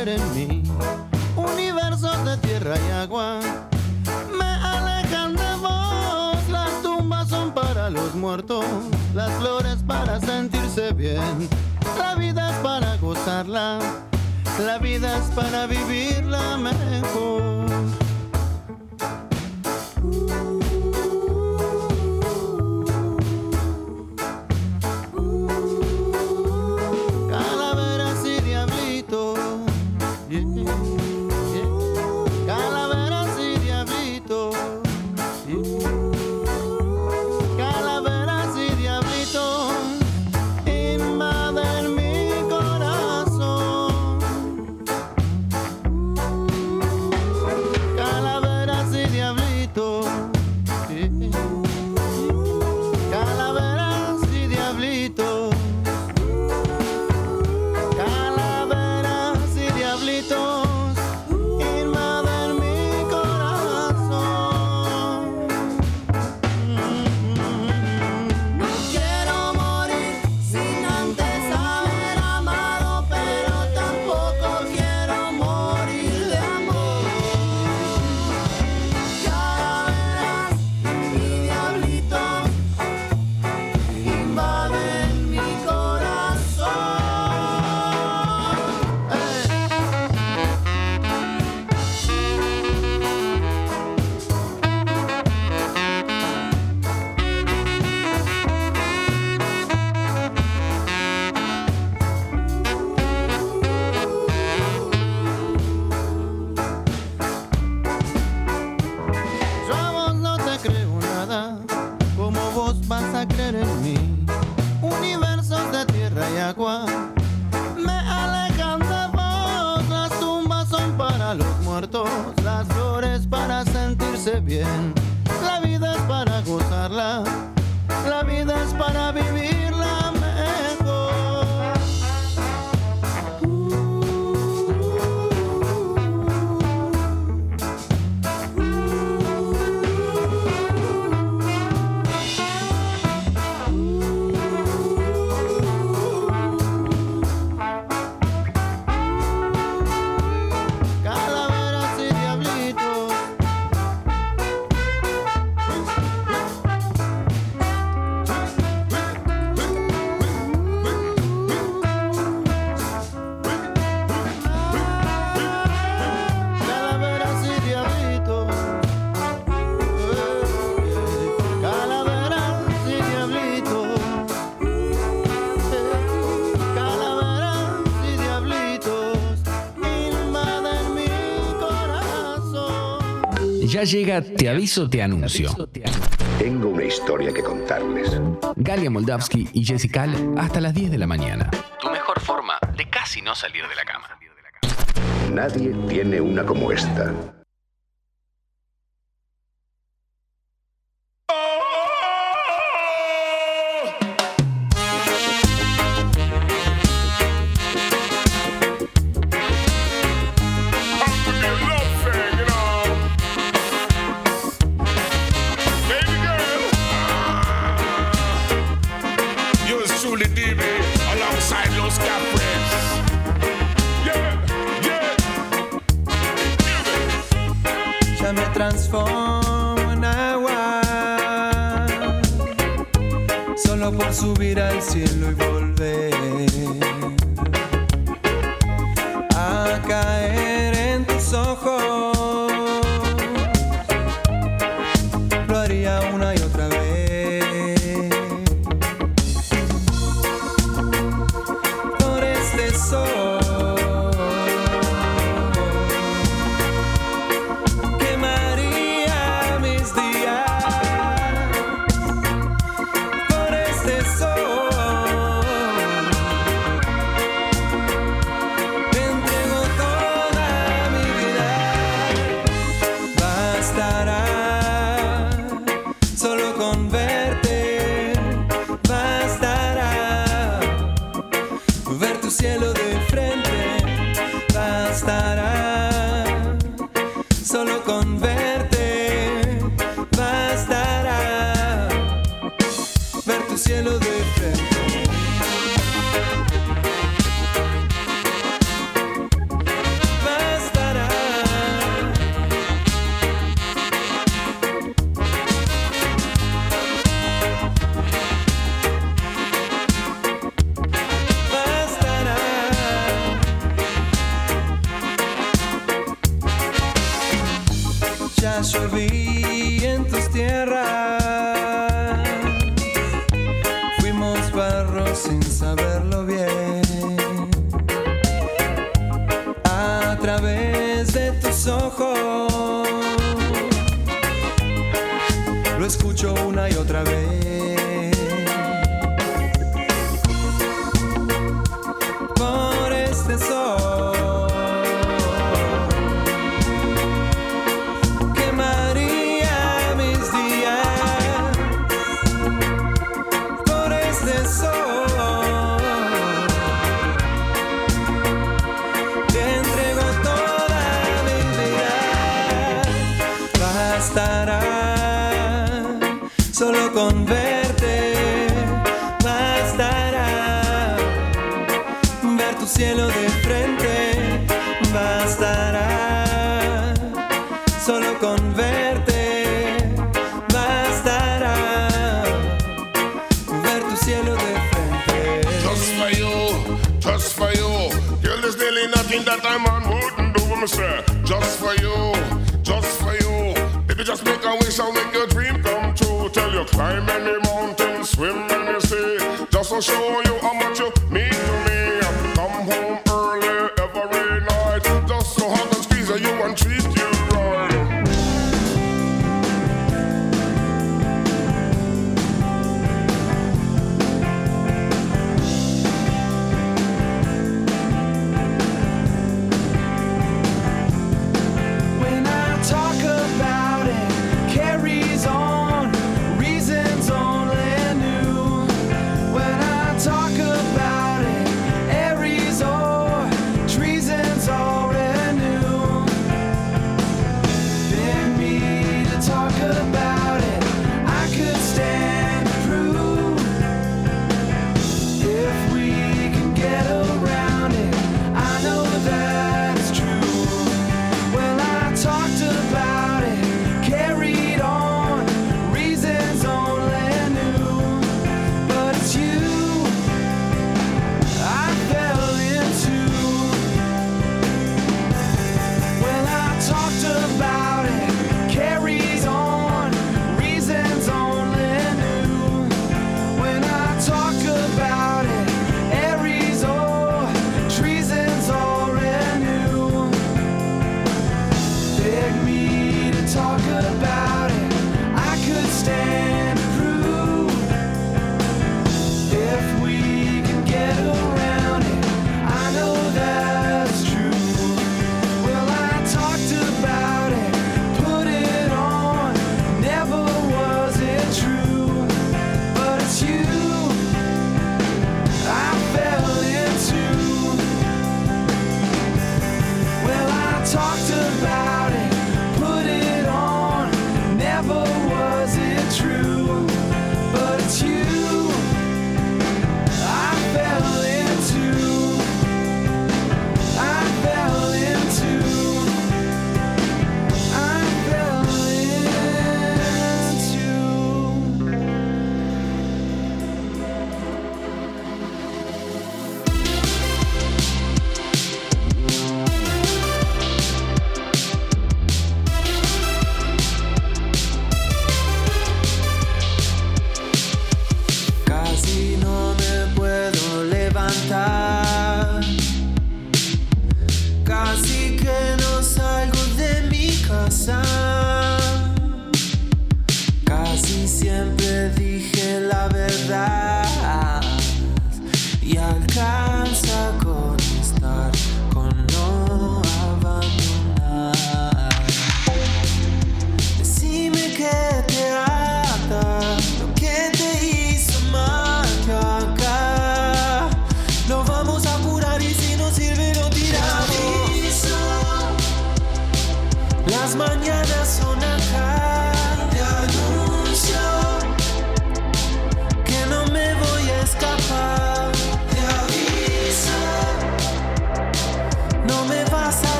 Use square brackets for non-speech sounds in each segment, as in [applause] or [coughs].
In me? Ya llega Te aviso, te anuncio. Tengo una historia que contarles. Galia Moldavsky y Jessica hasta las 10 de la mañana. Tu mejor forma de casi no salir de la cama. Nadie tiene una como esta.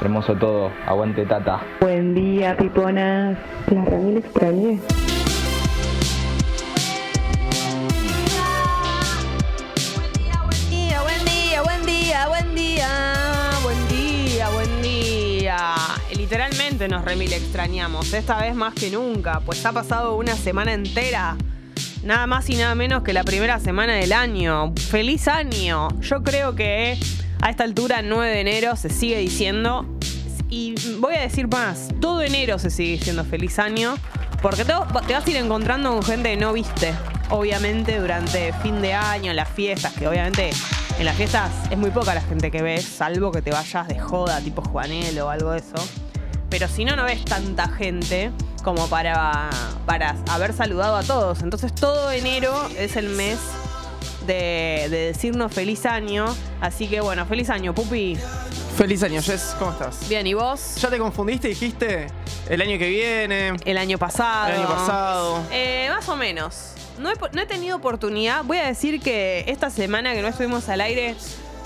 Hermoso todo. Aguante, tata. Buen día piponas. La Ramil extrañé. Buen día, buen día, buen día, buen día, buen día, buen día. Literalmente nos remil extrañamos, esta vez más que nunca, pues ha pasado una semana entera. Nada más y nada menos que la primera semana del año. ¡Feliz año! Yo creo que a esta altura, 9 de enero, se sigue diciendo. Y voy a decir más: todo enero se sigue diciendo feliz año. Porque te, vas a ir encontrando con gente que no viste. Obviamente durante fin de año, las fiestas, que obviamente en las fiestas es muy poca la gente que ves, salvo que te vayas de joda, tipo Juanelo o algo de eso. Pero si no, no ves tanta gente como para, para haber saludado a todos. Entonces todo enero es el mes de, de decirnos feliz año. Así que bueno, feliz año, Pupi. Feliz año, Jess. ¿Cómo estás? Bien, ¿y vos? ¿Ya te confundiste? Dijiste el año que viene. El año pasado. El año pasado. Eh, más o menos. No he, no he tenido oportunidad. Voy a decir que esta semana que no estuvimos al aire,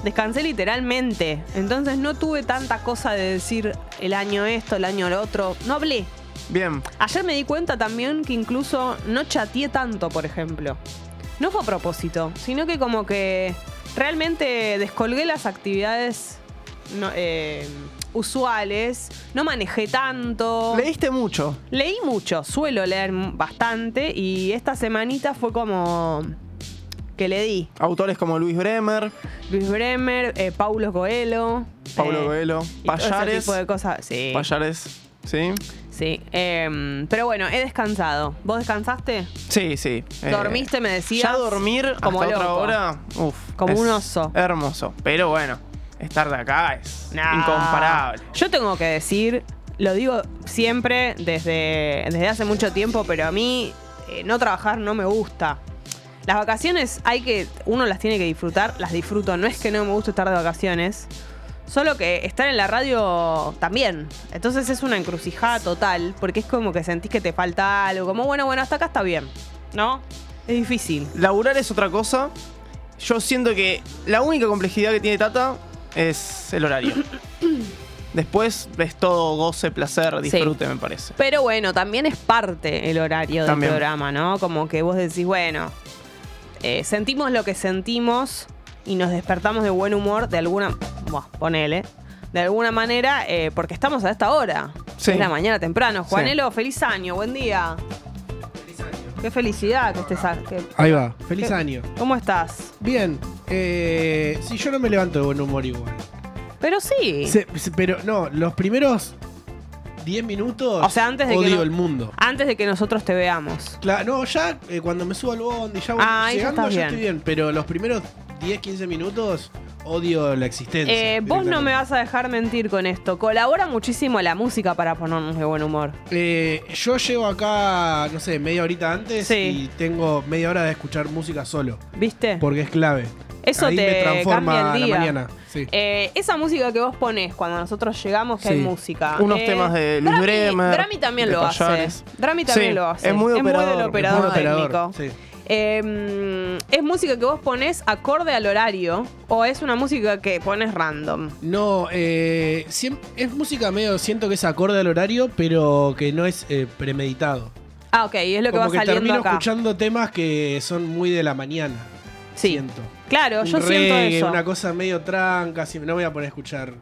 descansé literalmente. Entonces no tuve tanta cosa de decir el año esto, el año lo otro. No hablé. Bien. Ayer me di cuenta también que incluso no chateé tanto, por ejemplo. No fue a propósito, sino que como que realmente descolgué las actividades no- eh, usuales, no manejé tanto. Leíste mucho. Leí mucho, suelo leer bastante y esta semanita fue como que le di. Autores como Luis Bremer, Luis Bremer, eh, Paulo Coelho. Paulo eh, Coelho, ese Payares. tipo de cosas. Sí. Payares. ¿Sí? Sí. em, pero bueno, he descansado. ¿Vos descansaste? Sí, sí. Eh, ¿Dormiste, me decías? Ya dormir Como hasta otra hora. Uf. Como un oso. Hermoso. Pero bueno, estar de acá es Nah. incomparable. Yo tengo que decir, lo digo siempre desde, desde hace mucho tiempo, pero a mí eh, no trabajar no me gusta. Las vacaciones hay que, uno las tiene que disfrutar, las disfruto. No es que no me guste estar de vacaciones, solo que estar en la radio también. Entonces es una encrucijada total, porque es como que sentís que te falta algo, como bueno, bueno, hasta acá está bien, ¿no? Es difícil. Laburar es otra cosa. Yo siento que la única complejidad que tiene Tata es el horario. [coughs] Después es todo goce, placer, Sí. disfrute, me parece. Pero bueno, también es parte el horario del programa, ¿no? Como que vos decís, bueno, eh, sentimos lo que sentimos y nos despertamos de buen humor de alguna. Buah, ponele. De alguna manera, eh, porque estamos a esta hora. Sí. Es la mañana temprano. Sí. Juanelo, feliz año, buen día. Qué felicidad que estés a- que- Ahí va, feliz ¿Qué? año. ¿Cómo estás? Bien, eh, si yo no me levanto de buen humor igual. Pero sí. Se- se- pero no, los primeros 10 minutos O sea, antes de que odio no- el mundo. Antes de que nosotros te veamos. Claro, no, ya eh, cuando me subo al bondi, ya voy Ah, ahí ya llegando, ya bien. estoy bien. Pero los primeros 10, 15 minutos odio la existencia. Eh, vos no me vas a dejar mentir con esto. Colabora muchísimo la música para ponernos de buen humor. Eh, yo llego acá, no sé, media horita antes Sí. y tengo media hora de escuchar música solo. ¿Viste? Porque es clave. Eso Ahí te me transforma cambia el día. la mañana. Sí. Eh, esa música que vos pones cuando nosotros llegamos, que Sí. hay música. Unos Eh, temas de Luis Drami- Bremer, Drami también lo hace. Drami también Sí, lo hace. es muy del operador, operador, es muy operador, técnico. Eh, ¿Es música que vos pones acorde al horario o es una música que pones random? No, eh, es música medio, siento que es acorde al horario, pero que no es eh, premeditado. Ah, ok, es lo que Como va que saliendo termino acá. escuchando temas que son muy de la mañana. Sí. Siento. Claro, Un yo siento reggae, eso. Una cosa medio tranca, no voy a poner a escuchar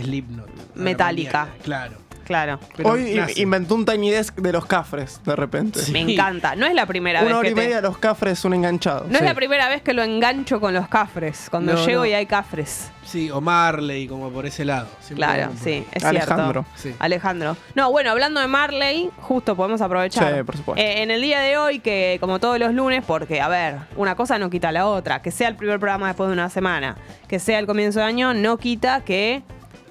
Slipknot. a la Metallica. mañana, Claro. Claro. Pero Hoy inventó un Tiny Desk de los cafres, de repente. Me encanta. No es la primera Una vez hora que y te- media los cafres un enganchado. No es Sí. la primera vez que lo engancho con los cafres. Cuando No, llego no. y hay cafres. Sí, o Marley, como por ese lado. Siempre Claro, sí, es Alejandro. cierto. Alejandro. No, bueno, hablando de Marley, justo podemos aprovechar. Sí, por supuesto. Eh, en el día de hoy, que como todos los lunes, porque, a ver, una cosa no quita la otra. Que sea el primer programa después de una semana, que sea el comienzo de año, no quita que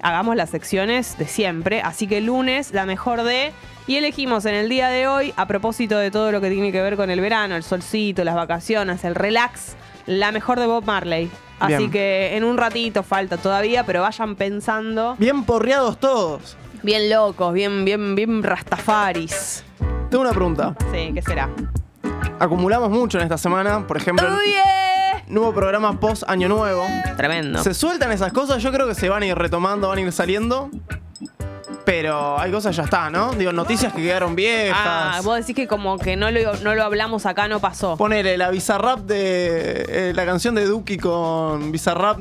hagamos las secciones de siempre. Así que lunes, la mejor de. Y elegimos en el día de hoy, a propósito de todo lo que tiene que ver con el verano, el solcito, las vacaciones, el relax, la mejor de Bob Marley. Así Bien. que en un ratito falta todavía, pero vayan pensando. Bien porreados todos. Bien locos, bien, bien, bien rastafaris. Tengo una pregunta. Sí, ¿qué será? Acumulamos mucho en esta semana. Por ejemplo, ¡Oh, yeah! Nuevo programa post Año Nuevo. Tremendo. Se sueltan esas cosas, yo creo que se van a ir retomando, van a ir saliendo. Pero hay cosas ya está, ¿no? Digo, noticias que quedaron viejas. Ah, vos decís que como que no lo, no lo hablamos acá, no pasó. Ponele la Bizarrap de. eh, la canción de Duki con Bizarrap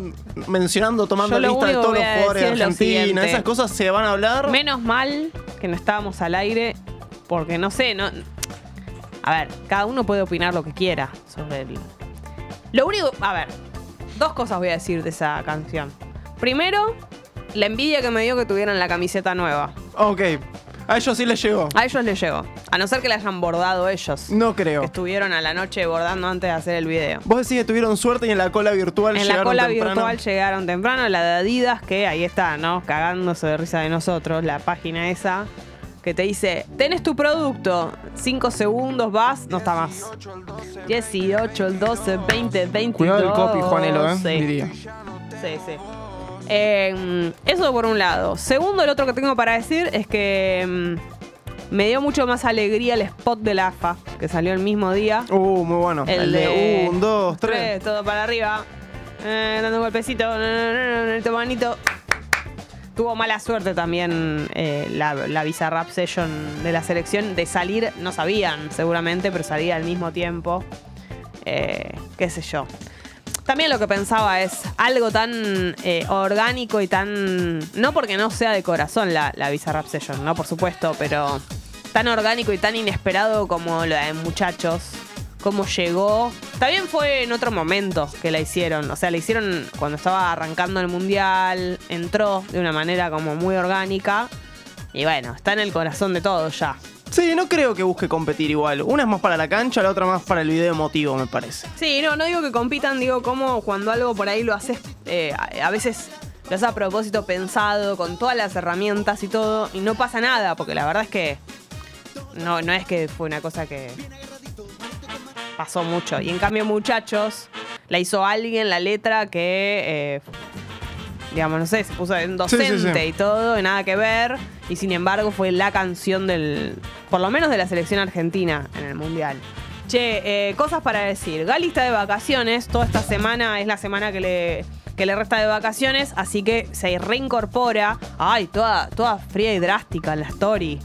mencionando, tomando Yo lo lista de único todos que los voy a jugadores de decir es lo Argentina. siguiente. Esas cosas se van a hablar. Menos mal que no estábamos al aire, porque no sé, no. A ver, cada uno puede opinar lo que quiera sobre el. Lo único. A ver, dos cosas voy a decir de esa canción. Primero, la envidia que me dio que tuvieran la camiseta nueva. Ok. A ellos sí les llegó. A ellos les llegó. A no ser que la hayan bordado ellos. No creo. Que estuvieron a la noche bordando antes de hacer el video. Vos decís que tuvieron suerte y en la cola virtual En la llegaron cola temprano. virtual llegaron temprano, la de Adidas, que ahí está, ¿no? Cagándose de risa de nosotros, la página esa, que te dice, tenés tu producto, 5 segundos, vas, no está más. 18, el 12, 20, 22. Cuidado el copy, Juanelo, ¿eh? Sí. Diría. Sí, sí. Eh, eso por un lado. Segundo, lo otro que tengo para decir es que mm, me dio mucho más alegría el spot de la AFA, que salió el mismo día. Uh, muy bueno. El, de un, dos, tres. todo para arriba. Eh, dando un golpecito. El manito. Tuvo mala suerte también eh, la, la Bizarrap Session de la selección de salir, no sabían seguramente, pero salía al mismo tiempo. Eh, qué sé yo. También lo que pensaba es algo tan eh, orgánico y tan. No porque no sea de corazón la, la Bizarrap Session, no, por supuesto, pero tan orgánico y tan inesperado como la de muchachos. Cómo llegó. También fue en otro momento que la hicieron. O sea, la hicieron cuando estaba arrancando el mundial. Entró de una manera como muy orgánica. Y bueno, está en el corazón de todos ya. Sí, no creo que busque competir igual. Una es más para la cancha, la otra más para el video emotivo, me parece. Sí, no, no digo que compitan, digo como cuando algo por ahí lo haces, eh, a, a veces lo haces a propósito pensado, con todas las herramientas y todo, y no pasa nada, porque la verdad es que no, no es que fue una cosa que pasó mucho. Y en cambio, muchachos, la hizo alguien la letra que, eh, digamos, no sé, se puso en Sí, sí, docente sí. y todo, y nada que ver, y sin embargo fue la canción del, por lo menos de la selección argentina en el Mundial. Che, eh, cosas para decir. Gali está de vacaciones. Toda esta semana es la semana que le, que le resta de vacaciones. Así que se reincorpora. Ay, toda, toda fría y drástica en la story.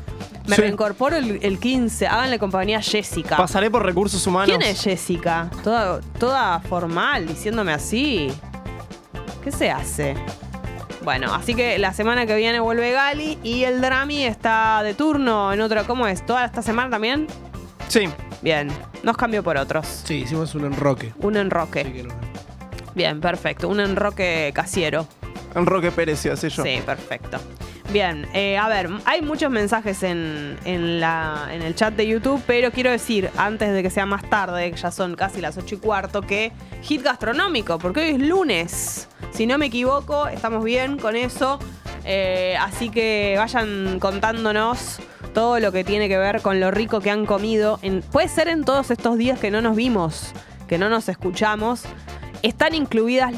Me Sí. reincorporo el, el 15. Háganle compañía a Jessica. Pasaré por recursos humanos. ¿Quién es Jessica? Toda, toda formal, diciéndome así. ¿Qué se hace? Bueno, así que la semana que viene vuelve Gali y el Drami está de turno en otra. ¿Cómo es? ¿Toda esta semana también? Sí. Bien, nos cambió por otros. Sí, hicimos un enroque. Un enroque. Bien, perfecto. Un enroque casiero. Enroque Pérez, a ser yo. Sí, perfecto. Bien, eh, a ver, hay muchos mensajes en, en la, en el chat de YouTube, pero quiero decir, antes de que sea más tarde, que ya son casi las 8 y cuarto, que hit gastronómico, porque hoy es lunes. Si no me equivoco, estamos bien con eso. Eh, así que vayan contándonos todo lo que tiene que ver con lo rico que han comido. Puede ser en todos estos días que no nos vimos, que no nos escuchamos. Están incluidas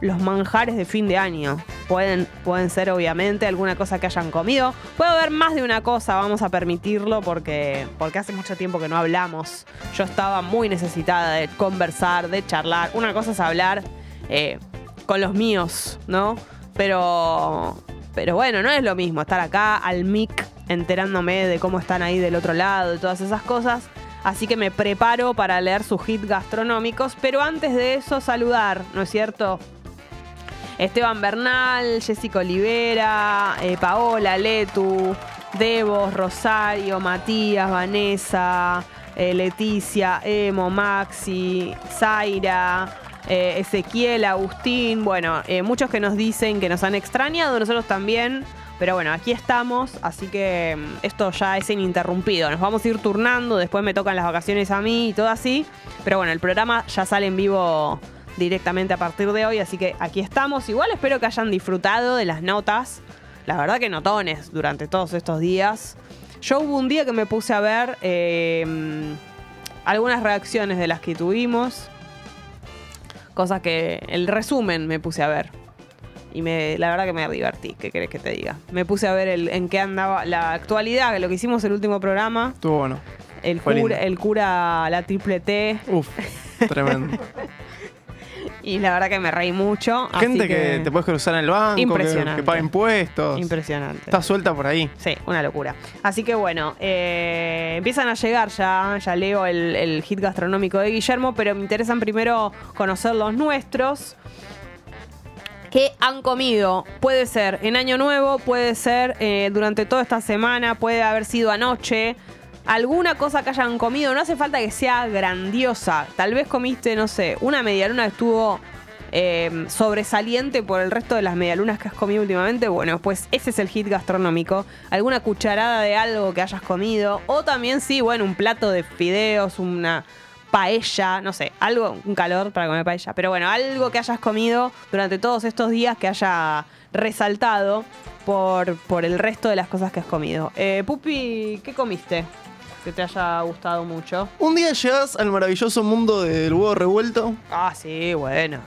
los manjares de fin de año. Pueden, ser, obviamente, alguna cosa que hayan comido. Puede haber más de una cosa, vamos a permitirlo, porque, porque hace mucho tiempo que no hablamos. Yo estaba muy necesitada de conversar, de charlar. Una cosa es hablar eh, con los míos, ¿no? Pero, pero bueno, no es lo mismo estar acá al mic enterándome de cómo están ahí del otro lado, de todas esas cosas. Así que me preparo para leer sus hits gastronómicos. Pero antes de eso, saludar, ¿no es cierto? Esteban Bernal, Jessica Olivera, eh, Paola, Letu, Devos, Rosario, Matías, Vanessa, eh, Leticia, Emo, Maxi, Zaira, eh, Ezequiel, Agustín. Bueno, muchos que nos dicen que nos han extrañado, nosotros también. Pero bueno, aquí estamos, así que mm, esto ya es ininterrumpido. Nos vamos a ir turnando, después me tocan las vacaciones a mí y todo así. Pero bueno, el programa ya sale en vivo directamente a partir de hoy, así que aquí estamos. Igual espero que hayan disfrutado de las notas. La verdad que notones durante todos estos días. Yo hubo un día que me puse a ver eh, algunas reacciones de las que tuvimos. Cosas que. El resumen me puse a ver. Y me, la verdad que me divertí, ¿qué querés que te diga? Me puse a ver el, en qué andaba la actualidad, lo que hicimos el último programa. Estuvo bueno. El cura, el cura, la triple T. Uf, tremendo. [laughs] Y la verdad que me reí mucho. así Gente que... te puedes cruzar en el banco, que, Impresionante. que paga impuestos. Impresionante. Está suelta por ahí. Sí, una locura. Así que bueno, eh, empiezan a llegar ya, ya leo el, el hit gastronómico de Guillermo, pero me interesan primero conocer los nuestros. ¿Qué han comido? Puede ser en Año Nuevo, puede ser eh, durante toda esta semana, puede haber sido anoche. Alguna cosa que hayan comido, no hace falta que sea grandiosa. Tal vez comiste, no sé, una medialuna que estuvo eh, sobresaliente por el resto de las medialunas que has comido últimamente. Bueno, pues ese es el hit gastronómico. Alguna cucharada de algo que hayas comido. O también, sí, bueno, un plato de fideos, una paella, no sé, algo, un calor para comer paella. Pero bueno, algo que hayas comido durante todos estos días que haya resaltado por, por el resto de las cosas que has comido. Eh, Pupi, ¿qué comiste? Que te haya gustado mucho. Un día llegas al maravilloso mundo del huevo revuelto, Ah, sí, bueno.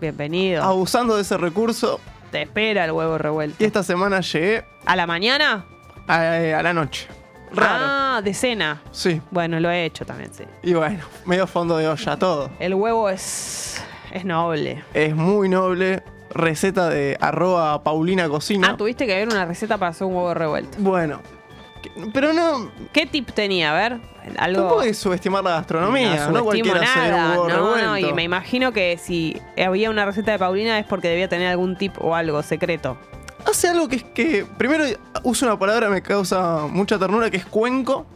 Bienvenido. abusando de ese recurso. Te espera el huevo revuelto. Y esta semana llegué ¿A la mañana? a, a la noche. Raro. Ah, de cena. Sí. Bueno, lo he hecho también, sí. Y bueno, medio fondo de olla todo. El huevo es, es noble. Es muy noble. Receta de arroba Paulina Cocina. Ah, tuviste que ver una receta para hacer un huevo revuelto. Bueno. Pero no. ¿Qué tip tenía? A ver, No algo. puedes subestimar la gastronomía. No, cualquiera hace un nada. huevo No, revuelto. no, y me imagino que si había una receta de Paulina es porque debía tener algún tip o algo secreto. Hace algo que es que. Primero usa una palabra que me causa mucha ternura, que es cuenco.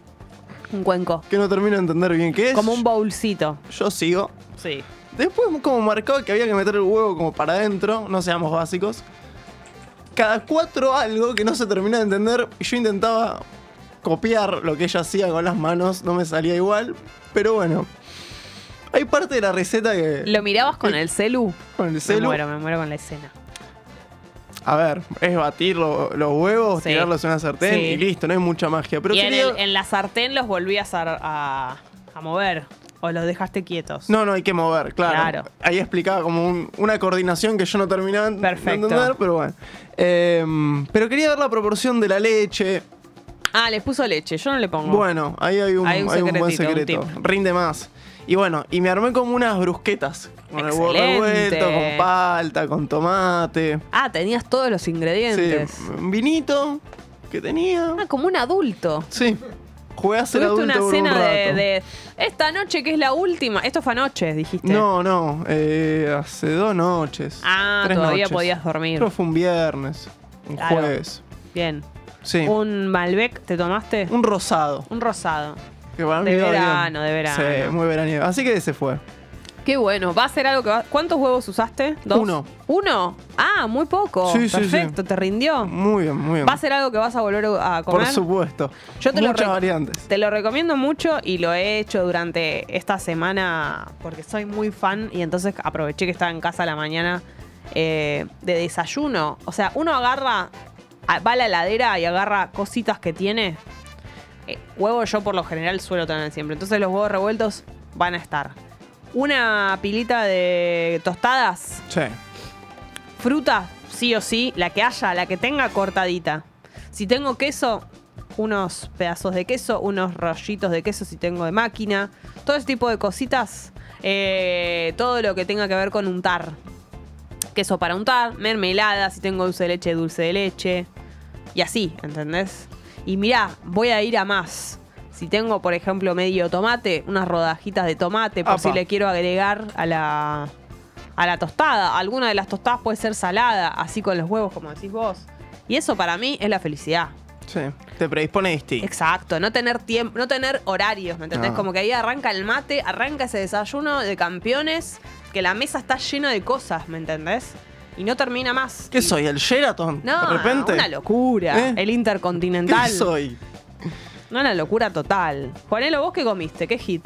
Un cuenco. Que no termino de entender bien qué es. Como un bowlcito. Yo sigo. Sí. Después, como marcaba que había que meter el huevo como para adentro, no seamos básicos. Cada cuatro algo que no se termina de entender. Y yo intentaba copiar lo que ella hacía con las manos, no me salía igual. Pero bueno. Hay parte de la receta que. ¿Lo mirabas con el celu? Con el Me celu. muero, me muero con la escena. A ver, es batir lo- los huevos, Sí. tirarlos en una sartén Sí. y listo, no hay mucha magia. Pero y en, quería- el- en la sartén los volvías a, a- a mover. O los dejaste quietos. No, no hay que mover, claro. Claro. Ahí explicaba como un- una coordinación que yo no terminaba de entender, pero bueno. Em, pero quería ver la proporción de la leche. Ah, les puso leche. Yo no le pongo. Bueno, ahí hay un, Hay un hay un buen un secreto. Rinde más. Y bueno, y me armé como unas brusquetas. Con el huevo revuelto, con palta, con tomate. Ah, tenías todos los ingredientes. Sí, un vinito que tenía. Ah, como un adulto. Sí. Jugué a ser Tuviste adulto una por cena de, rato. de esta noche que es la última. Esto fue anoche, dijiste. No, no, eh, hace dos noches. Ah, tres todavía noches. podías dormir. Que fue un viernes, un Claro. jueves. Bien. Sí. ¿Un Malbec te tomaste? Un rosado. Un rosado. Que para mí De verano, de verano. Sí, muy veraniego. Así que ese fue. Qué bueno. Va a ser algo que va... ¿Cuántos huevos usaste? ¿Dos? Uno. ¿Uno? Ah, muy poco. Sí, sí, Perfecto, ¿te rindió? Muy bien, muy bien. ¿Va a ser algo que vas a volver a comer? Por supuesto. Yo te lo Muchas re- variantes. Te lo recomiendo mucho y lo he hecho durante esta semana porque soy muy fan y entonces aproveché que estaba en casa a la mañana eh, de desayuno. O sea, uno agarra, va a la heladera y agarra cositas que tiene. Eh, huevo yo por lo general suelo tener siempre. Entonces los huevos revueltos van a estar. Una pilita de tostadas, Sí. fruta, sí o sí, la que haya, la que tenga cortadita. Si tengo queso, unos pedazos de queso, unos rollitos de queso si tengo de máquina, todo ese tipo de cositas, eh, todo lo que tenga que ver con untar. Queso para untar, mermelada, si tengo dulce de leche, dulce de leche, y así, ¿entendés? Y mirá, voy a ir a más. Si tengo, por ejemplo, medio tomate, unas rodajitas de tomate, por Apa. si le quiero agregar a la, a la tostada. Alguna de las tostadas puede ser salada, así con los huevos, como decís vos. Y eso para mí es la felicidad. Sí, te predispone distinto. Exacto, no tener tiempo, no tener horarios, ¿me entendés? No. Como que ahí arranca el mate, arranca ese desayuno de campeones, que la mesa está llena de cosas, ¿me entendés? Y no termina más. ¿Qué soy? ¿El Sheraton? No, de repente. una locura. ¿Eh? El Intercontinental. ¿Qué soy? No, una locura total. Juanelo, ¿vos qué comiste? ¿Qué hit?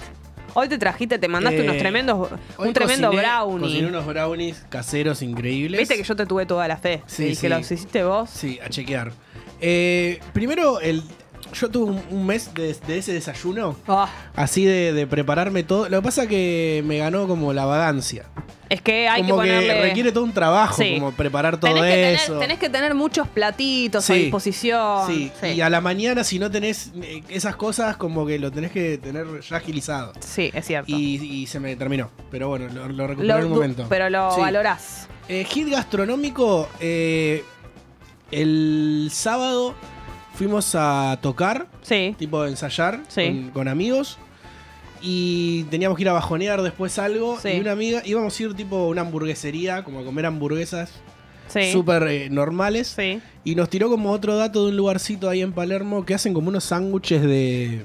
Hoy te trajiste, te mandaste Eh, unos tremendos, Hoy un tremendo cociné- brownie. Cociné unos brownies caseros increíbles. Viste que yo te tuve toda la fe. Sí, y sí. que los hiciste vos. Sí, a chequear. Eh, primero, el, yo tuve un, un mes de, de ese desayuno. Ah, Así de, de prepararme todo. Lo que pasa que me ganó como la vagancia. es que hay como que ponerle... requiere todo un trabajo, Sí. como preparar todo tenés, que eso. tener, tenés que tener muchos platitos a Sí. disposición. Sí, y a la mañana si no tenés eh, esas cosas como que lo tenés que tener ya agilizado. Sí, es cierto. Y, y se me terminó. Pero bueno, lo, lo recuperé Lo en un momento. Pero lo Sí. valorás. Eh, hit gastronómico, eh, el sábado fuimos a tocar, Sí. tipo ensayar Sí. con, con amigos. Y teníamos que ir a bajonear después algo. Sí. Y una amiga, íbamos a ir tipo a una hamburguesería, como a comer hamburguesas súper eh, normales. Sí. Y nos tiró como otro dato de un lugarcito ahí en Palermo que hacen como unos sándwiches de,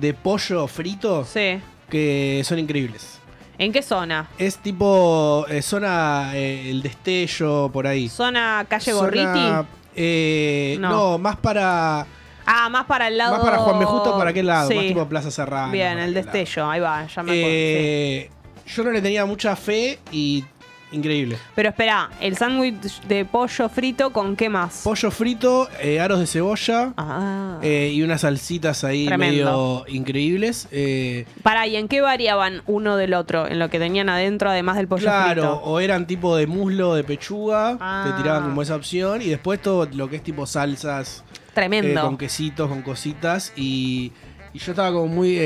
de pollo frito Sí. que son increíbles. ¿En qué zona? Es tipo eh, zona eh, el destello por ahí. ¿Zona calle Zona, Gorriti? Eh, No. no. más para Ah, más para el lado. más para Juan B. Justo para aquel lado, Sí. más tipo Plaza Serrano. Bien, el lado. destello. Ahí va, ya me acuerdo. sí. Eh, Yo no le tenía mucha fe y increíble. Pero espera, el sándwich de pollo frito con qué más? Pollo frito, eh, aros de cebolla Ah. eh, y unas salsitas ahí Tremendo. medio increíbles. eh, Pará, ¿y en qué variaban uno del otro? En lo que tenían adentro, además del pollo Claro, frito. o eran tipo de muslo, de pechuga, Ah. te tiraban como esa opción. Y después todo lo que es tipo salsas, Tremendo. eh, con quesitos, con cositas. Y, y yo estaba como muy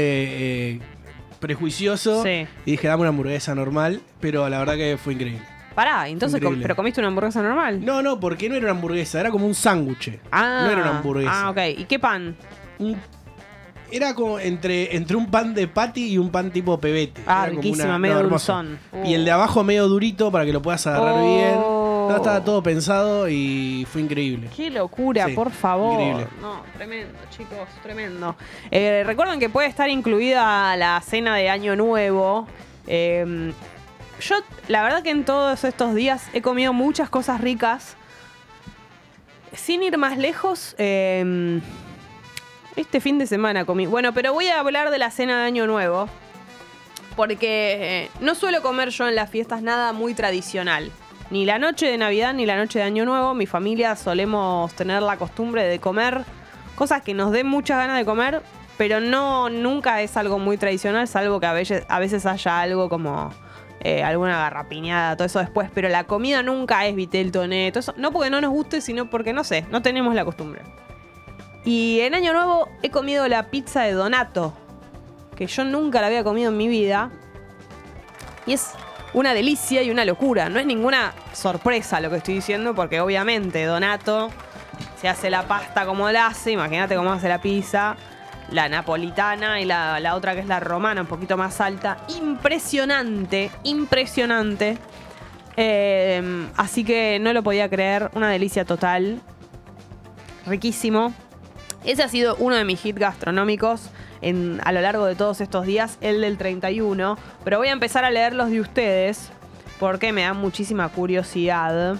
prejuicioso. Sí. Y dije, dame una hamburguesa normal. Pero la verdad que fue increíble. Pará, entonces, com- Increíble. ¿pero comiste una hamburguesa normal? No, no, porque no era una hamburguesa, era como un sándwich. Ah, no era una hamburguesa. Ah, ok. ¿Y qué pan? Un- era como entre, entre un pan de patty y un pan tipo pebete. Ah, Era como riquísima, medio hermoso. dulzón. Y el de abajo medio durito para que lo puedas agarrar Oh. bien. No, estaba todo pensado y fue increíble. Qué locura, Sí, por favor. increíble. No, tremendo, chicos, tremendo. Eh, recuerden que puede estar incluida la cena de Año Nuevo. Eh, yo, la verdad que en todos estos días he comido muchas cosas ricas. Sin ir más lejos, eh, este fin de semana comí. Bueno, pero voy a hablar de la cena de Año Nuevo. Porque eh, no suelo comer yo en las fiestas nada muy tradicional. Ni la noche de Navidad ni la noche de Año Nuevo. Mi familia solemos tener la costumbre de comer cosas que nos den muchas ganas de comer, pero no nunca es algo muy tradicional, salvo que a veces, haya algo como eh, alguna garrapiñada, todo eso después. Pero la comida nunca es vitel toné, todo eso. No porque no nos guste, sino porque no sé, no tenemos la costumbre. Y en Año Nuevo he comido la pizza de Donato, que yo nunca la había comido en mi vida. Y es una delicia y una locura. No es ninguna sorpresa lo que estoy diciendo, porque obviamente Donato se hace la pasta como la hace. Imagínate cómo hace la pizza. La napolitana y la, la otra que es la romana, un poquito más alta. Impresionante, impresionante. Eh, así que no lo podía creer. Una delicia total. Riquísimo. Ese ha sido uno de mis hits gastronómicos en- a lo largo de todos estos días, el del 31. Pero voy a empezar a leer los de ustedes porque me da muchísima curiosidad.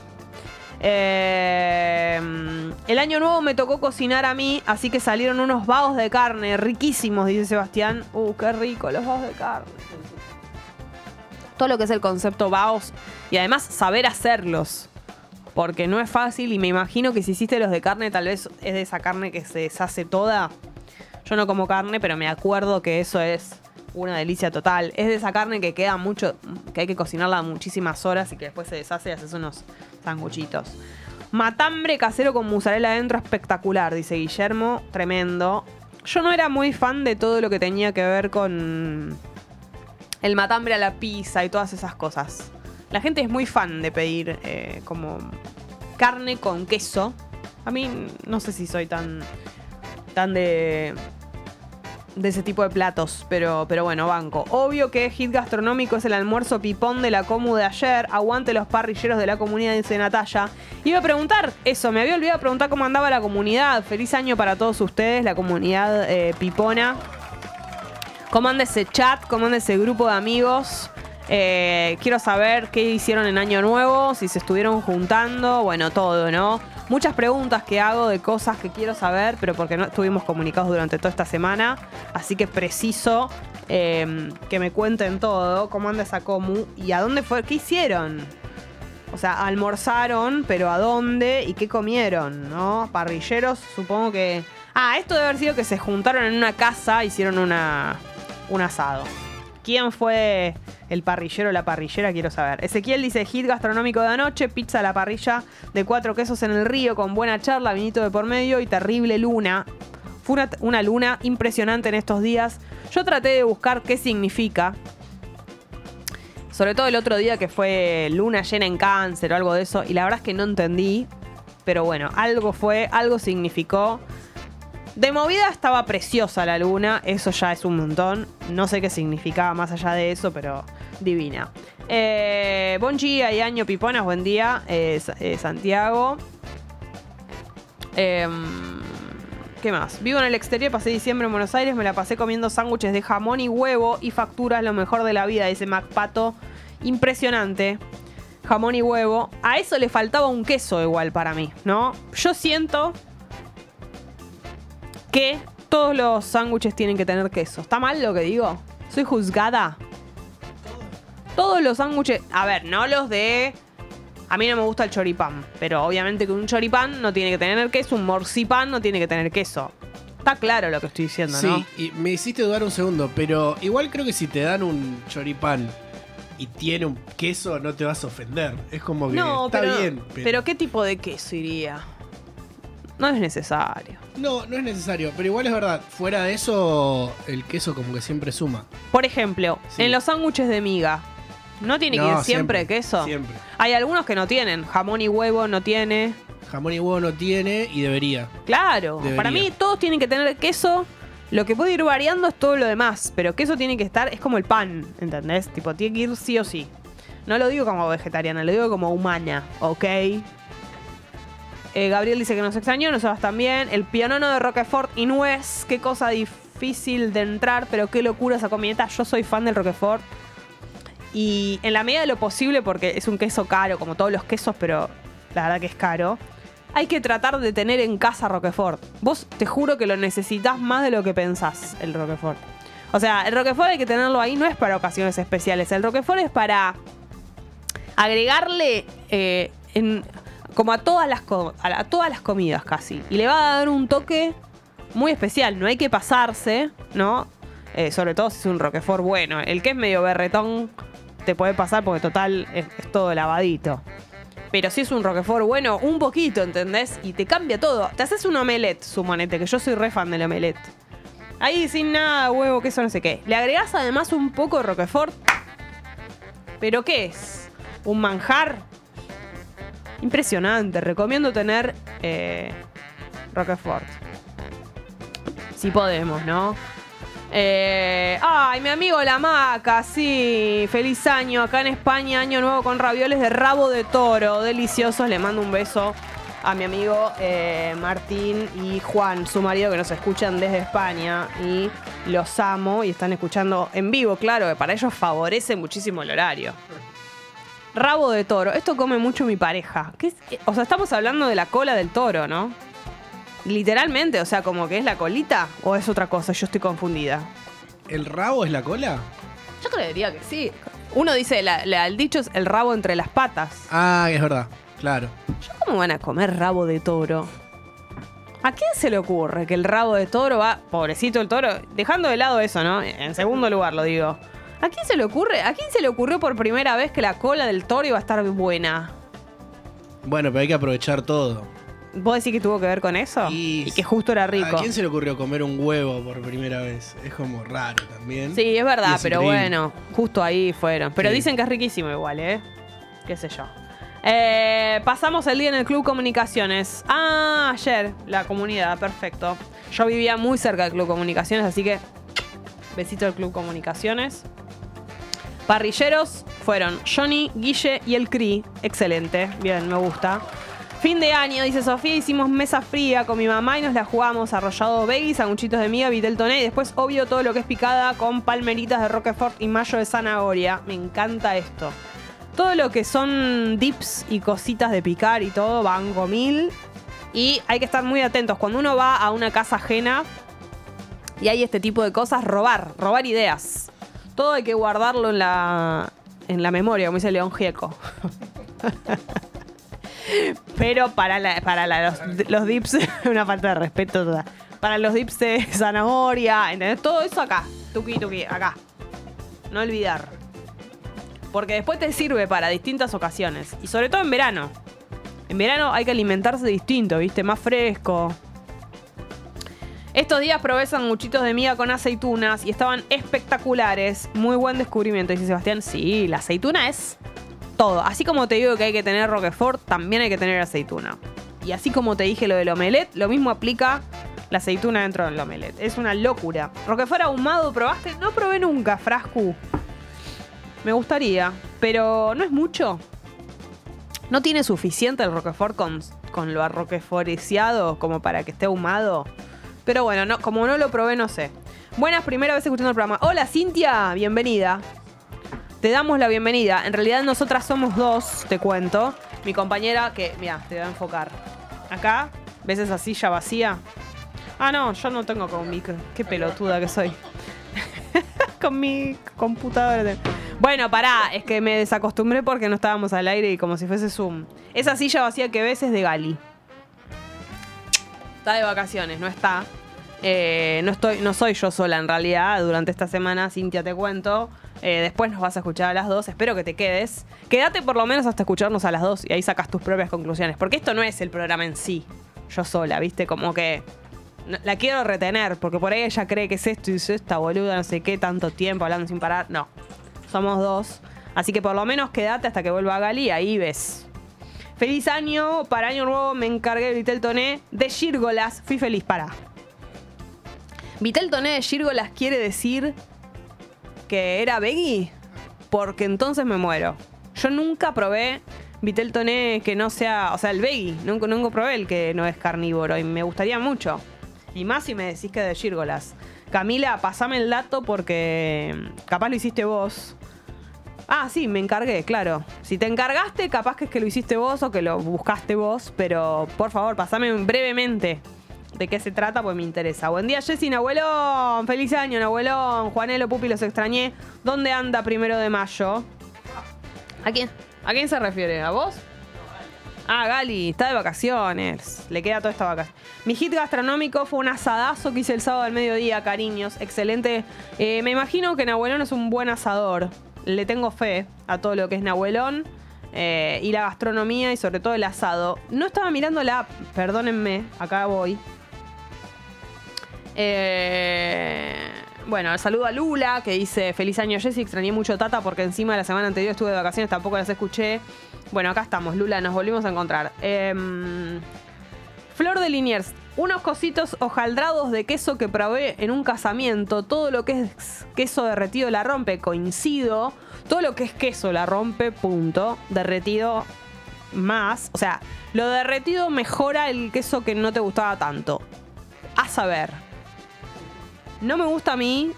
Eh, el año nuevo me tocó cocinar a mí, así que salieron unos baos de carne riquísimos, dice Sebastián. Uh, qué rico los baos de carne. Todo lo que es el concepto baos y además saber hacerlos. Porque no es fácil y me imagino que si hiciste los de carne, tal vez es de esa carne que se deshace toda. Yo no como carne, pero me acuerdo que eso es una delicia total. Es de esa carne que queda mucho, que hay que cocinarla muchísimas horas y que después se deshace y haces unos sanguchitos. Matambre casero con mozzarella adentro, espectacular, dice Guillermo. Tremendo. Yo no era muy fan de todo lo que tenía que ver con el matambre a la pizza y todas esas cosas. La gente es muy fan de pedir eh, como carne con queso. A mí no sé si soy tan tan de de ese tipo de platos, pero, pero bueno, banco. Obvio que hit gastronómico es el almuerzo pipón de la comu de ayer. Aguante los parrilleros de la comunidad, dice Natalia. Iba a preguntar eso, me había olvidado preguntar cómo andaba la comunidad. Feliz año para todos ustedes, la comunidad eh, pipona. ¿Cómo anda ese chat? ¿Cómo anda ese grupo de amigos? Eh, quiero saber qué hicieron en Año Nuevo, si se estuvieron juntando, bueno, todo, ¿no? Muchas preguntas que hago de cosas que quiero saber, pero porque no estuvimos comunicados durante toda esta semana. Así que preciso eh, que me cuenten todo, cómo anda esa comu y a dónde fue, qué hicieron. O sea, almorzaron, pero ¿a dónde y qué comieron, no? Parrilleros, supongo que... Ah, esto debe haber sido que se juntaron en una casa, hicieron una, un asado. ¿Quién fue el parrillero o la parrillera? Quiero saber. Ezequiel dice hit gastronómico de anoche, pizza a la parrilla de cuatro quesos en el río con buena charla, vinito de por medio y terrible luna. Fue una, una luna impresionante en estos días. Yo traté de buscar qué significa. Sobre todo el otro día que fue luna llena en cáncer o algo de eso. Y la verdad es que no entendí. Pero bueno, algo fue, algo significó. De movida estaba preciosa la luna, eso ya es un montón. No sé qué significaba más allá de eso, pero divina. Eh, buen día y año piponas, buen día, eh, Santiago. Em, ¿Qué más? Vivo en el exterior, pasé diciembre en Buenos Aires, me la pasé comiendo sándwiches de jamón y huevo y facturas, lo mejor de la vida, dice MacPato. Impresionante. Jamón y huevo. A eso le faltaba un queso igual para mí, ¿no? Yo siento que todos los sándwiches tienen que tener queso. ¿Está mal lo que digo? ¿Soy juzgada? Todos los sándwiches. A ver, no los de. A mí no me gusta el choripán. Pero obviamente que un choripán no tiene que tener queso. Un morcipán no tiene que tener queso. Está claro lo que estoy diciendo, Sí, ¿no? y me hiciste dudar un segundo, pero igual creo que si te dan un choripán y tiene un queso, no te vas a ofender. Es como que No, está pero, bien. pero... ¿qué tipo de queso iría? No es necesario. No, no es necesario, pero igual es verdad. Fuera de eso, el queso como que siempre suma. Por ejemplo, Sí. en los sándwiches de miga. ¿No tiene que No, ir siempre, queso? Siempre. Hay algunos que no tienen. Jamón y huevo no tiene. Jamón y huevo no tiene y debería. Claro, Debería. para mí todos tienen que tener queso. Lo que puede ir variando es todo lo demás, pero queso tiene que estar, es como el pan, ¿entendés? Tipo, tiene que ir sí o sí. No lo digo como vegetariana, lo digo como humana, ¿ok? Eh, Gabriel dice que nos extrañó, nosotros también. El pianono de Roquefort y nuez, qué cosa difícil de entrar, pero qué locura esa comidita. Yo soy fan del Roquefort. Y en la medida de lo posible, porque es un queso caro, como todos los quesos, pero la verdad que es caro. Hay que tratar de tener en casa Roquefort. Vos te juro que lo necesitas más de lo que pensás, el Roquefort. O sea, el Roquefort hay que tenerlo ahí, no es para ocasiones especiales. El Roquefort es para agregarle eh, en- como a todas, las a, todas las comidas casi. Y le va a dar un toque muy especial. No hay que pasarse, ¿no? Eh, sobre todo si es un Roquefort bueno. El que es medio berretón te puede pasar porque total es, todo lavadito. Pero si es un Roquefort bueno, un poquito, ¿entendés? Y te cambia todo. Te haces un omelette, suponete, que yo soy re fan del omelette. Ahí sin nada, huevo, queso, no sé qué. Le agregás además un poco de Roquefort. ¿Pero qué es? ¿Un manjar? Impresionante. Recomiendo tener eh, Roquefort. Si podemos, ¿no? Eh, ay, mi amigo La Maca, sí. Feliz año acá en España, año nuevo con ravioles de rabo de toro. Deliciosos. Le mando un beso a mi amigo eh, Martín y Juan, su marido, que nos escuchan desde España. Y los amo y están escuchando en vivo, claro, que para ellos favorece muchísimo el horario. Rabo de toro. Esto come mucho mi pareja. ¿Qué es? O sea, estamos hablando de la cola del toro, ¿no? Literalmente, o sea, como que es la colita o es otra cosa, yo estoy confundida. ¿El rabo es la cola? Yo creería que sí. Uno dice, la- la- el dicho es el rabo entre las patas. Ah, es verdad, claro. ¿Cómo van a comer rabo de toro? ¿A quién se le ocurre que el rabo de toro va, pobrecito el toro, dejando de lado eso, ¿no? En segundo lugar lo digo. ¿A quién se le ocurre? ¿A quién se le ocurrió por primera vez que la cola del toro iba a estar buena? Bueno, pero hay que aprovechar todo. ¿Vos decís que tuvo que ver con eso? Y, que justo era rico. ¿A quién se le ocurrió comer un huevo por primera vez? Es como raro también. Sí, es verdad, Y es pero increíble. bueno, justo ahí fueron. Pero Sí. dicen que es riquísimo igual, ¿eh? Qué sé yo. Eh, pasamos el día en el Club Comunicaciones. Ah, ayer, la comunidad, perfecto. Yo vivía muy cerca del Club Comunicaciones, así que besito del Club Comunicaciones. Parrilleros fueron Johnny, Guille y el Cri. Excelente, bien, me gusta. Fin de año, dice Sofía, hicimos mesa fría con mi mamá y nos la jugamos arrollado veggie, sanguchitos de miga, vitel toné y después obvio todo lo que es picada con palmeritas de Roquefort y mayo de zanahoria. Me encanta esto. Todo lo que son dips y cositas de picar y todo, banco mil. Y hay que estar muy atentos. Cuando uno va a una casa ajena y hay este tipo de cosas, robar, robar ideas. Todo hay que guardarlo en la, en la memoria, como dice León Gieco. Pero para, la- para los, los dips, [laughs] una falta de respeto. Para los dips de zanahoria, ¿entendés? Todo eso acá. Tuki, tuki, acá. No olvidar. Porque después te sirve para distintas ocasiones. Y sobre todo en verano. En verano hay que alimentarse distinto, ¿viste? Más fresco. Estos días probé sanguchitos de miga con aceitunas y estaban espectaculares. Muy buen descubrimiento, dice Sebastián. Sí, la aceituna es todo. Así como te digo que hay que tener Roquefort, también hay que tener aceituna. Y así como te dije lo del omelette, lo mismo aplica la aceituna dentro del omelette. Es una locura. Roquefort ahumado, ¿probaste? No probé nunca, Frascu. Me gustaría, pero no es mucho. No tiene suficiente el Roquefort con, con lo arroqueforiciado como para que esté ahumado. Pero bueno, no, como no lo probé, no sé. Buenas, primera vez escuchando el programa. Hola, Cintia, bienvenida. Te damos la bienvenida. En realidad nosotras somos dos, te cuento. Mi compañera que, mira, te voy a enfocar. Acá, ¿ves esa silla vacía? Ah, no, yo no tengo con mi... Qué pelotuda que soy. [laughs] con mi computadora. Bueno, pará, es que me desacostumbré porque no estábamos al aire y como si fuese Zoom. Esa silla vacía que ves es de Gali. De vacaciones, no está. Eh, no, estoy, no soy yo sola en realidad. Durante esta semana, Cintia, te cuento. Eh, después nos vas a escuchar a las dos. Espero que te quedes. Quédate por lo menos hasta escucharnos a las dos y ahí sacas tus propias conclusiones. Porque esto no es el programa en sí. Yo sola, ¿viste? Como que la quiero retener. Porque por ahí ella cree que es esto y dice esta boluda, no sé qué, tanto tiempo hablando sin parar. No. Somos dos. Así que por lo menos quédate hasta que vuelva Gali y ahí ves. Feliz año, para año nuevo me encargué Vitel Toné de Gírgolas. Fui feliz, para. Vitel Toné de Gírgolas quiere decir que era veggie, porque entonces me muero. Yo nunca probé Vitel Toné que no sea, o sea, el veggie. Nunca, nunca probé el que no es carnívoro y me gustaría mucho. Y más si me decís que de Gírgolas. Camila, pasame el dato porque capaz lo hiciste vos. Ah, sí, me encargué, claro. Si te encargaste, capaz que es que lo hiciste vos o que lo buscaste vos, pero por favor, pasame brevemente de qué se trata, pues me interesa. Buen día, Jessy, Nahuelón. Feliz año, Nahuelón. Juanelo, Pupi, los extrañé. ¿Dónde anda primero de mayo? ¿A quién? ¿A quién se refiere? ¿A vos? Ah, Gali, está de vacaciones. Le queda toda esta vacación. Mi hit gastronómico fue un asadazo que hice el sábado al mediodía, cariños. Excelente. Eh, me imagino que Nahuelón es un buen asador. Le tengo fe a todo lo que es Nahuelón. eh, y la gastronomía y sobre todo el asado. No estaba mirando la app, perdónenme, acá voy. Eh, bueno, saludo a Lula que dice feliz año Jessy, extrañé mucho Tata porque encima la semana anterior estuve de vacaciones, tampoco las escuché. Bueno, acá estamos, Lula, nos volvimos a encontrar. Em, Flor de Liniers, unos cositos hojaldrados de queso que probé en un casamiento. Todo lo que es queso derretido la rompe, coincido. Todo lo que es queso la rompe, punto. Derretido más. O sea, lo derretido mejora el queso que no te gustaba tanto. A saber. No me gusta a mí.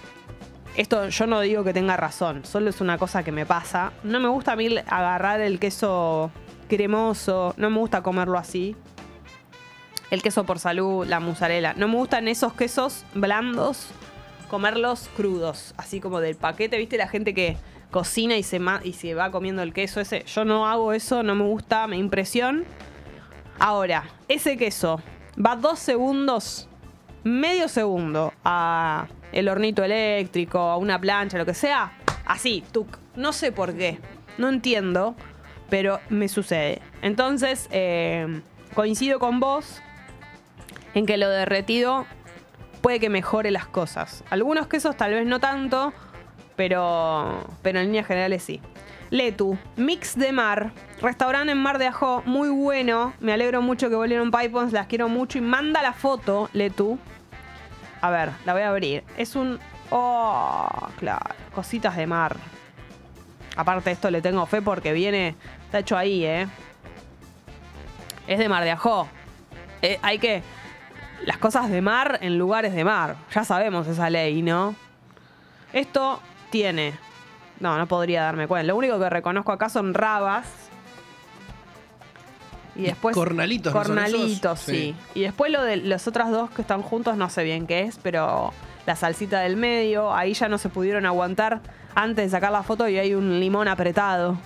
Esto yo no digo que tenga razón, solo es una cosa que me pasa. No me gusta a mí agarrar el queso cremoso, no me gusta comerlo así. El queso por salud, la mozzarella. No me gustan esos quesos blandos, comerlos crudos, así como del paquete, ¿viste? La gente que cocina y se, y se va comiendo el queso ese. Yo no hago eso, no me gusta, me impresión. Ahora, ese queso va dos segundos, medio segundo a el hornito eléctrico, a una plancha, lo que sea. Así, tuc. No sé por qué. No entiendo, pero me sucede. Entonces, eh, coincido con vos en que lo derretido puede que mejore las cosas. Algunos quesos tal vez no tanto, pero, pero en líneas generales sí. Letu, mix de mar, restaurante en Mar de Ajó, muy bueno. Me alegro mucho que volvieron Pipons, las quiero mucho. Y manda la foto, Letu, A ver, la voy a abrir. Es un. Oh, claro. Cositas de mar. Aparte, esto le tengo fe porque viene. Está hecho ahí, ¿eh? Es de mar de Ajó. Eh, hay que. Las cosas de mar en lugares de mar. Ya sabemos esa ley, ¿no? Esto tiene. No, no podría darme cuenta. Lo único que reconozco acá son rabas. Y después. cornalitos, ¿no son Cornalitos, sí. Sí. Y después lo de los otros dos que están juntos, no sé bien qué es, pero la salsita del medio, ahí ya no se pudieron aguantar antes de sacar la foto y hay un limón apretado.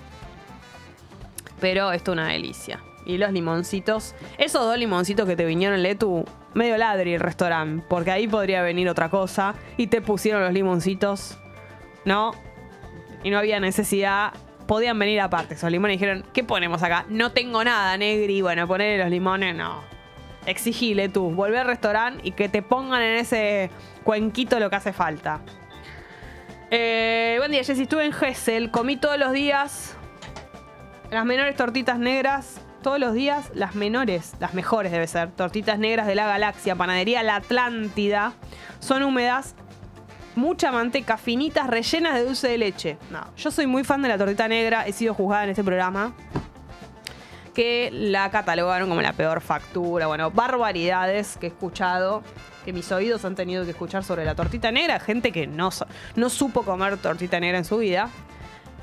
Pero esto es una delicia. Y los limoncitos, esos dos limoncitos que te vinieron, Letu, medio ladri el restaurante, porque ahí podría venir otra cosa y te pusieron los limoncitos, ¿no? Y no había necesidad. Podían venir aparte esos limones y dijeron, ¿qué ponemos acá? No tengo nada, Negri. Bueno, ponerle los limones, no. Exigile tú, volver al restaurante y que te pongan en ese cuenquito lo que hace falta. Eh, buen día, Jessy. Estuve en Gessel, comí todos los días las menores tortitas negras. Todos los días, las menores, las mejores debe ser, tortitas negras de la galaxia, panadería La Atlántida. Son húmedas, mucha manteca, finitas, rellenas de dulce de leche. No, yo soy muy fan de la tortita negra, he sido juzgada en este programa. Que la catalogaron como la peor factura. Bueno, barbaridades que he escuchado, que mis oídos han tenido que escuchar sobre la tortita negra. Gente que no, no supo comer tortita negra en su vida.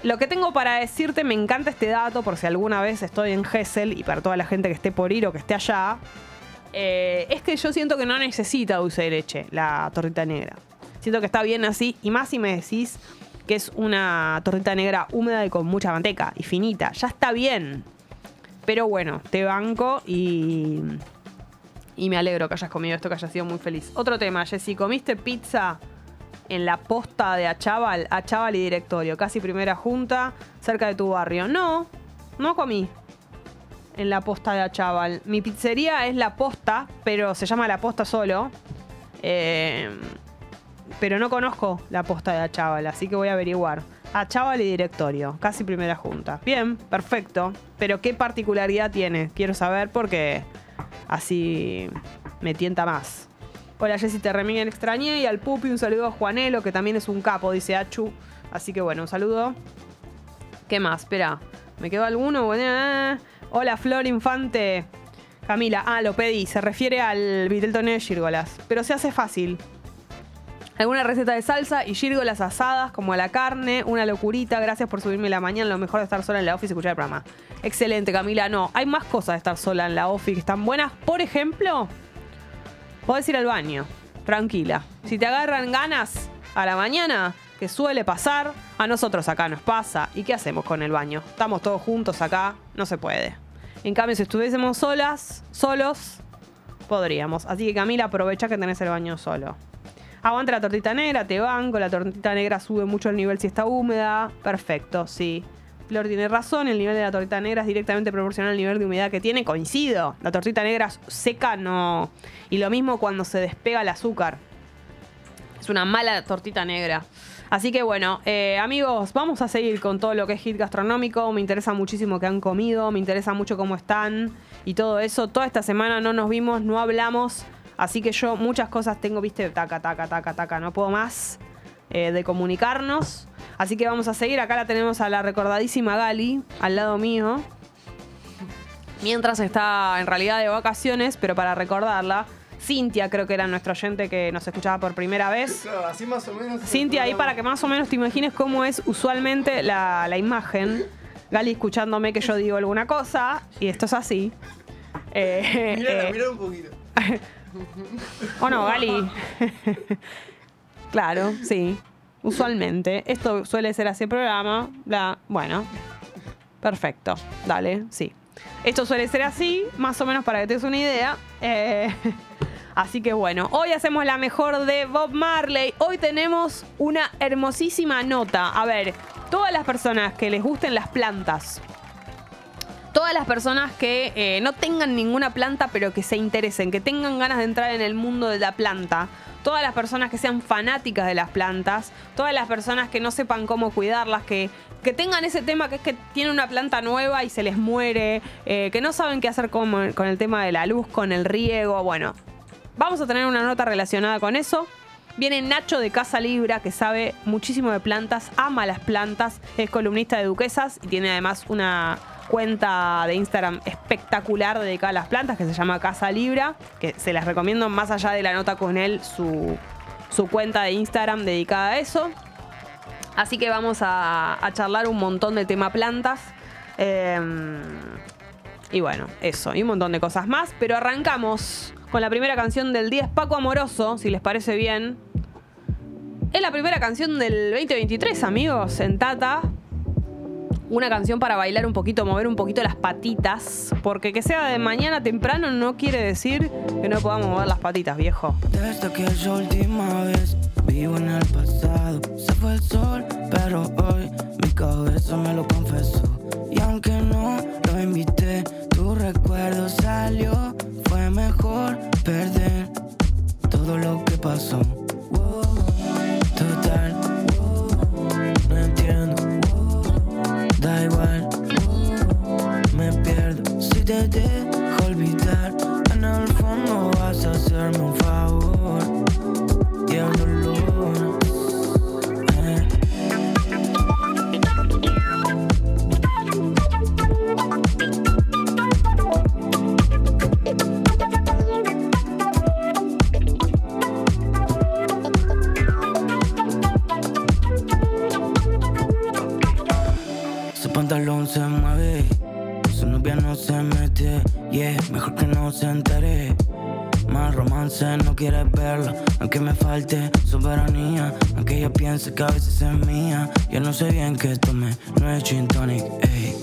Lo que tengo para decirte, me encanta este dato, por si alguna vez estoy en Gessel y para toda la gente que esté por ir o que esté allá, eh, es que yo siento que no necesita dulce de leche la tortita negra. Siento que está bien así, y más si me decís que es una tortita negra húmeda y con mucha manteca y finita. Ya está bien. Pero bueno, te banco y. Y me alegro que hayas comido esto, que hayas sido muy feliz. Otro tema, Jessy, ¿comiste pizza en la posta de Achaval? Achaval y directorio, casi primera junta, cerca de tu barrio. No, no comí en la posta de Achaval. Mi pizzería es la posta, pero se llama la posta solo. Eh, pero no conozco la posta de Achaval, así que voy a averiguar. Achaval y directorio, casi primera junta. Bien, perfecto. Pero ¿qué particularidad tiene? Quiero saber porque así me tienta más. Hola Jessy, te extrañé y al Pupi un saludo a Juanelo, que también es un capo, dice Achu. Así que bueno, un saludo. ¿Qué más? Espera, ¿me quedó alguno? Bueno, eh. Hola Flor Infante. Camila, ah, lo pedí, se refiere al Viteltoné de Gírgolas. Pero se hace fácil. Alguna receta de salsa y gírgolas asadas como a la carne, una locurita. Gracias por subirme la mañana. Lo mejor de estar sola en la office y escuchar el programa. Excelente, Camila. No, hay más cosas de estar sola en la office que están buenas. Por ejemplo, podés ir al baño. Tranquila. Si te agarran ganas a la mañana, que suele pasar, a nosotros acá nos pasa. ¿Y qué hacemos con el baño? Estamos todos juntos acá, no se puede. En cambio, si estuviésemos solas, solos, podríamos. Así que Camila, aprovecha que tenés el baño solo. Aguanta la tortita negra, te banco. La tortita negra sube mucho el nivel si está húmeda. Perfecto, sí. Flor tiene razón, el nivel de la tortita negra es directamente proporcional al nivel de humedad que tiene. Coincido. La tortita negra seca no. Y lo mismo cuando se despega el azúcar. Es una mala tortita negra. Así que bueno, eh, amigos, vamos a seguir con todo lo que es hit gastronómico. Me interesa muchísimo que han comido, me interesa mucho cómo están y todo eso. Toda esta semana no nos vimos, no hablamos. Así que yo muchas cosas tengo, viste, taca, taca, taca, taca. No puedo más eh, de comunicarnos. Así que vamos a seguir. Acá la tenemos a la recordadísima Gali, al lado mío. Mientras está en realidad de vacaciones, pero para recordarla, Cintia creo que era nuestro oyente que nos escuchaba por primera vez. Claro, así más o menos. Cintia, ahí para que más o menos te imagines cómo es usualmente la, la imagen. Gali escuchándome que yo digo alguna cosa, y esto es así. Eh, Mirala, eh, mirala un poquito. [laughs] ¿O no, Gali? [laughs] claro, sí. Usualmente. Esto suele ser así el programa. Bla, bueno. Perfecto. Dale, sí. Esto suele ser así, más o menos para que te des una idea. Eh, [laughs] así que bueno, hoy hacemos la mejor de Bob Marley. Hoy tenemos una hermosísima nota. A ver, todas las personas que les gusten las plantas, todas las personas que eh, no tengan ninguna planta, pero que se interesen, que tengan ganas de entrar en el mundo de la planta, todas las personas que sean fanáticas de las plantas, todas las personas que no sepan cómo cuidarlas, que, que tengan ese tema que es que tienen una planta nueva y se les muere, eh, que no saben qué hacer con, con el tema de la luz, con el riego, bueno. vamos a tener una nota relacionada con eso. Viene Nacho de Casa Libra, que sabe muchísimo de plantas, ama las plantas, es columnista de Duquesas y tiene además una cuenta de Instagram espectacular dedicada a las plantas que se llama Casa Libra, que se las recomiendo más allá de la nota con él, su, su cuenta de Instagram dedicada a eso. Así que vamos a, a charlar un montón de tema plantas. Em, y bueno, eso, y un montón de cosas más. Pero arrancamos con la primera canción del día, es Paco Amoroso, si les parece bien. Es la primera canción del 2023, amigos, en Tata. Una canción para bailar un poquito, mover un poquito las patitas. Porque que sea de mañana temprano no quiere decir que no podamos mover las patitas, viejo. Desde aquella última vez vivo en el pasado. Se fue el sol, pero hoy mi cabeza me lo confesó. Y aunque no lo invité, tu recuerdo salió. Fue mejor perder todo lo que pasó. Total, no entiendo. Te dejo olvidar. En el fondo vas a hacerme un favor. Mejor que no se entere. Más romance no quieres verla, aunque me falte soberanía, aunque ella piense que a veces es mía. Yo no sé bien qué tomé, no es gin tonic, ey.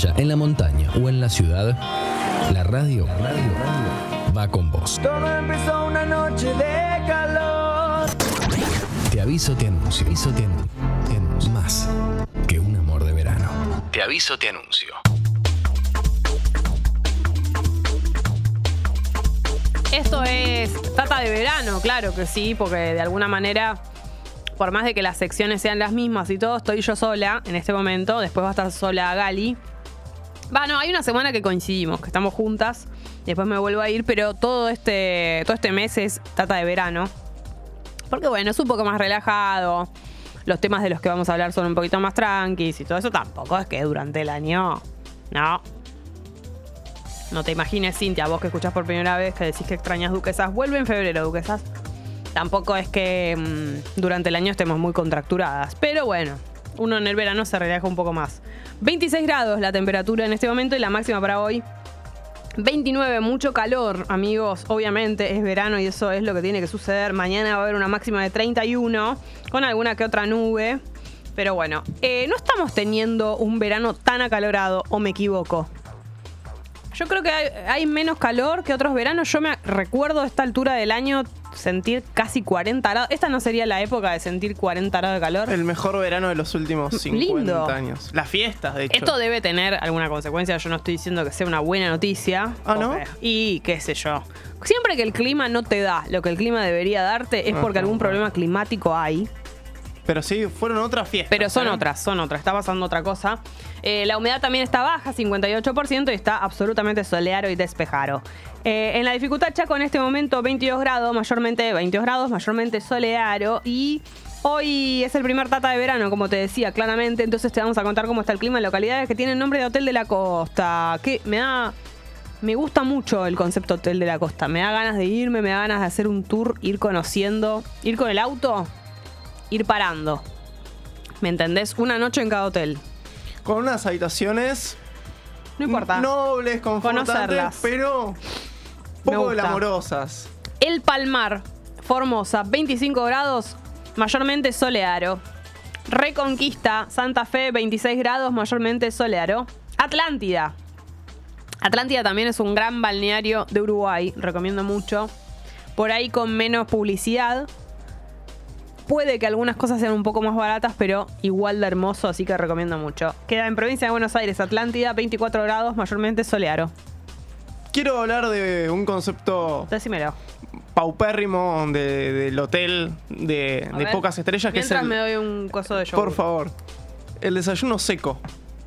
Playa, en la montaña o en la ciudad, la radio, va con vos. Todo empezó una noche de calor. Te aviso, te anuncio. Aviso, te anuncio. Te anuncio. Más que un amor de verano. Te aviso, te anuncio. Esto es Tata de verano, claro que sí, porque de alguna manera, por más de que las secciones sean las mismas y todo, estoy yo sola en este momento. Después va a estar sola Gali. Va, no, hay una semana que coincidimos, que estamos juntas. Después me vuelvo a ir, pero todo este, todo este mes es Tata de verano. Porque bueno, es un poco más relajado. Los temas de los que vamos a hablar son un poquito más tranquis y todo eso tampoco es que durante el año. No. No te imagines, Cintia, vos que escuchás por primera vez que decís que extrañas duquesas. Vuelve en febrero, duquesas. Tampoco es que mm, durante el año estemos muy contracturadas. Pero bueno, uno en el verano se relaja un poco más. 26 grados la temperatura en este momento y la máxima para hoy. 29, mucho calor, amigos. Obviamente es verano y eso es lo que tiene que suceder. Mañana va a haber una máxima de 31 con alguna que otra nube. Pero bueno, eh, no estamos teniendo un verano tan acalorado, o me equivoco. Yo creo que hay, hay menos calor que otros veranos. Yo me recuerdo a esta altura del año sentir casi 40 grados. Esta no sería la época de sentir 40 grados de calor. El mejor verano de los últimos 50 Lindo. años. Las fiestas, de hecho. Esto debe tener alguna consecuencia. Yo no estoy diciendo que sea una buena noticia. Ah, ¿no? Y qué sé yo. Siempre que el clima no te da lo que el clima debería darte es porque algún problema climático hay. Pero sí, fueron otras fiestas. Pero son ¿eh? otras, son otras. Está pasando otra cosa. Eh, la humedad también está baja, 58%, y está absolutamente soleado y despejado. Eh, en la dificultad Chaco en este momento 22 grados, mayormente 22 grados, mayormente soleado. Y hoy es el primer tata de verano, como te decía claramente. Entonces te vamos a contar cómo está el clima en localidades que tienen nombre de Hotel de la Costa. Que me da... Me gusta mucho el concepto Hotel de la Costa. Me da ganas de irme, me da ganas de hacer un tour, ir conociendo, ir con el auto, ir parando. ¿Me entendés? Una noche en cada hotel. Con unas habitaciones No importa. nobles, confortantes, pero poco glamorosas. El Palmar, Formosa, 25 grados, mayormente soleado. Reconquista, Santa Fe, 26 grados, mayormente soleado. Atlántida. Atlántida también es un gran balneario de Uruguay, recomiendo mucho. Por ahí con menos publicidad. Puede que algunas cosas sean un poco más baratas, pero igual de hermoso, así que recomiendo mucho. Queda en provincia de Buenos Aires, Atlántida, 24 grados, mayormente soleado. Quiero hablar de un concepto Decímelo. paupérrimo de- del hotel de, pocas estrellas, que es el. me doy un coso de yogur. Por favor. El desayuno seco.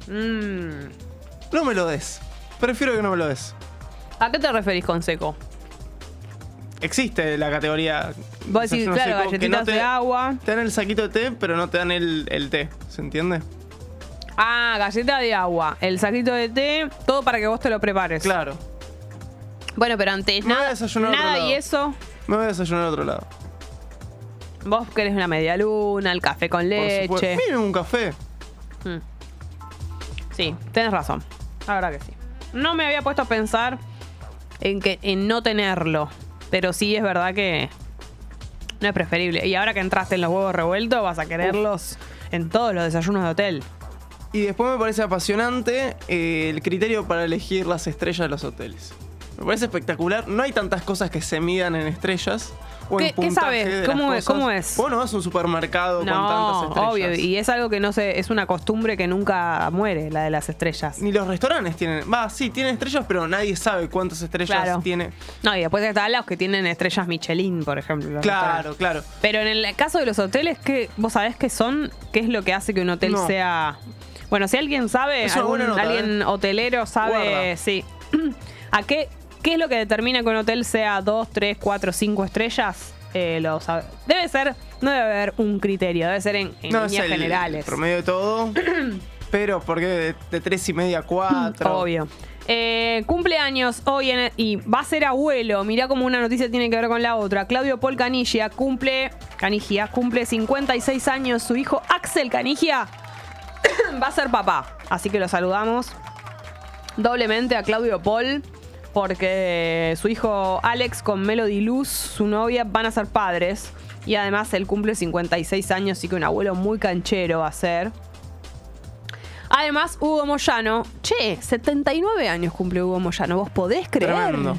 Mm. No me lo des. Prefiero que no me lo des. ¿A qué te referís con seco? Existe la categoría. Vos decís, claro, galletitas te, de agua. Te dan el saquito de té, pero no te dan el, el té. ¿Se entiende? Ah, galleta de agua, el saquito de té, todo para que vos te lo prepares. Claro. Bueno, pero antes Me voy a nada, desayunar a otro nada y eso, Me voy a desayunar a otro lado. vos querés una media luna, el café con Por leche. Mínimo un café. Mm. Sí, tenés razón. La verdad que sí. No me había puesto a pensar en que en no tenerlo. Pero sí es verdad que no es preferible. Y ahora que entraste en los huevos revueltos, vas a quererlos en todos los desayunos de hotel. Y después me parece apasionante eh, el criterio para elegir las estrellas de los hoteles. Me parece espectacular. No hay tantas cosas que se midan en estrellas. O ¿Qué- en qué sabes? ¿Cómo es? ¿Cómo es? Vos no vas a un supermercado con tantas No, estrellas. obvio. Y es algo que no sé, es una costumbre que nunca muere, la de las estrellas. Ni los restaurantes tienen. Va, sí, tienen estrellas, pero nadie sabe cuántas estrellas Claro. tiene. No, y después están los que tienen estrellas Michelin, por ejemplo. Claro, claro. Pero en el caso de los hoteles, ¿qué, ¿vos sabés qué son? ¿Qué es lo que hace que un hotel No. sea. Bueno, si alguien sabe, Es algún- nota, alguien ¿eh? hotelero sabe, Guarda. sí. [clears throat] ¿A qué, qué es lo que determina que un hotel sea 2, 3, 4, 5 estrellas? Eh, lo sabe. Debe ser, no debe haber un criterio, debe ser en, en no, líneas el generales. promedio de todo. [clears throat] pero porque de, de tres y media a cuatro. Obvio. Eh, cumpleaños hoy en- y va a ser abuelo. Mirá cómo una noticia tiene que ver con la otra. Claudio Paul Canigia cumple. Canigia cumple 56 años. Su hijo Axel Canigia [clears throat] va a ser papá. Así que lo saludamos doblemente a Claudio Paul. Porque su hijo Alex con Melody Luz, su novia, van a ser padres. Y además él cumple 56 años, así que un abuelo muy canchero va a ser. Además, Hugo Moyano, che, 79 años cumple Hugo Moyano, ¿vos podés creer? Tremendo.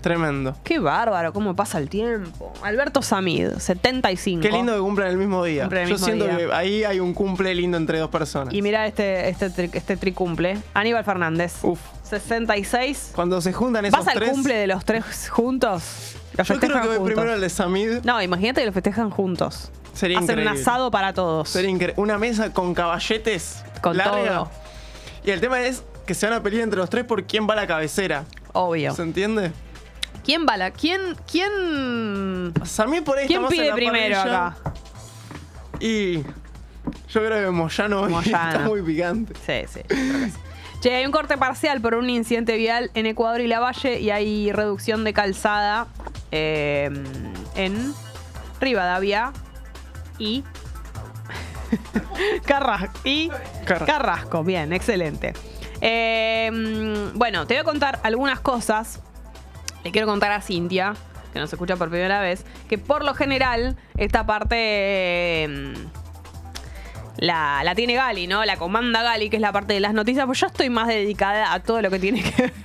Tremendo. Qué bárbaro, cómo pasa el tiempo. Alberto Samid, 75. Qué lindo que cumplan el mismo día. El Yo mismo siento día. que ahí hay un cumple lindo entre dos personas. Y mira este, este, este tricumple. Aníbal Fernández. Uf. 66. Cuando se juntan esos ¿Vas al tres. cumple de los tres juntos? Los Yo creo que voy juntos. primero al de Samid. No, imagínate que lo festejan juntos. Sería Hacen un asado para todos. Sería Una mesa con caballetes. Con larga. todo. Y el tema es que se van a pelear entre los tres por quién va a la cabecera. Obvio. ¿Se entiende? ¿Quién va la? ¿Quién? ¿Quién? Samid por ahí ¿Quién está más en pide la primero parrilla. acá? Y yo creo que Moyano, hoy Moyano. [laughs] está muy picante. Sí, sí. yo [clears throat] creo que sí. Che, hay un corte parcial por un incidente vial en Ecuador y La Valle y hay reducción de calzada eh, en Rivadavia y [laughs] Carrasco. Y Carrasco. Bien, excelente. Eh, mm, bueno, te voy a contar algunas cosas. Le quiero contar a Cintia, que nos escucha por primera vez, que por lo general esta parte... eh, la, la tiene Gali, ¿no? La comanda Gali, que es la parte de las noticias, pues yo estoy más dedicada a todo lo que tiene que ver. [laughs]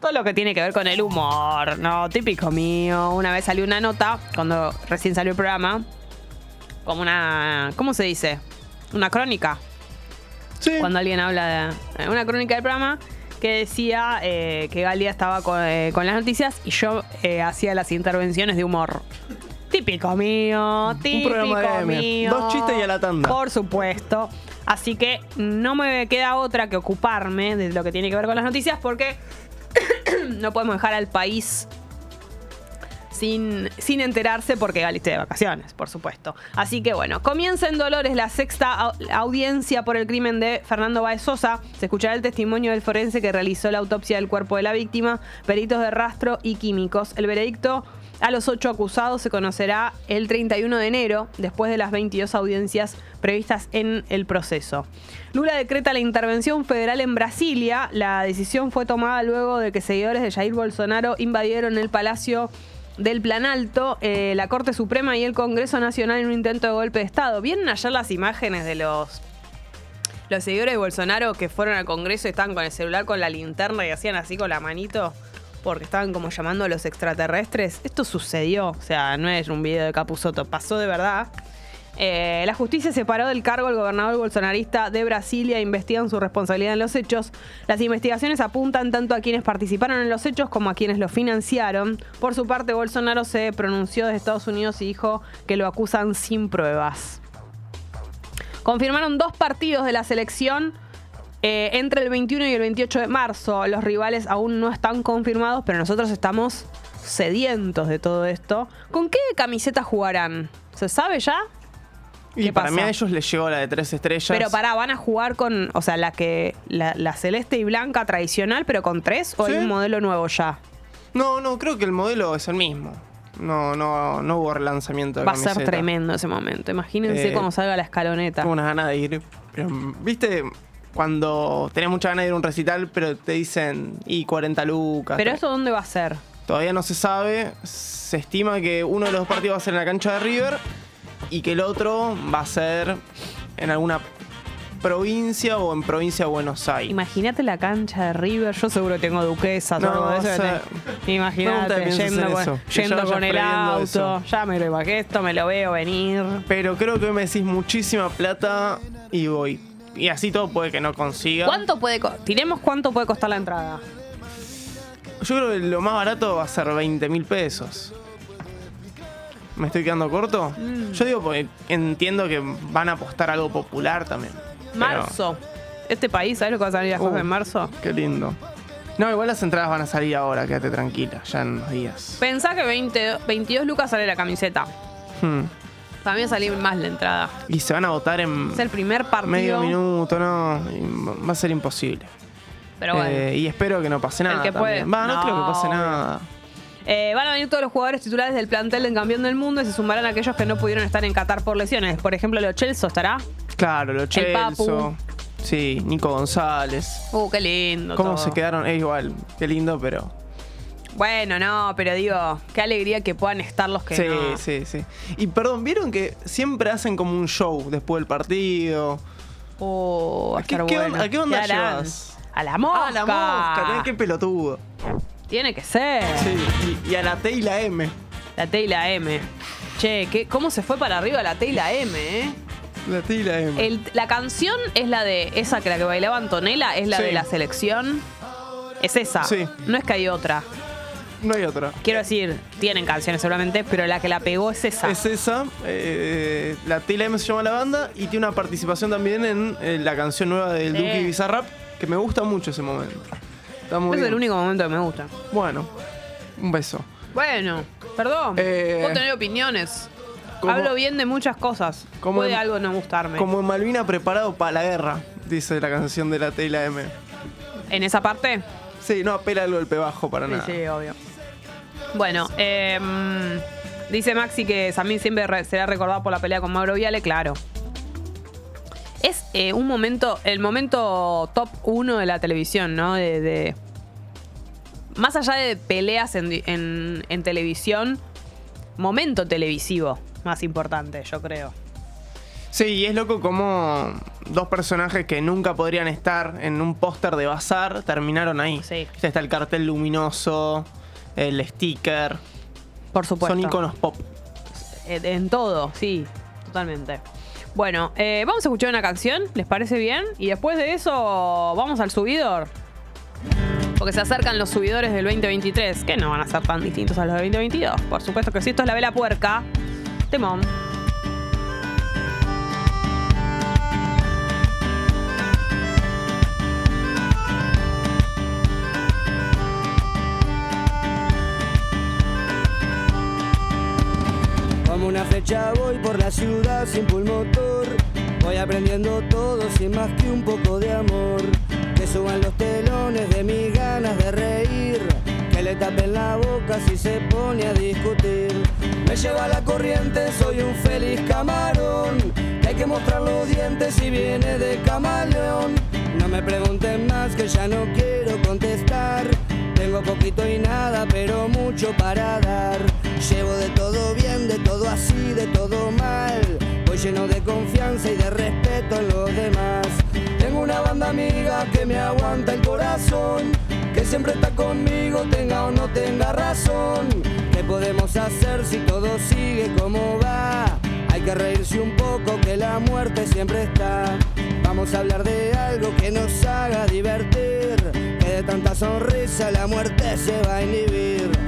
Todo lo que tiene que ver con el humor, ¿no? Típico mío. Una vez salió una nota, cuando recién salió el programa, como una. ¿Cómo se dice? Una crónica. Sí. Cuando alguien habla de. eh, Una crónica del programa que decía eh, que Galia estaba con, eh, con las noticias y yo eh, hacía las intervenciones de humor. Típico mío, típico programa de M. mío. Dos chistes y a la tanda. Por supuesto. Así que no me queda otra que ocuparme de lo que tiene que ver con las noticias porque [coughs] no podemos dejar al país sin, sin enterarse porque Gali está de vacaciones, por supuesto. Así que bueno, comienza en Dolores la sexta au- audiencia por el crimen de Fernando Baez Sosa. Se escuchará el testimonio del forense que realizó la autopsia del cuerpo de la víctima, peritos de rastro y químicos. El veredicto a los ocho acusados se conocerá el 31 de enero, después de las 22 audiencias previstas en el proceso. Lula decreta la intervención federal en Brasilia. La decisión fue tomada luego de que seguidores de Jair Bolsonaro invadieron el Palacio del Planalto, eh, la Corte Suprema y el Congreso Nacional en un intento de golpe de Estado. ¿Vieron ayer las imágenes de los, los seguidores de Bolsonaro que fueron al Congreso estaban con el celular con la linterna y hacían así con la manito? Porque estaban como llamando a los extraterrestres. Esto sucedió, o sea, no es un video de Capuzoto, pasó de verdad. Eh, la justicia separó del cargo al gobernador bolsonarista de Brasilia e investigan su responsabilidad en los hechos. Las investigaciones apuntan tanto a quienes participaron en los hechos como a quienes los financiaron. Por su parte, Bolsonaro se pronunció desde Estados Unidos y dijo que lo acusan sin pruebas. Confirmaron dos partidos de la selección eh, entre el 21 y el 28 de marzo. Los rivales aún no están confirmados, pero nosotros estamos sedientos de todo esto. ¿Con qué camiseta jugarán? ¿Se sabe ya? Y ¿Qué para pasa? mí a ellos les llegó la de tres estrellas. Pero pará, van a jugar con, o sea, la que la, la celeste y blanca tradicional, pero con tres o hay Sí. un modelo nuevo ya. No, no, creo que el modelo es el mismo. No, no, no hubo relanzamiento de Va a ser camiseta. tremendo ese momento. Imagínense Eh, cuando salga la escaloneta. Tengo unas ganas de ir. Pero, ¿viste? Cuando tenés mucha ganas de ir a un recital, pero te dicen, y 40 lucas. Pero eso dónde va a ser? Todavía no se sabe. Se estima que uno de los dos partidos va a ser en la cancha de River y que el otro va a ser en alguna provincia o en provincia de Buenos Aires. Imagínate la cancha de River. Yo seguro tengo duquesas No, o algo de eso. o sea, que te- Imagínate, yendo, con, eso, yendo con el auto. eso. Ya me lo imagino, esto me lo veo venir. Pero creo que hoy me decís muchísima plata y voy. Y así todo puede que no consiga. ¿Cuánto puede co- Tiremos cuánto puede costar la entrada. Yo creo que lo más barato va a ser 20 mil pesos. ¿Me estoy quedando corto? Mm. Yo digo porque entiendo que van a apostar algo popular también. Pero- Marzo. Este país, ¿sabes lo que va a salir a Uh. en marzo? Qué lindo. No, igual las entradas van a salir ahora, quédate tranquila, ya en unos días. Pensá que 20, 22 lucas sale la camiseta. Hmm. Para mí va a salir más la entrada. Y se van a votar en Es el primer partido. medio minuto, no. Va a ser imposible. Pero bueno. Eh, y espero que no pase El nada. que puede. también. Va, no, No, creo que pase nada. Eh, van a venir todos los jugadores titulares del plantel del campeón del mundo y se sumarán aquellos que no pudieron estar en Qatar por lesiones. Por ejemplo, Lo Chelso estará. Claro, lo Papu. Chelso. Sí, Nico González. Uh, qué lindo. ¿Cómo todo. se quedaron? Es igual, qué lindo, pero. Bueno, no, pero digo, qué alegría que puedan estar los que sí, no. sí, sí. Y perdón, ¿vieron que siempre hacen como un show después del partido? Va a ¿A qué, qué bueno. ¿a qué onda ¿Qué llevas? A la mosca. Ah, la mosca, tenés que pelotudo. Tiene que ser. Sí, y, y a la T y la M. La T y la M. Che, ¿qué, ¿cómo se fue para arriba la T y la M, eh? La T y la M. El- la canción es la de esa que la que bailaba Antonella, es la Sí. de la selección. Es esa. Sí. No es que hay otra. No hay otra. Quiero decir, tienen canciones seguramente, pero la que la pegó es esa. Es esa. eh, la T y la M se llama la banda y tiene una participación también en eh, la canción nueva del Sí. Duki Bizarrap, que me gusta mucho ese momento. Está muy es bien. el único momento que me gusta. Bueno, un beso. Bueno, perdón. Eh, Puedo tener opiniones. ¿cómo- Hablo bien de muchas cosas. ¿Cómo Puede en- algo no gustarme. Como en Malvina preparado para la guerra, dice la canción de la T y la M. En esa parte. Sí, no apela al golpe bajo para Sí, nada. sí, obvio. Bueno, em, dice Maxi que Samir siempre re- será recordado por la pelea con Mauro Viale, claro. Es eh, un momento, el momento top 1 de la televisión, ¿no? De, de- más allá de peleas en, di- en- en televisión, momento televisivo más importante, yo creo. Sí, y es loco como dos personajes que nunca podrían estar en un póster de bazar terminaron ahí. Sí. Está el cartel luminoso, el sticker. Por supuesto. Son iconos pop. En todo, sí, totalmente. Bueno, eh, vamos a escuchar una canción, ¿les parece bien? Y después de eso, vamos al subidor. Porque se acercan los subidores del 2023, que no van a ser tan distintos a los del 2022. Por supuesto que sí, esto es la vela puerca. Temón. Voy por la ciudad sin pulmotor. Voy aprendiendo todo sin más que un poco de amor. Que suban los telones de mis ganas de reír. Que le tapen la boca si se pone a discutir. Me lleva la corriente, soy un feliz camarón. Hay que mostrar los dientes si viene de camaleón. No me pregunten más que ya no quiero contestar. Tengo poquito y nada, pero mucho para dar. Llevo de todo bien, de todo así, de todo mal. Voy lleno de confianza y de respeto en los demás. Tengo una banda amiga que me aguanta el corazón. Que siempre está conmigo, tenga o no tenga razón. ¿Qué podemos hacer si todo sigue como va? Hay que reírse un poco, que la muerte siempre está. Vamos a hablar de algo que nos haga divertir. Que de tanta sonrisa la muerte se va a inhibir.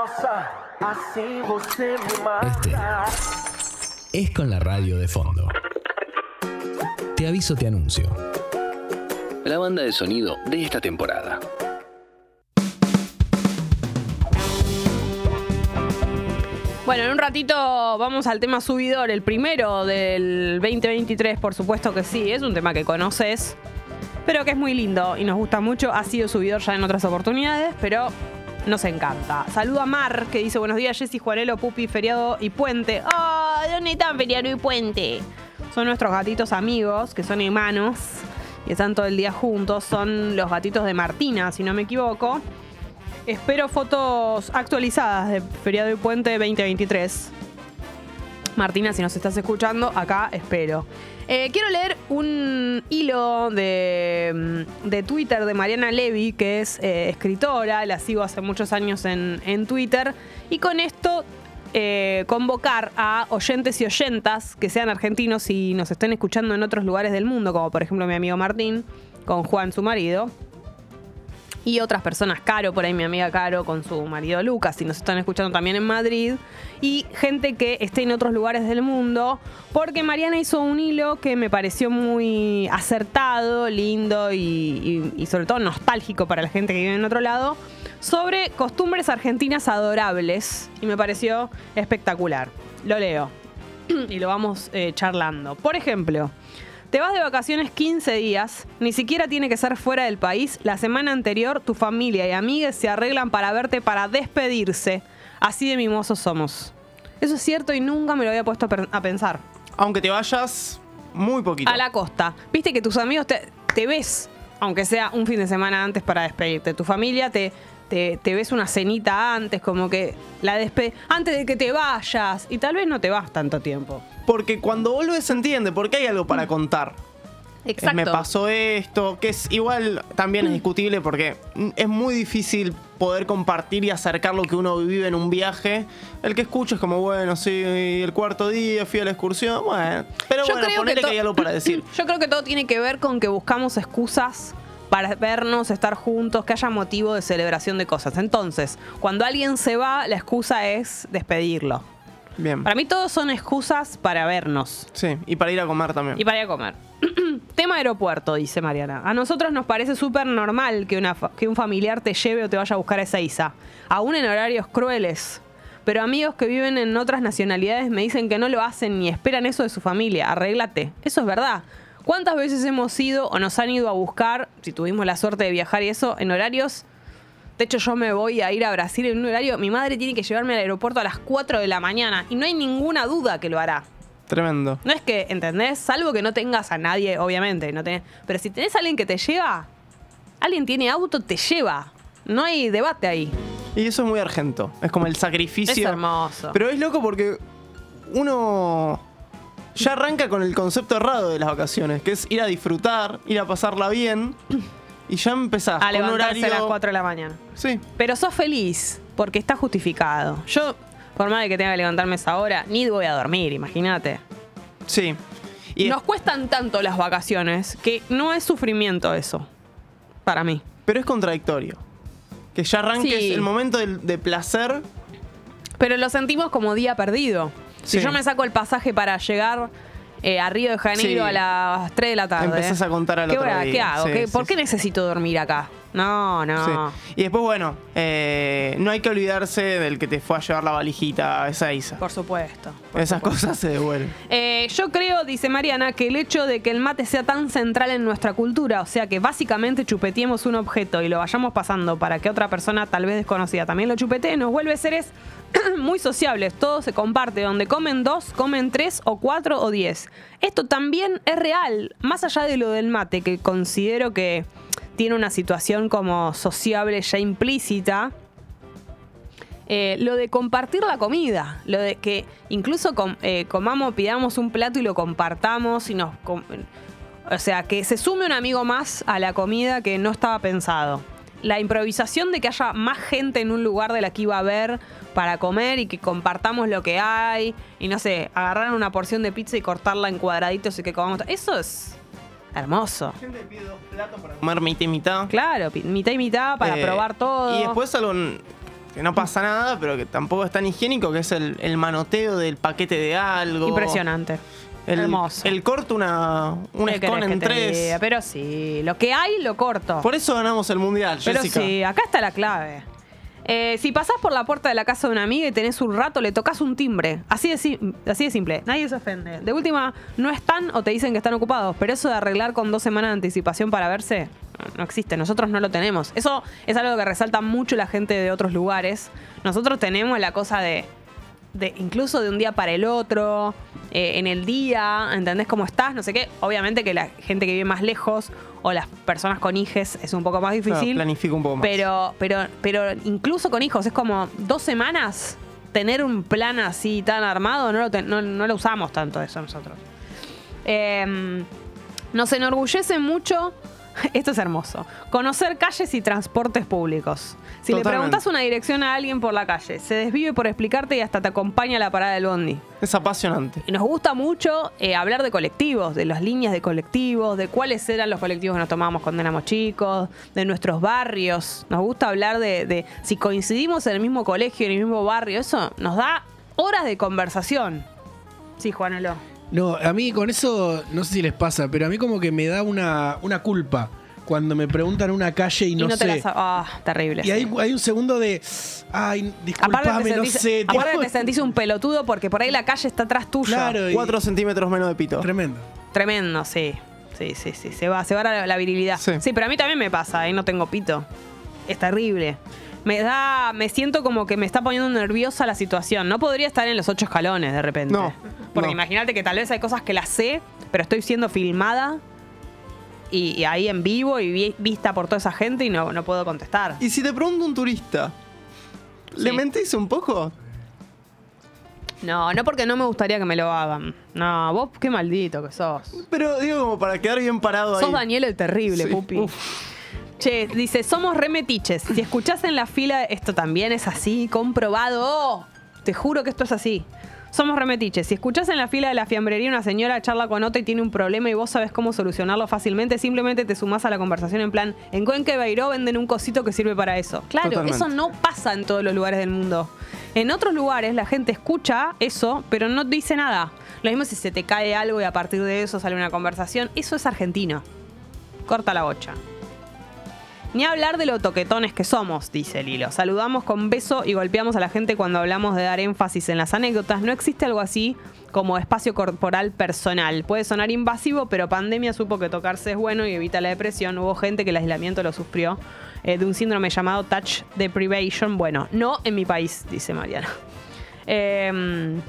Nossa, assim você me mata. Es con la radio de fondo. Te aviso, te anuncio. La banda de sonido de esta temporada. Bueno, en un ratito vamos al tema subidor, el primero del 2023, por supuesto que sí, es un tema que conoces, pero que es muy lindo y nos gusta mucho. Ha sido subidor ya en otras oportunidades, pero nos encanta. Saludo a Mar, que dice buenos días, Jessy, Juanelo, Pupi, Feriado y Puente. ¡Oh! ¿Dónde están Feriado y Puente? Son nuestros gatitos amigos, que son hermanos y están todo el día juntos. Son los gatitos de Martina, si no me equivoco. Espero fotos actualizadas de Feriado y Puente 2023. Martina, si nos estás escuchando, acá espero. Eh, quiero leer un hilo de, de Twitter de Mariana Levy, que es eh, escritora, la sigo hace muchos años en, en Twitter, y con esto eh, convocar a oyentes y oyentas que sean argentinos y nos estén escuchando en otros lugares del mundo, como por ejemplo mi amigo Martín, con Juan, su marido, y otras personas, Caro, por ahí mi amiga Caro con su marido Lucas, y nos están escuchando también en Madrid, y gente que esté en otros lugares del mundo, porque Mariana hizo un hilo que me pareció muy acertado, lindo y, y- y sobre todo nostálgico para la gente que vive en otro lado, sobre costumbres argentinas adorables, y me pareció espectacular. Lo leo. [clears throat] y lo vamos eh, charlando. Por ejemplo, te vas de vacaciones 15 días, ni siquiera tiene que ser fuera del país. La semana anterior tu familia y amigues se arreglan para verte para despedirse. Así de mimosos somos. Eso es cierto y nunca me lo había puesto a pensar. Aunque te vayas muy poquito. A la costa. Viste que tus amigos te, te ves, aunque sea un fin de semana antes para despedirte. Tu familia te, te, te ves una cenita antes, como que la despe antes de que te vayas. Y tal vez no te vas tanto tiempo. Porque cuando volvés se entiende, porque hay algo para contar. Eh, Exacto. Me pasó esto, que es igual también es discutible porque es muy difícil poder compartir y acercar lo que uno vive en un viaje. El que escucha es como, bueno, sí, el cuarto día fui a la excursión, bueno. Pero Yo bueno, creo ponele que que, hay algo para decir. [clears throat] Yo creo que todo tiene que ver con que buscamos excusas para vernos, estar juntos, que haya motivo de celebración de cosas. Entonces, cuando alguien se va, la excusa es despedirlo. Bien. Para mí todos son excusas para vernos. Sí, y para ir a comer también. Y para ir a comer. [clears throat] Tema aeropuerto, dice Mariana. A nosotros nos parece súper normal que, una fa- que un familiar te lleve o te vaya a buscar a esa isa. Aún en horarios crueles. Pero amigos que viven en otras nacionalidades me dicen que no lo hacen ni esperan eso de su familia. Arréglate. Eso es verdad. ¿Cuántas veces hemos ido o nos han ido a buscar, si tuvimos la suerte de viajar y eso, en horarios? De hecho, yo me voy a ir a Brasil en un horario. Mi madre tiene que llevarme al aeropuerto a las 4 de la mañana. Y no hay ninguna duda que lo hará. Tremendo. No es que, ¿entendés? Salvo que no tengas a nadie, obviamente. No tenés, pero si tenés a alguien que te lleva, alguien tiene auto, te lleva. No hay debate ahí. Y eso es muy argento. Es como el sacrificio. Es hermoso. Pero es loco porque uno ya arranca con el concepto errado de las vacaciones, que es ir a disfrutar, ir a pasarla bien. Y ya empezás a levantarse horario. a las 4 de la mañana. Sí. Pero sos feliz porque está justificado. Yo, por más de que tenga que levantarme esa hora, ni voy a dormir, imagínate. Sí. Nos cuestan tanto las vacaciones que no es sufrimiento eso. Para mí. Pero es contradictorio. Que ya arranques Sí. el momento del- de, placer. Pero lo sentimos como día perdido. Si Sí. yo me saco el pasaje para llegar eh, a Río de Janeiro Sí. a las 3 de la tarde. Empezás a contar al ¿Qué, otro hora- día. ¿Qué hago? Sí, ¿Qué- sí, ¿Por qué necesito dormir acá? No, no. Sí. Y después, bueno, eh, no hay que olvidarse del que te fue a llevar la valijita a esa Isa. Por supuesto. Esas cosas se devuelven. Eh, yo creo, dice Mariana, que el hecho de que el mate sea tan central en nuestra cultura, o sea que básicamente chupetiemos un objeto y lo vayamos pasando para que otra persona tal vez desconocida también lo chupetee, nos vuelve seres [clears throat] muy sociables. Todo se comparte. Donde comen dos, comen tres o cuatro o diez. Esto también es real, más allá de lo del mate, que considero que tiene una situación como sociable ya implícita. Eh, lo de compartir la comida, lo de que incluso eh, comamos, pidamos un plato y lo compartamos y nos... o sea, que se sume un amigo más a la comida que no estaba pensado. La improvisación de que haya más gente en un lugar de la que iba a haber para comer y que compartamos lo que hay y no sé, agarrar una porción de pizza y cortarla en cuadraditos y que comamos. Eso es hermoso. Comer mitad y mitad. Claro, mitad y mitad para Eh, probar todo. Y después algo que no pasa nada, pero que tampoco es tan higiénico, que es el, el manoteo del paquete de algo. Impresionante. El, Hermoso. El corto una, un ¿Qué escon querés que en tres. diga? Pero sí, lo que hay lo corto. Por eso ganamos el mundial, Pero Jessica. sí, acá está la clave. Eh, si pasás por la puerta de la casa de una amiga y tenés un rato, le tocas un timbre. Así de, simple. Nadie se ofende. De última, no están o te dicen que están ocupados. Pero eso de arreglar con dos semanas de anticipación para verse, no- existe. Nosotros no lo tenemos. Eso es algo que resalta mucho la gente de otros lugares. Nosotros tenemos la cosa de, de incluso de un día para el otro, eh, en el día, ¿entendés cómo estás? No sé qué. Obviamente que la gente que vive más lejos o las personas con hijes es un poco más Claro, difícil. planifica un poco más. Pero, pero, pero incluso con hijos, es como dos semanas tener un plan así tan armado, no lo, ten- no, no lo usamos tanto eso nosotros. Eh, nos enorgullece mucho, [laughs] esto es hermoso, conocer calles y transportes públicos. Si le preguntas una dirección a alguien por la calle, se desvive por explicarte y hasta te acompaña a la parada del bondi. Es apasionante. Y nos gusta mucho eh, hablar de colectivos, de las líneas de colectivos, de cuáles eran los colectivos que nos tomábamos cuando éramos chicos, de nuestros barrios. Nos gusta hablar de, de si coincidimos en el mismo colegio, en el mismo barrio. Eso nos da horas de conversación. Sí, Juanelo. No, a mí con eso, no sé si les pasa, pero a mí como que me da una, una culpa cuando me preguntan una calle y Y no, no, te sé. la sab- Ah, terrible. y sí. hay, hay un segundo de. Ay, Aparte disculpame, te, no sentís, sé. aparte tipo- te sentís un pelotudo porque por ahí la calle está atrás tuyo. Claro, y- 4 centímetros menos de pito. Tremendo. Tremendo, sí. Sí, sí, sí. Se va, se va la, la virilidad. Sí. Sí. pero a mí también me pasa, ¿eh? No tengo pito. Es terrible. Me da. Me siento como que me está poniendo nerviosa la situación. No podría estar en los ocho escalones de repente. No, Porque no. imagínate que tal vez hay cosas que las sé, pero estoy siendo filmada. Y, y ahí en vivo y vi- vista por toda esa gente y no, no puedo contestar. Y si te pregunta un turista, ¿le Sí. mentís un poco? No, no porque no me gustaría que me lo hagan. No, vos qué maldito que sos. Pero digo, como para quedar bien parado ahí. Sos Daniel el terrible, Sí, pupi. uf. Che, dice, somos remetiches. Si escuchás en la fila, esto también es así, comprobado. Oh, te juro que esto es así. Somos remetiches. Si escuchás en la fila de la fiambrería una señora charla con otra y tiene un problema y vos sabés cómo solucionarlo fácilmente, simplemente te sumás a la conversación en plan, en Cuenca y Bairó venden un cosito que sirve para eso. Claro, Totalmente. eso no pasa en todos los lugares del mundo. En otros lugares la gente escucha eso, pero no dice nada. Lo mismo si se te cae algo y a partir de eso sale una conversación. Eso es argentino. Corta la bocha. Ni hablar de lo toquetones que somos, dice Lilo. Saludamos con beso y golpeamos a la gente cuando hablamos de dar énfasis en las anécdotas. No existe algo así como espacio corporal personal. Puede sonar invasivo, pero pandemia supo que tocarse es bueno y evita la depresión. Hubo gente que el aislamiento lo sufrió eh, de un síndrome llamado touch deprivation. Bueno, no en mi país, dice Mariana. Eh,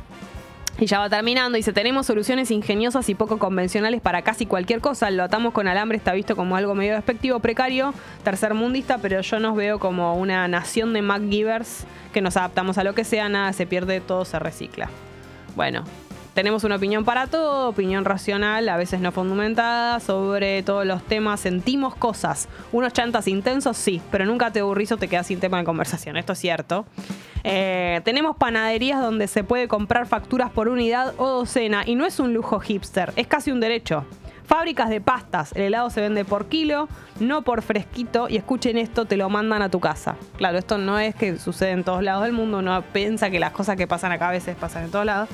y ya va terminando. Dice, tenemos soluciones ingeniosas y poco convencionales para casi cualquier cosa. Lo atamos con alambre, está visto como algo medio despectivo, precario, tercermundista, pero yo nos veo como una nación de MacGivers que nos adaptamos a lo que sea, nada se pierde, todo se recicla. Bueno, tenemos una opinión para todo, opinión racional, a veces no fundamentada, sobre todos los temas, sentimos cosas. Unos chantas intensos, sí, pero nunca te aburrís o te quedas sin tema de conversación, esto es cierto. Eh, tenemos panaderías donde se puede comprar facturas por unidad o docena y no es un lujo hipster, es casi un derecho. Fábricas de pastas, el helado se vende por kilo, no por fresquito y escuchen esto, te lo mandan a tu casa. Claro, esto no es que sucede en todos lados del mundo, uno piensa que las cosas que pasan acá a veces pasan en todos lados.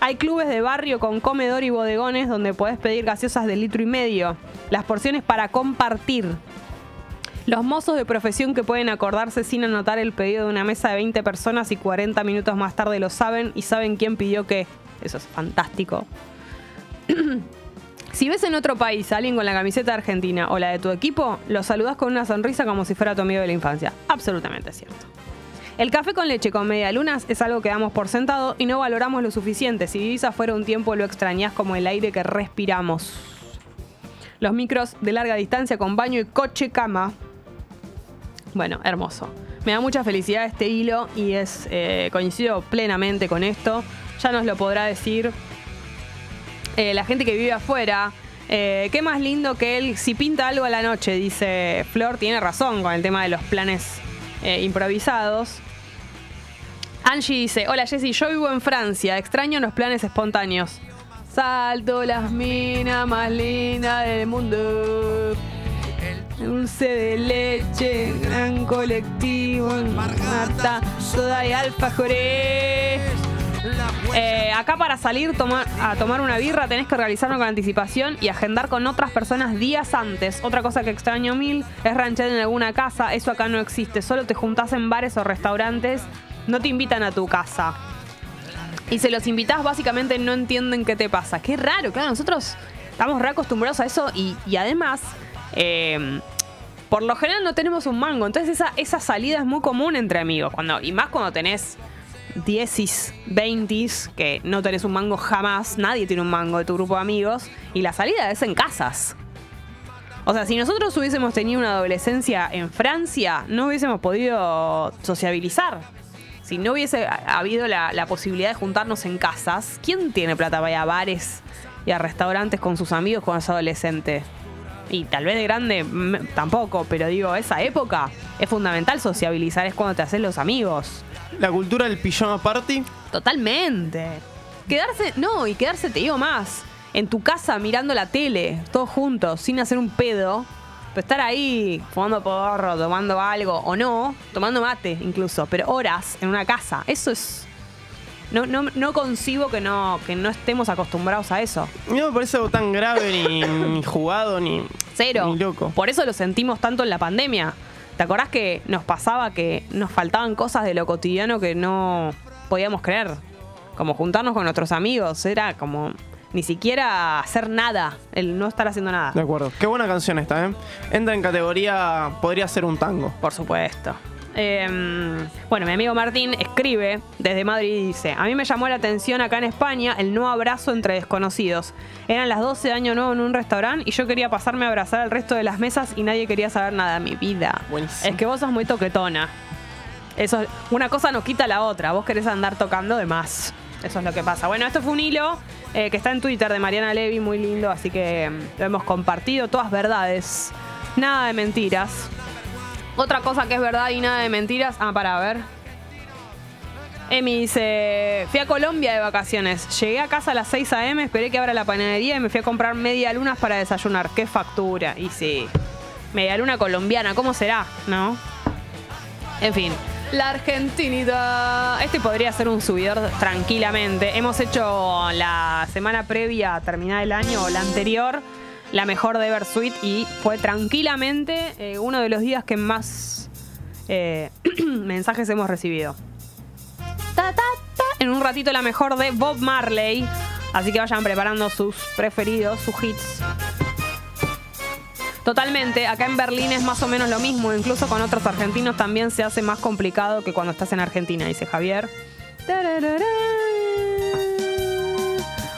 Hay clubes de barrio con comedor y bodegones donde podés pedir gaseosas de litro y medio. Las porciones para compartir. Los mozos de profesión que pueden acordarse sin anotar el pedido de una mesa de 20 personas y 40 minutos más tarde lo saben y saben quién pidió qué. Eso es fantástico. [clears throat] si ves en otro país a alguien con la camiseta argentina o la de tu equipo, lo saludás con una sonrisa como si fuera tu amigo de la infancia. Absolutamente cierto. El café con leche con media lunas es algo que damos por sentado y no valoramos lo suficiente. Si vivís afuera un tiempo lo extrañás como el aire que respiramos. Los micros de larga distancia con baño y coche cama. Bueno, hermoso. Me da mucha felicidad este hilo y es eh, coincido plenamente con esto. Ya nos lo podrá decir eh, la gente que vive afuera. Eh, qué más lindo que él, si pinta algo a la noche, dice Flor, tiene razón con el tema de los planes improvisados. Angie dice, hola Jessy, yo vivo en Francia, extraño los planes espontáneos. Salto las minas más lindas del mundo. Dulce de leche, gran colectivo, mata, soda y alfajores. Eh, acá para salir a tomar una birra tenés que organizarlo con anticipación y agendar con otras personas días antes. Otra cosa que extraño mil es ranchar en alguna casa. Eso acá no existe. Solo te juntás en bares o restaurantes. No te invitan a tu casa. Y se los invitás, básicamente no entienden qué te pasa. Qué raro, claro, nosotros estamos re acostumbrados a eso y, además, eh, por lo general no tenemos un mango. Entonces esa, esa salida es muy común entre amigos. Cuando, y más cuando tenés 10, 20, que no tenés un mango jamás, nadie tiene un mango de tu grupo de amigos, y la salida es en casas. O sea, si nosotros hubiésemos tenido una adolescencia en Francia, no hubiésemos podido sociabilizar. Si no hubiese habido la, la posibilidad de juntarnos en casas, ¿quién tiene plata para ir a bares y a restaurantes con sus amigos cuando es adolescente? Y tal vez de grande tampoco, pero digo, esa época es fundamental sociabilizar, es cuando te haces los amigos. La cultura del pijama party. Totalmente. Quedarse, no, y quedarse, te digo más, en tu casa mirando la tele, todos juntos, sin hacer un pedo, pero estar ahí fumando porro, tomando algo, o no, tomando mate incluso, pero horas en una casa, eso es no, no, no concibo que no, que no estemos acostumbrados a eso. No me parece algo tan grave ni, [laughs] ni jugado ni. Cero. Ni loco. Por eso lo sentimos tanto en la pandemia. ¿Te acordás que nos pasaba que nos faltaban cosas de lo cotidiano que no podíamos creer? Como juntarnos con nuestros amigos. Era como ni siquiera hacer nada. El no estar haciendo nada. De acuerdo. Qué buena canción esta, ¿eh? Entra en categoría. Podría ser un tango. Por supuesto. Eh, bueno, mi amigo Martín escribe desde Madrid y dice: A mí me llamó la atención acá en España el no abrazo entre desconocidos. Eran las 12 de año nuevo en un restaurante y yo quería pasarme a abrazar al resto de las mesas y nadie quería saber nada de mi vida. Buenísimo. Es que vos sos muy toquetona. Eso, una cosa no quita la otra. Vos querés andar tocando de más. Eso es lo que pasa. Bueno, esto fue un hilo eh, que está en Twitter de Mariana Levy, muy lindo, así que mm, lo hemos compartido. Todas verdades. Nada de mentiras. Otra cosa que es verdad y nada de mentiras. Ah, para ver. Emi dice, fui a Colombia de vacaciones. Llegué a casa a las 6 a.m., esperé que abra la panadería y me fui a comprar media lunas para desayunar. ¡Qué factura! Y sí, media luna colombiana, ¿cómo será? ¿No? En fin, la Argentinita. Este podría ser un subidor tranquilamente. Hemos hecho la semana previa a terminar el año o la anterior la mejor de Eversweet y fue tranquilamente eh, uno de los días que más eh, [clears throat] mensajes hemos recibido. Ta, ta, ta. En un ratito la mejor de Bob Marley. Así que vayan preparando sus preferidos, sus hits. Totalmente, acá en Berlín es más o menos lo mismo, incluso con otros argentinos también se hace más complicado que cuando estás en Argentina, dice Javier. Tararara.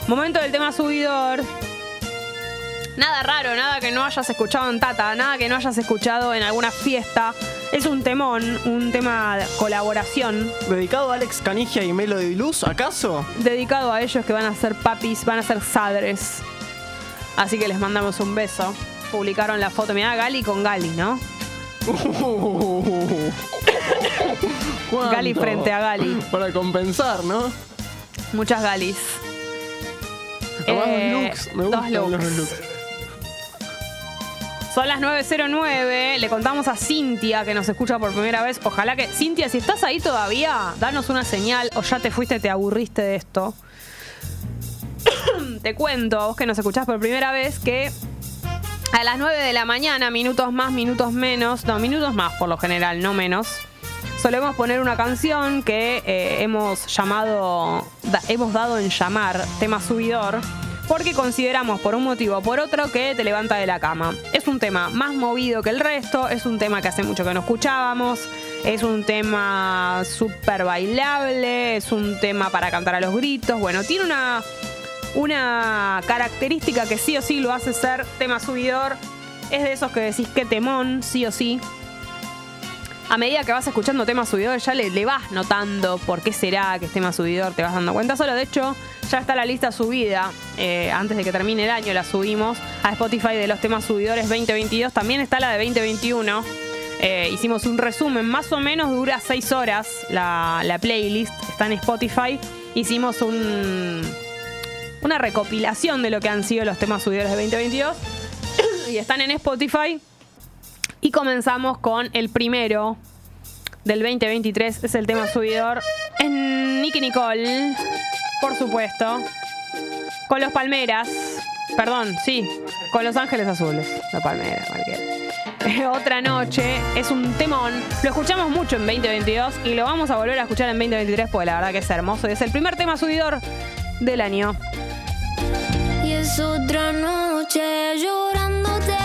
Momento del tema subidor. Nada raro, nada que no hayas escuchado en Tata, nada que no hayas escuchado en alguna fiesta. Es un temón, un tema de colaboración. ¿Dedicado a Alex Canigia y Melody Luz, acaso? Dedicado a ellos que van a ser papis, van a ser sadres. Así que les mandamos un beso. Publicaron la foto, mirá Gali con Gali, ¿no? [laughs] ¿Cuánto? Gali frente a Gali. Para compensar, ¿no? Muchas Galis. Eh, los looks. Me dos gustan looks. los looks. Son las 9.09. Le contamos a Cintia que nos escucha por primera vez. Ojalá que. Cintia, si estás ahí todavía, danos una señal o ya te fuiste, te aburriste de esto. [coughs] te cuento, a vos que nos escuchás por primera vez, que a las 9 de la mañana, minutos más, minutos menos, no, minutos más por lo general, no menos, solemos poner una canción que eh, hemos llamado, hemos dado en llamar tema subidor, porque consideramos por un motivo o por otro que te levanta de la cama. Es un tema más movido que el resto, es un tema que hace mucho que no escuchábamos, es un tema súper bailable, es un tema para cantar a los gritos, bueno, tiene una una característica que sí o sí lo hace ser tema subidor. Es de esos que decís que temón, sí o sí. A medida que vas escuchando tema subidor, ya le, le vas notando por qué será que es tema subidor, te vas dando cuenta solo. De hecho, ya está la lista subida. eh, antes de que termine el año la subimos a Spotify de los temas subidores 2022. También está la de 2021. Eh, hicimos un resumen, más o menos dura 6 horas la playlist, está en Spotify. Hicimos un, una recopilación de lo que han sido los temas subidores de 2022 [coughs] y están en Spotify. Y comenzamos con el primero del 2023, es el tema subidor. Es Nicky Nicole, por supuesto. Con los Palmeras, perdón, sí, con Los Ángeles Azules, los Palmeras, cualquiera. Otra noche, es un temón. Lo escuchamos mucho en 2022 y lo vamos a volver a escuchar en 2023 porque la verdad que es hermoso y es el primer tema subidor del año. Y es otra noche llorándote.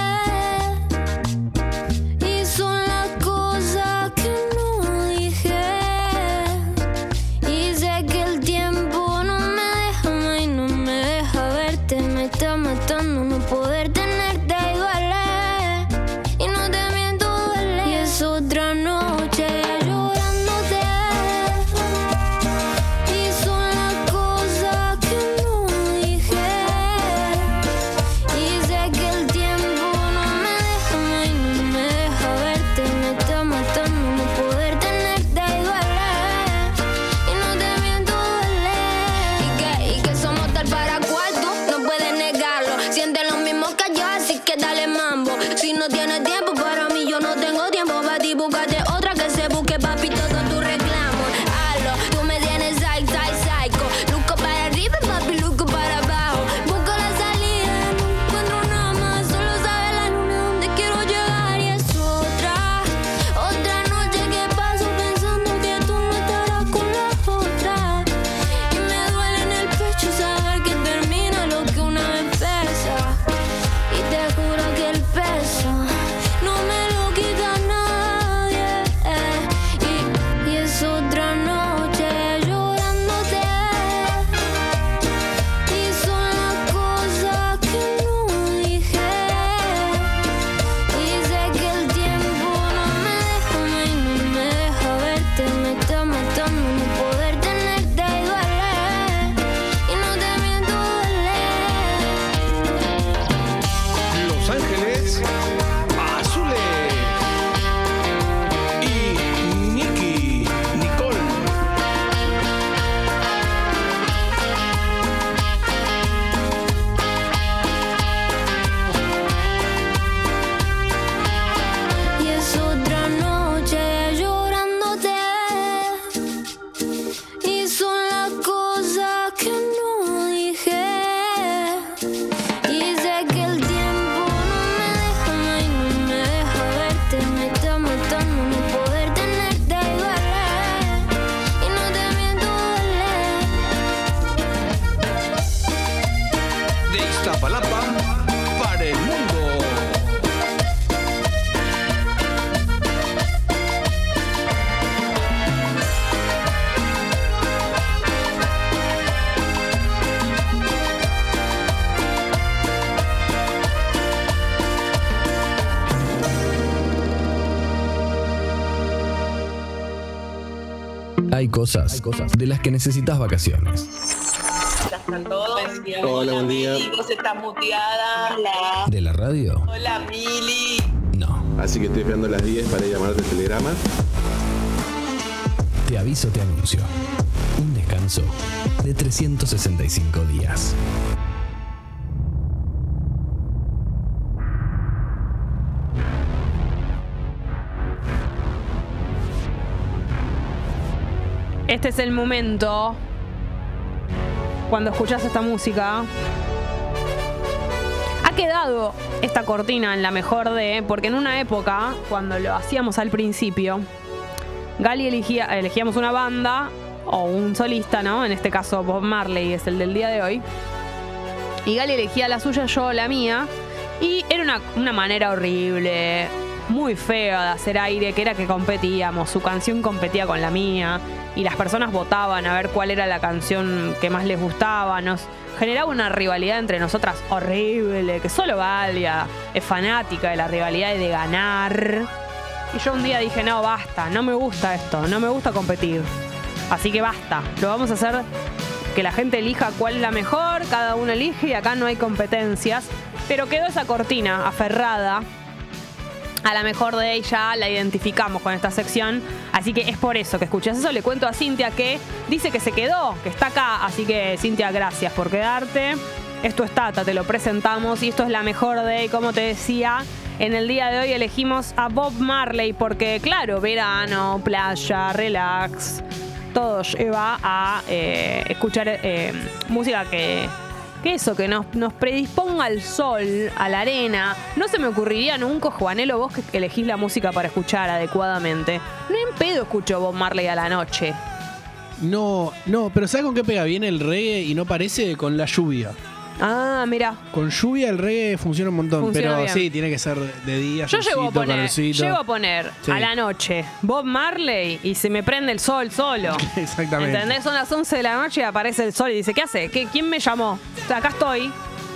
Cosas, de las que necesitas vacaciones. ¿Cómo están todos? Buen día, Hola, buen día. Amigos, está muteada. Hola. ¿De la radio? Hola, Mili. Así que estoy esperando las 10 para llamarte el telegrama. Te aviso, te anuncio. Un descanso de 365 días. Este es el momento cuando escuchas esta música. Ha quedado esta cortina en la mejor de, porque en una época, cuando lo hacíamos al principio, Gali elegía, elegíamos una banda o un solista, ¿no? En este caso Bob Marley es el del día de hoy. Y Gali elegía la suya, yo la mía. Y era una, una manera horrible, muy fea de hacer aire, que era que competíamos. Su canción competía con la mía. Y las personas votaban a ver cuál era la canción que más les gustaba. Nos generaba una rivalidad entre nosotras horrible, que solo Galia es fanática de la rivalidad y de ganar. Y yo un día dije, no, basta, no me gusta esto, no me gusta competir. Así que basta, lo vamos a hacer que la gente elija cuál es la mejor, cada uno elige y acá no hay competencias. Pero quedó esa cortina aferrada a la mejor de ella, la identificamos con esta sección. Así que es por eso que escuchas eso. Le cuento a Cintia que dice que se quedó, que está acá. Así que Cintia, gracias por quedarte. Esto es Tata, te lo presentamos y esto es la mejor de, como te decía, en el día de hoy elegimos a Bob Marley porque, claro, verano, playa, relax, todo lleva a eh, escuchar eh, música que, que eso, que nos, nos predisponga al sol, a la arena. No se me ocurriría nunca, Juanelo, vos que elegís la música para escuchar adecuadamente. No en pedo escucho Bob Marley a la noche. No, no, pero ¿sabes con qué pega bien el reggae y no parece con la lluvia? Ah, mira. Con lluvia el reggae funciona un montón, Funciona pero bien. sí, tiene que ser de día. Yo llego a solcito, poner, calorcito. llego a poner Sí. a la noche Bob Marley y se me prende el sol solo. [laughs] Exactamente. ¿Entendés? Son las 11 de la noche y aparece el sol y dice, ¿qué hace? ¿Qué, ¿Quién me llamó? Acá estoy.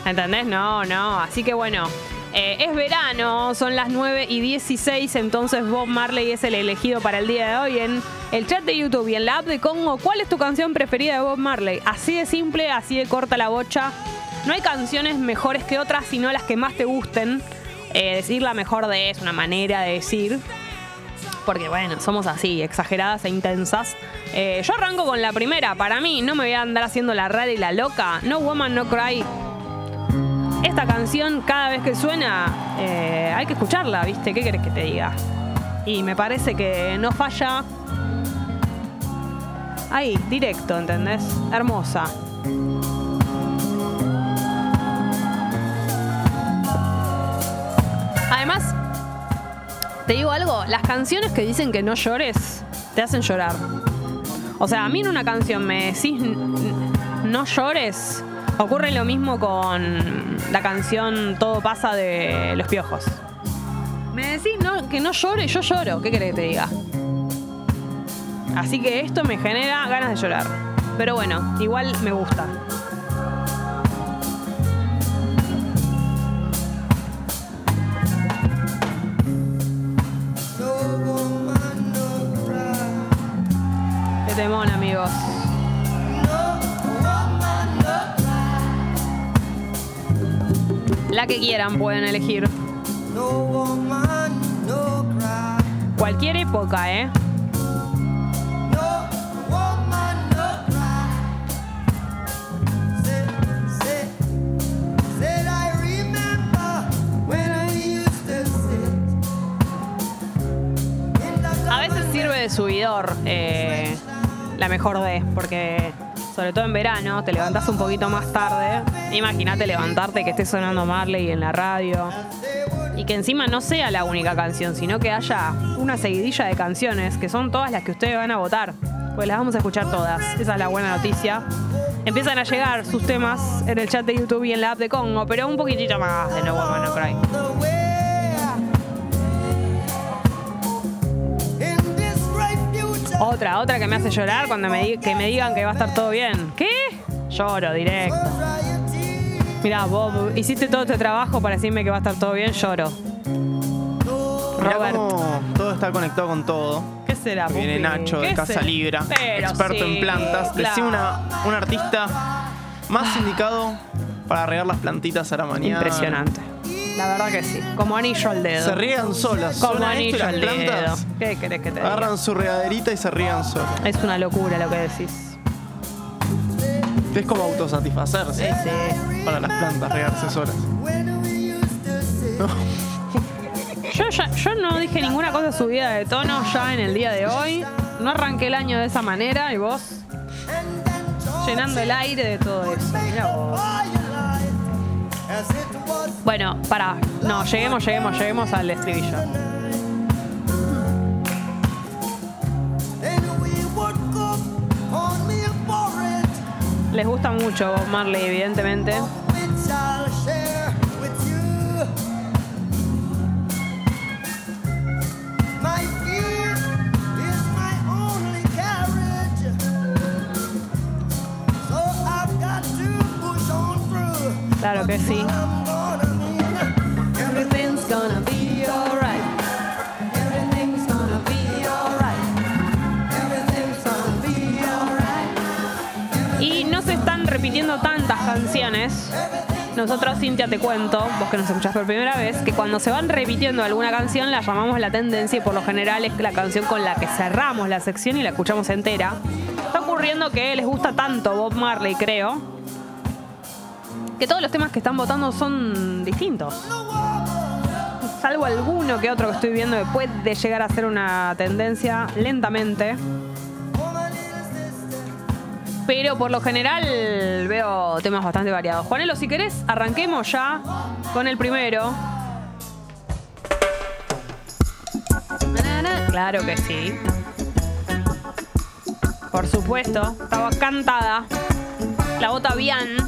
¿Entendés? No, no. Así que bueno. eh, es verano, son las 9 y 16, entonces Bob Marley es el elegido para el día de hoy en el chat de YouTube y en la app de Congo. ¿Cuál es tu canción preferida de Bob Marley? Así de simple, así de corta la bocha. No hay canciones mejores que otras, sino las que más te gusten. Eh, decir la mejor de es una manera de decir. Porque bueno, somos así, exageradas e intensas. Eh, yo arranco con la primera. Para mí, no me voy a andar haciendo la rara y la loca. No Woman, No Cry. Esta canción, cada vez que suena, eh, hay que escucharla, ¿viste? ¿Qué querés que te diga? Y me parece que no falla. Ahí, directo, ¿entendés? Hermosa. Además, te digo algo, las canciones que dicen que no llores, te hacen llorar. O sea, a mí en una canción me decís "N- n- no llores, ocurre lo mismo con la canción Todo pasa de Los Piojos. Me decís no, que no llore, yo lloro, ¿qué querés que te diga? Así que esto me genera ganas de llorar. Pero bueno, igual me gusta. Temón, amigos. La que quieran pueden elegir. Cualquier época, ¿eh? A veces sirve de subidor eh, la mejor de, porque sobre todo en verano te levantás un poquito más tarde. Imagínate levantarte que esté sonando Marley en la radio y que encima no sea la única canción, sino que haya una seguidilla de canciones que son todas las que ustedes van a votar. Pues las vamos a escuchar todas. Esa es la buena noticia. Empiezan a llegar sus temas en el chat de YouTube y en la app de Congo, pero un poquitito más de No Woman No Cry. Otra, otra que me hace llorar cuando me, que me digan que va a estar todo bien. ¿Qué? Lloro directo. Mirá, Bob, hiciste todo este trabajo para decirme que va a estar todo bien, lloro. Mirá Robert. cómo todo está conectado con todo. ¿Qué será? Viene Pupi? Nacho de ¿Qué Casa? Libra, Pero experto sí, en plantas. Decía claro. una, un artista más indicado para regar las plantitas a la mañana. Impresionante. La verdad que sí. Como anillo al dedo. Se riegan solas. Como Suena esto y anillo las al plantas dedo. ¿Qué querés que te diga? Agarran su regaderita y se rían solas. Es una locura lo que decís. Es como autosatisfacerse. Para las plantas, regarse solas. [laughs] Yo, ya- yo no dije ninguna cosa subida de tono ya en el día de hoy. No arranqué el año de esa manera y vos llenando el aire de todo eso. Mirá vos. Bueno, pará. No, lleguemos, lleguemos, lleguemos al estribillo. Les gusta mucho Marley, evidentemente. Claro que sí. Everything's gonna be alright. Everything's gonna be alright. Everything's gonna be alright. Y no se están repitiendo tantas canciones. Nosotros, Cintia, te cuento, vos que nos escuchás por primera vez, que cuando se van repitiendo alguna canción la llamamos la tendencia y por lo general es la canción con la que cerramos la sección y la escuchamos entera. Está ocurriendo que les gusta tanto Bob Marley, creo, que todos los temas que están votando son distintos. Salvo alguno que otro que estoy viendo que puede llegar a ser una tendencia lentamente. Pero por lo general veo temas bastante variados. Juanelo, si querés, arranquemos ya con el primero. Claro que sí. Por supuesto, estaba cantada. La bota bien.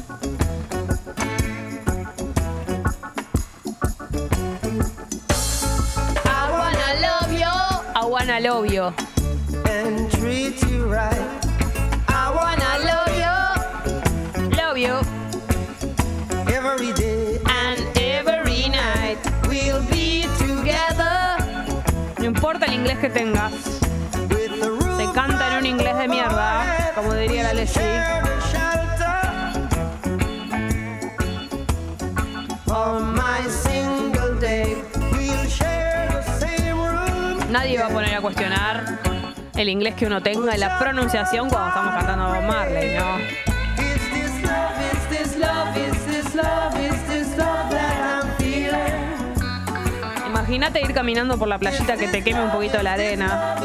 Wanna love you. And treat you right. I wanna love you. Love you. Every day. And every night. We'll be together. No importa el inglés que tengas. Se canta en un inglés de mierda, como diría la Leslie. On my Nadie va a poner a cuestionar el inglés que uno tenga y la pronunciación cuando estamos cantando Bob Marley, ¿no? Imagínate ir caminando por la playita que te queme un poquito la arena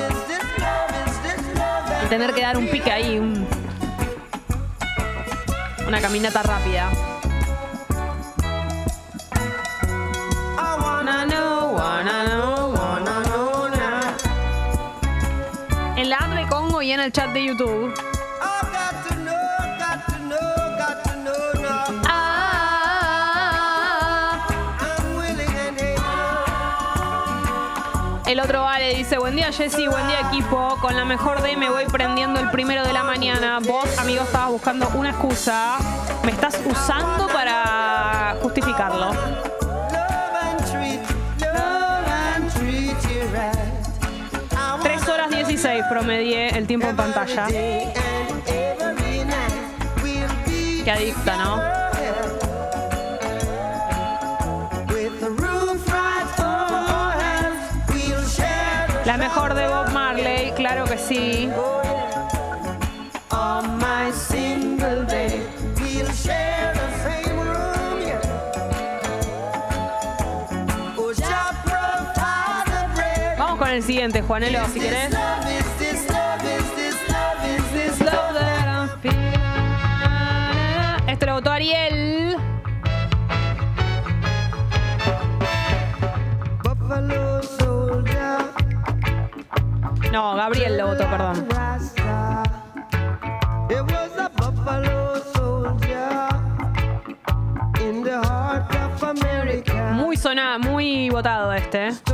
y tener que dar un pique ahí, un- una caminata rápida. I wanna know, wanna know, y en el chat de YouTube. Able. El otro vale dice, buen día Jessy, buen día equipo. Con la mejor D me voy prendiendo el primero de la mañana. Vos, amigo, estabas buscando una excusa. Me estás usando para justificarlo. 16 promedié el tiempo en pantalla. Qué adicta, ¿no? La mejor de Bob Marley, claro que sí. El siguiente, Juanelo, si querés. Este lo votó Ariel. No, Gabriel lo votó, perdón. Muy sonado, muy votado este.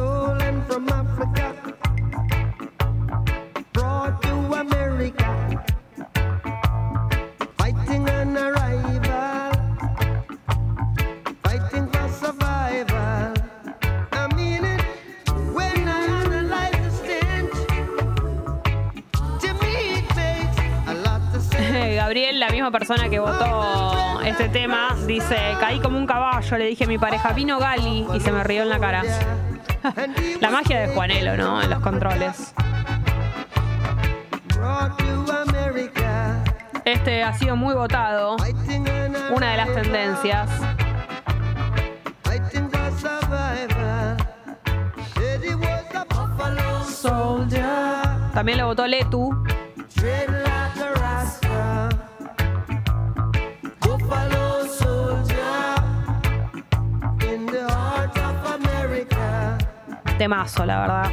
Persona que votó este tema dice, caí como un caballo, le dije a mi pareja, vino Gali y se me rió en la cara. [laughs] la magia de Juanelo, ¿no? En los controles. Este ha sido muy votado. Una de las tendencias. También lo votó Letu. Temazo, la verdad.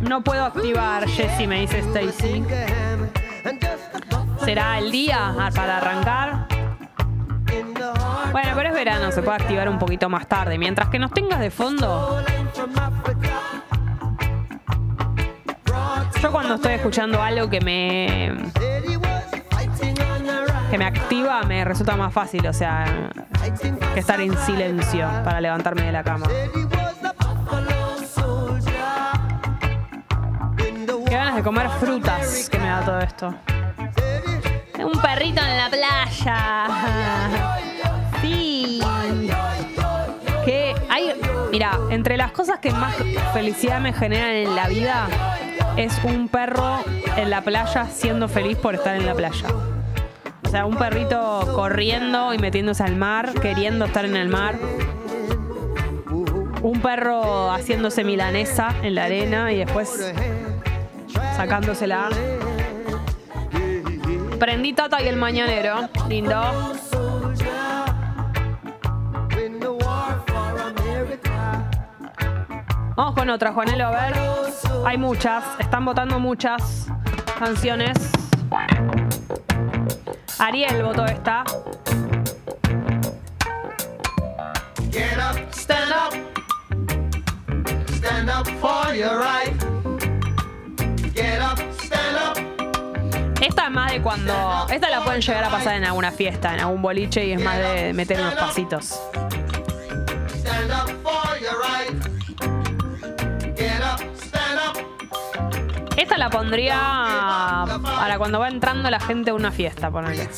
No puedo activar, Jessy, me dice Stacy. ¿Será el día para arrancar? Bueno, pero es verano, se puede activar un poquito más tarde. Mientras que nos tengas de fondo. Yo cuando estoy escuchando algo que me. que me activa, me resulta más fácil, o sea, que estar en silencio para levantarme de la cama. Qué ganas de comer frutas que me da todo esto. Un perrito en la playa. Sí. Que hay. Mira, entre las cosas que más felicidad me generan en la vida es un perro en la playa siendo feliz por estar en la playa. O sea, un perrito corriendo y metiéndose al mar, queriendo estar en el mar. Un perro haciéndose milanesa en la arena y después sacándosela. Prendí Tata y el mañanero. Lindo. Vamos con otra, Juanelo, a ver. Hay muchas, están votando muchas canciones. Ariel votó esta. Get up, stand up. Stand up for your right. Get up, stand up. Esta es más de cuando. Esta la pueden llegar a pasar en alguna fiesta, en algún boliche, y es más de meter unos pasitos. Esta la pondría para cuando va entrando la gente a una fiesta, ponele.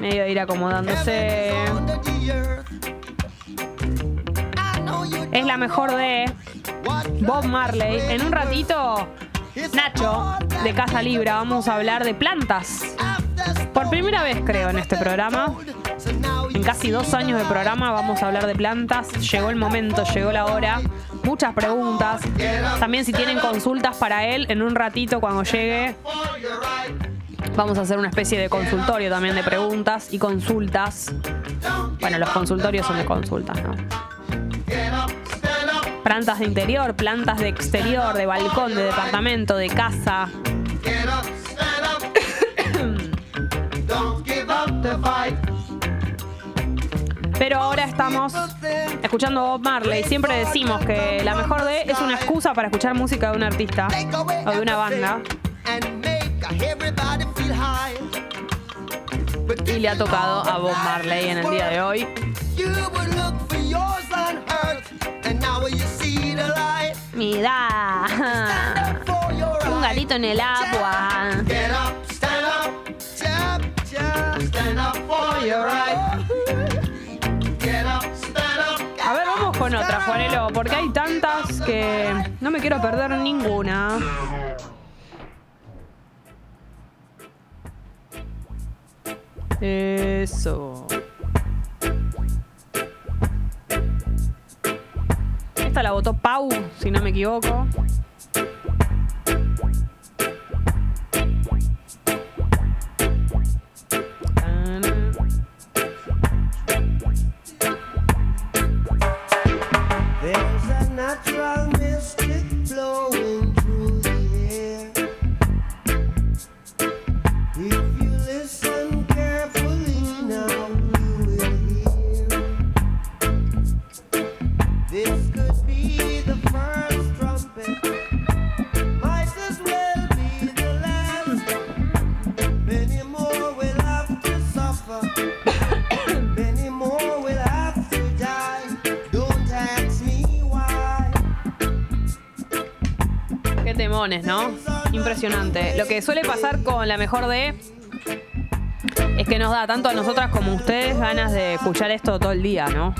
Medio ir acomodándose. Es la mejor de Bob Marley. En un ratito, Nacho, de Casa Libra, vamos a hablar de plantas. Por primera vez, creo, en este programa. En casi dos años de programa vamos a hablar de plantas. Llegó el momento, llegó la hora. Muchas preguntas. También si tienen consultas para él, en un ratito cuando llegue, vamos a hacer una especie de consultorio también de preguntas y consultas. Bueno, los consultorios son de consultas, ¿no? Plantas de interior, plantas de exterior, de balcón, de departamento, de casa. [coughs] Pero ahora estamos escuchando Bob Marley. Siempre decimos que la mejor de es una excusa para escuchar música de un artista o de una banda. Y le ha tocado a Bob Marley en el día de hoy. Mira, un gatito en el agua. Con otra, Juanelo, porque hay tantas que no me quiero perder ninguna. Eso. Esta la votó Pau, si no me equivoco. Natural ¿no? Impresionante. Lo que suele pasar con la mejor de es que nos da tanto a nosotras como a ustedes ganas de escuchar esto todo el día, ¿no?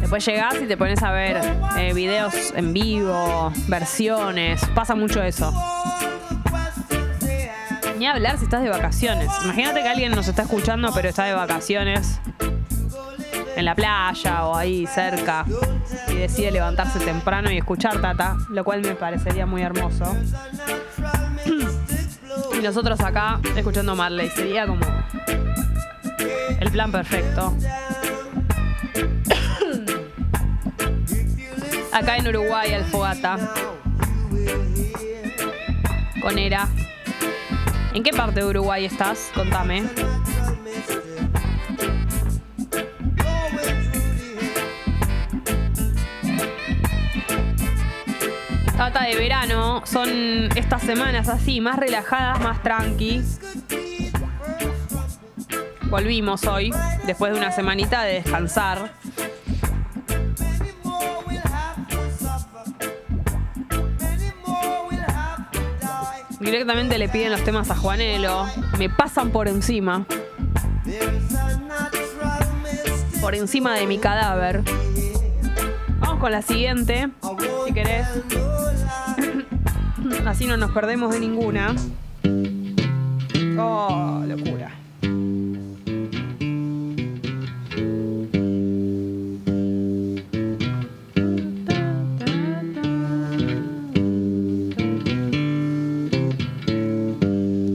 Después llegás y te pones a ver eh, videos en vivo, versiones, pasa mucho eso. Ni hablar si estás de vacaciones. Imagínate que alguien nos está escuchando pero está de vacaciones en la playa o ahí cerca y decide levantarse temprano y escuchar Tata, lo cual me parecería muy hermoso. [clears throat] Y nosotros acá escuchando Marley sería como el plan perfecto. [clears throat] Acá en Uruguay, Alfogata. Con Era. ¿En qué parte de Uruguay estás? Contame. Tata de verano son estas semanas así, más relajadas, más tranqui. Volvimos hoy, después de una semanita de descansar. Directamente le piden los temas a Juanelo. Me pasan por encima. Por encima de mi cadáver. Con la siguiente, si querés. [coughs] Así no nos perdemos de ninguna. Oh, locura.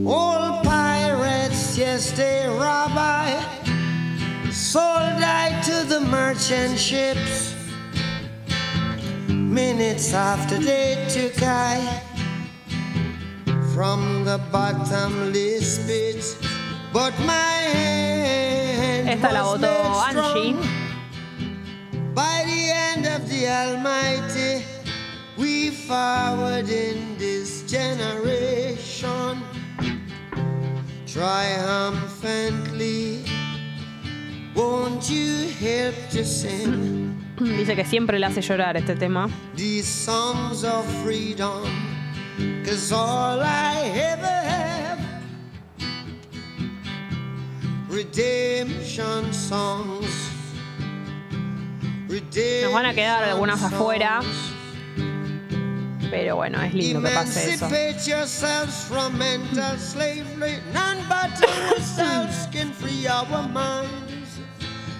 All pirates, Minutes after they took I from the bottomless pit. But my hand Esta la votó Angie. By the end of the Almighty, we forward in this generation triumphantly. Won't you help to sing [clears throat] Dice que siempre le hace llorar este tema. these songs of freedom? Cause all I ever have, redemption songs. Nos van a quedar algunas afuera. Pero bueno, es lindo que pase eso. [clears throat]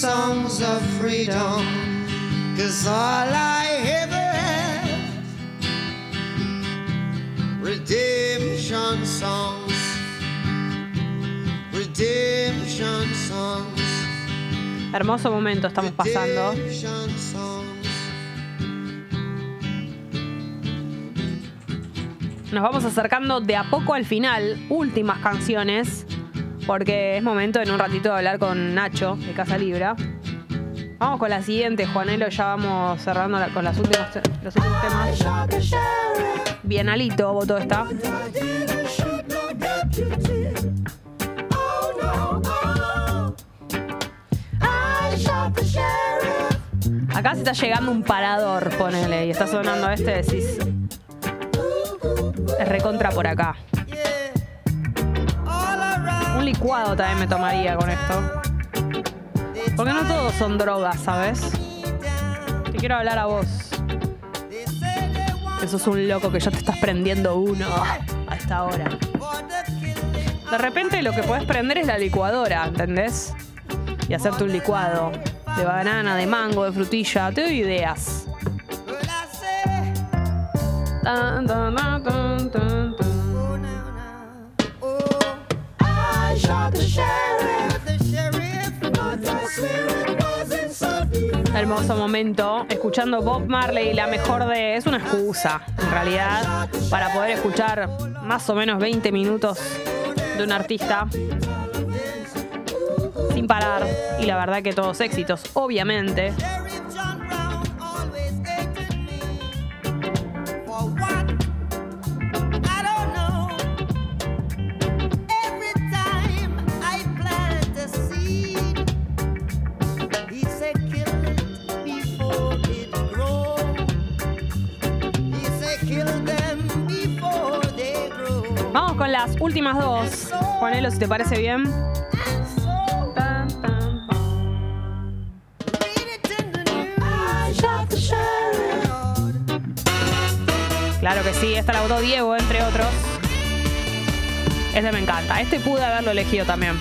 songs of freedom? Cause all I ever have, redemption songs, redemption songs, Hermoso momento estamos pasando. Nos vamos acercando de a poco al final, últimas canciones, porque es momento en un ratito de hablar con Nacho de Casa Libra. Vamos con la siguiente, Juanelo, ya vamos cerrando con los últimos temas. Bien alito, votó esta. Acá se está llegando un parador, ponele, y está sonando este, decís. Es recontra por acá. Un licuado también me tomaría con esto. Porque no todos son drogas, ¿sabes? Te quiero hablar a vos. Que sos un loco que ya te estás prendiendo uno a esta hora. De repente lo que podés prender es la licuadora, ¿entendés? Y hacerte un licuado de banana, de mango, de frutilla. Te doy ideas. Hermoso momento, escuchando Bob Marley, la mejor de... Es una excusa, en realidad, para poder escuchar más o menos 20 minutos de un artista sin parar. Y la verdad que todos éxitos, obviamente. Las últimas dos. Ponelo si te parece bien. Claro que sí, esta la votó Diego, entre otros. Este me encanta. Este pude haberlo elegido también.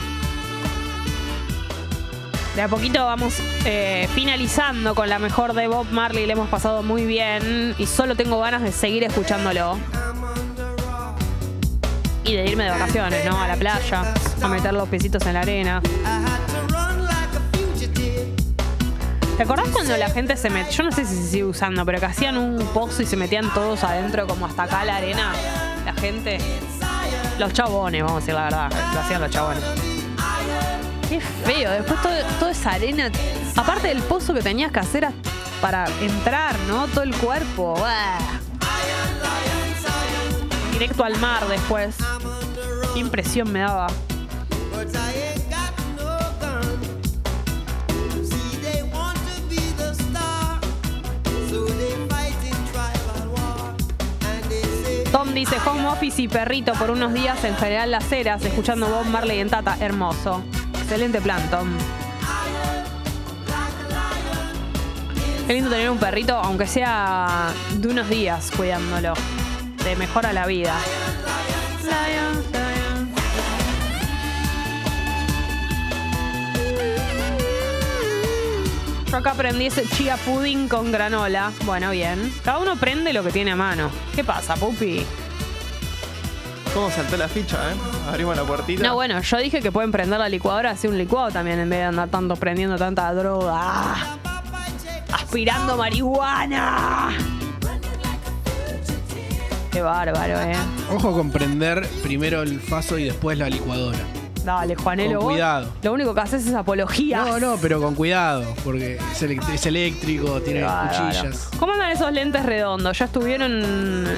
De a poquito vamos eh, finalizando con la mejor de Bob Marley. Le hemos pasado muy bien y solo tengo ganas de seguir escuchándolo. Y de irme de vacaciones, ¿no? A la playa, a meter los piecitos en la arena. ¿Te acordás cuando la gente se metió? Yo no sé si se sigue usando, pero que hacían un pozo y se metían todos adentro, como hasta acá la arena. La gente. Los chabones, vamos a decir la verdad. Lo hacían los chabones. Qué feo. Después todo- toda esa arena. Aparte del pozo que tenías que hacer para entrar, ¿no? Todo el cuerpo. Directo al mar después. Qué impresión me daba. Tom dice home office y perrito por unos días en general las eras, escuchando Bob Marley en Tata. Hermoso. Excelente plan, Tom. Qué lindo tener un perrito, aunque sea de unos días cuidándolo. Mejora la vida. Yo acá aprendí ese chia pudding con granola. Bueno, bien. Cada uno prende lo que tiene a mano. ¿Qué pasa, Pupi? ¿Cómo saltó la ficha, eh? Abrimos la puertita. No, bueno, yo dije que pueden prender la licuadora, hacer un licuado también en vez de andar tanto prendiendo tanta droga. ¡Ah! Aspirando marihuana. Qué bárbaro, eh. Ojo con prender primero el faso y después la licuadora. Dale, Juanelo. Con vos cuidado. Lo único que haces es apología. No, no, pero con cuidado, porque es, eléctrico, tiene Bárbaro. cuchillas. ¿Cómo andan esos lentes redondos? ¿Ya estuvieron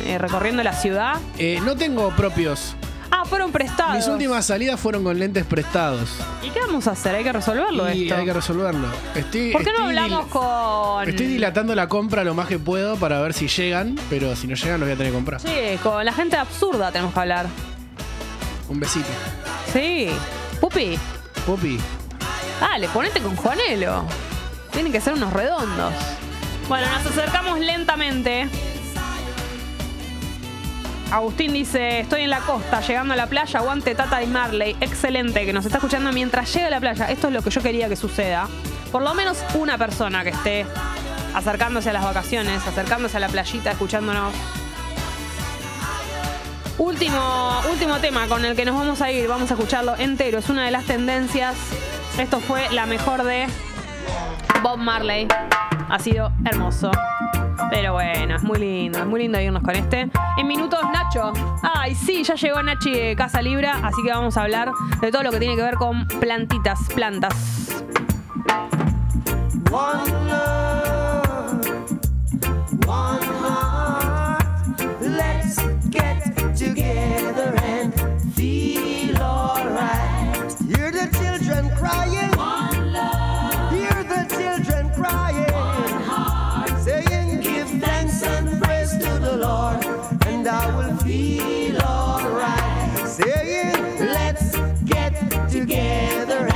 eh, recorriendo la ciudad? Eh, no tengo propios. Ah, fueron prestados. Mis últimas salidas fueron con lentes prestados. ¿Y qué vamos a hacer? Hay que resolverlo Y esto. hay que resolverlo. Estoy, ¿Por qué no estoy hablamos dil- con. Estoy dilatando la compra lo más que puedo para ver si llegan, pero si no llegan los voy a tener que comprar. Sí, con la gente absurda tenemos que hablar. Un besito. Sí. Pupi, Pupi. dale, ponete con Juanelo. Tienen que ser unos redondos. Bueno, nos acercamos lentamente. Agustín dice, estoy en la costa, llegando a la playa, aguante Tata y Marley. Excelente, que nos está escuchando mientras llega a la playa. Esto es lo que yo quería que suceda. Por lo menos una persona que esté acercándose a las vacaciones, acercándose a la playita, escuchándonos. Último, último tema con el que nos vamos a ir, vamos a escucharlo entero. Es una de las tendencias. Esto fue la mejor de Bob Marley. Ha sido hermoso. Pero bueno, es muy lindo, es muy lindo irnos con este. En minutos, Nacho. Ay, sí, ya llegó Nachi de Casa Libra, así que vamos a hablar de todo lo que tiene que ver con plantitas, plantas. One love, one heart. Let's get together and feel alright. Hear the children crying. And I will feel alright. Saying, Let's get together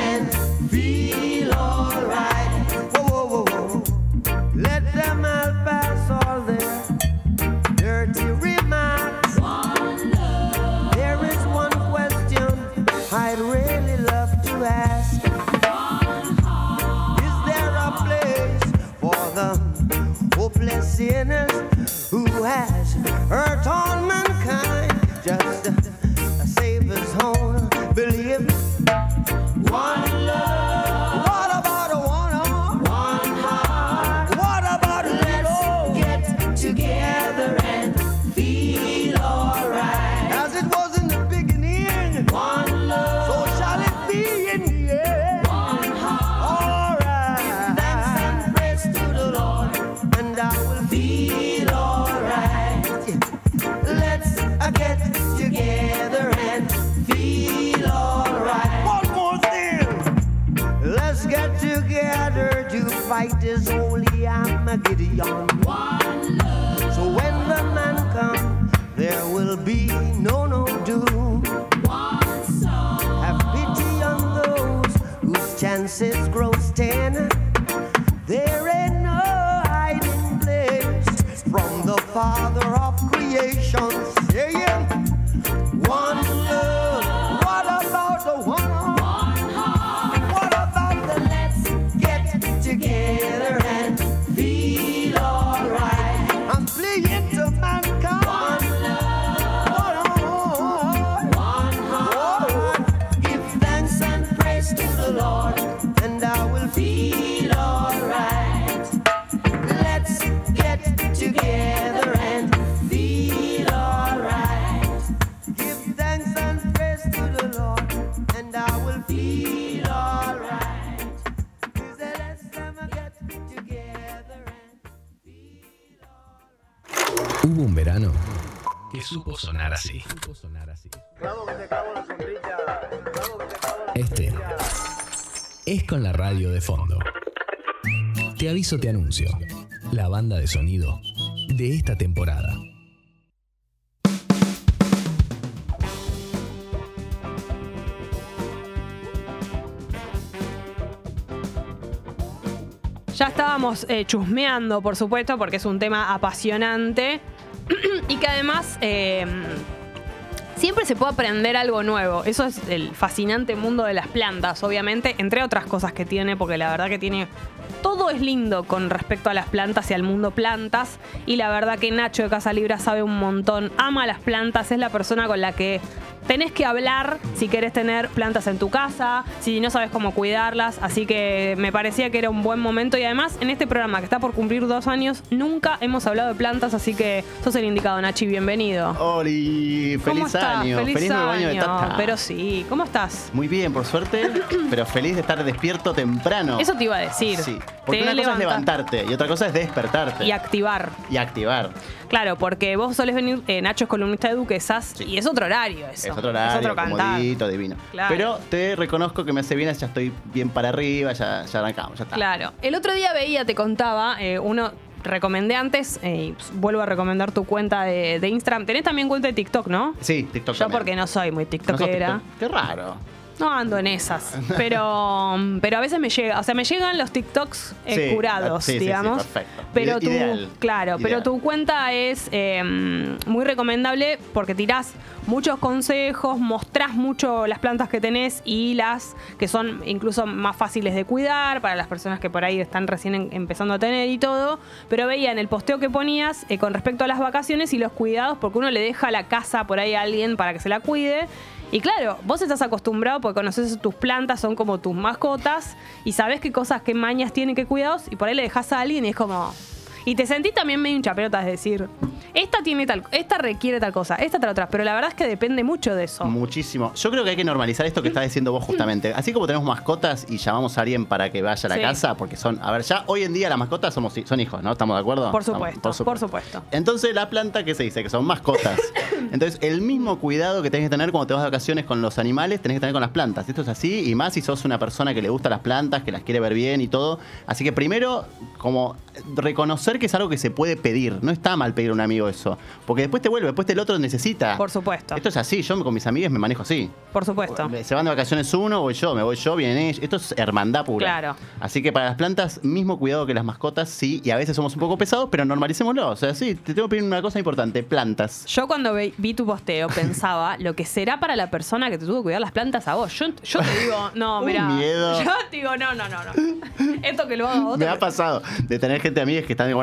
hopeless sinners who has hurt all mankind? Just a Savior's own belief. One One love. So when the man comes, there will be no no doom. Have pity on those whose chances grow thin. There ain't no hiding place from the Father of creation. Hubo un verano que supo sonar así. Este es con la radio de fondo. Te aviso, te anuncio. La banda de sonido de esta temporada. Ya estábamos eh, chusmeando, por supuesto, porque es un tema apasionante y que además eh, siempre se puede aprender algo nuevo. Eso es el fascinante mundo de las plantas, obviamente, entre otras cosas que tiene, porque la verdad que tiene... Todo es lindo con respecto a las plantas y al mundo plantas. Y la verdad que Nacho de Casa Libra sabe un montón. Ama las plantas, es la persona con la que tenés que hablar si querés tener plantas en tu casa, si no sabes cómo cuidarlas. Así que me parecía que era un buen momento. Y además, en este programa que está por cumplir dos años, nunca hemos hablado de plantas. Así que sos el indicado, Nachi. Bienvenido. Oli, ¿Cómo feliz estás? año, feliz, nuevo año de Tata. Pero sí, ¿cómo estás? Muy bien, por suerte, [coughs] pero feliz de estar despierto temprano. Eso te iba a decir. Sí, porque Te una cosa es levantarte y otra cosa es despertarte. Y activar. Y activar. Claro, porque vos solés venir, eh, Nacho es columnista de Duquesas y es otro horario eso. Es otro horario, Es otro cantar. comodito, divino. Claro. Pero te reconozco que me hace bien, ya estoy bien para arriba, ya, ya arrancamos, ya está. Claro. El otro día veía, te contaba, eh, uno recomendé antes, eh, y, vuelvo a recomendar tu cuenta de, de Instagram. Tenés también cuenta de TikTok, ¿no? Sí, TikTok Yo también. porque no soy muy No tiktokera. TikTok. Qué raro. No ando en esas. Pero, [laughs] pero a veces me llega, o sea, me llegan los TikToks eh, Sí, curados, sí, sí, sí, digamos. perfecto. Pero tu, ideal, claro, pero tu cuenta es eh, muy recomendable porque tirás muchos consejos, mostrás mucho las plantas que tenés y las que son incluso más fáciles de cuidar para las personas que por ahí están recién en- empezando a tener y todo. Pero veía en el posteo que ponías eh, con respecto a las vacaciones y los cuidados, porque uno le deja la casa por ahí a alguien para que se la cuide. Y claro, vos estás acostumbrado porque conoces tus plantas, son como tus mascotas y sabés qué cosas, qué mañas tienen, qué cuidados y por ahí le dejas a alguien y es como... Y te sentís también medio hinchapelota, es decir, esta tiene tal, esta requiere tal cosa, esta tal otra, pero la verdad es que depende mucho de eso. Muchísimo. Yo creo que hay que normalizar esto que estás diciendo vos justamente. Así como tenemos mascotas y llamamos a alguien para que vaya a la Sí. casa, porque son, a ver, ya hoy en día las mascotas somos, son hijos, ¿no? ¿Estamos de acuerdo? Por Estamos- supuesto, por supuesto. Entonces la planta, ¿qué se dice? Que son mascotas. [laughs] Entonces el mismo cuidado que tenés que tener cuando te vas de vacaciones con los animales, tenés que tener con las plantas. Esto es así, y más si sos una persona que le gusta las plantas, que las quiere ver bien y todo. Así que primero, como reconocer que es algo que se puede pedir. No está mal pedir a un amigo eso. Porque después te vuelve, después el otro necesita. Por supuesto. Esto es así, yo con mis amigas me manejo así. Por supuesto. Se van de vacaciones uno, voy yo, me voy yo, vienen ellos. Esto es hermandad pura. Claro. Así que para las plantas, mismo cuidado que las mascotas, sí, y a veces somos un poco pesados, pero normalicémoslo. O sea, sí, te tengo que pedir una cosa importante, plantas. Yo cuando vi tu posteo [laughs] pensaba lo que será para la persona que te tuvo que cuidar las plantas a vos. Yo, yo te digo, no, [laughs] mira. Yo te digo, no, no, no, no. Esto que lo haga [laughs] otro. Me ha pasado de tener gente amigas que están de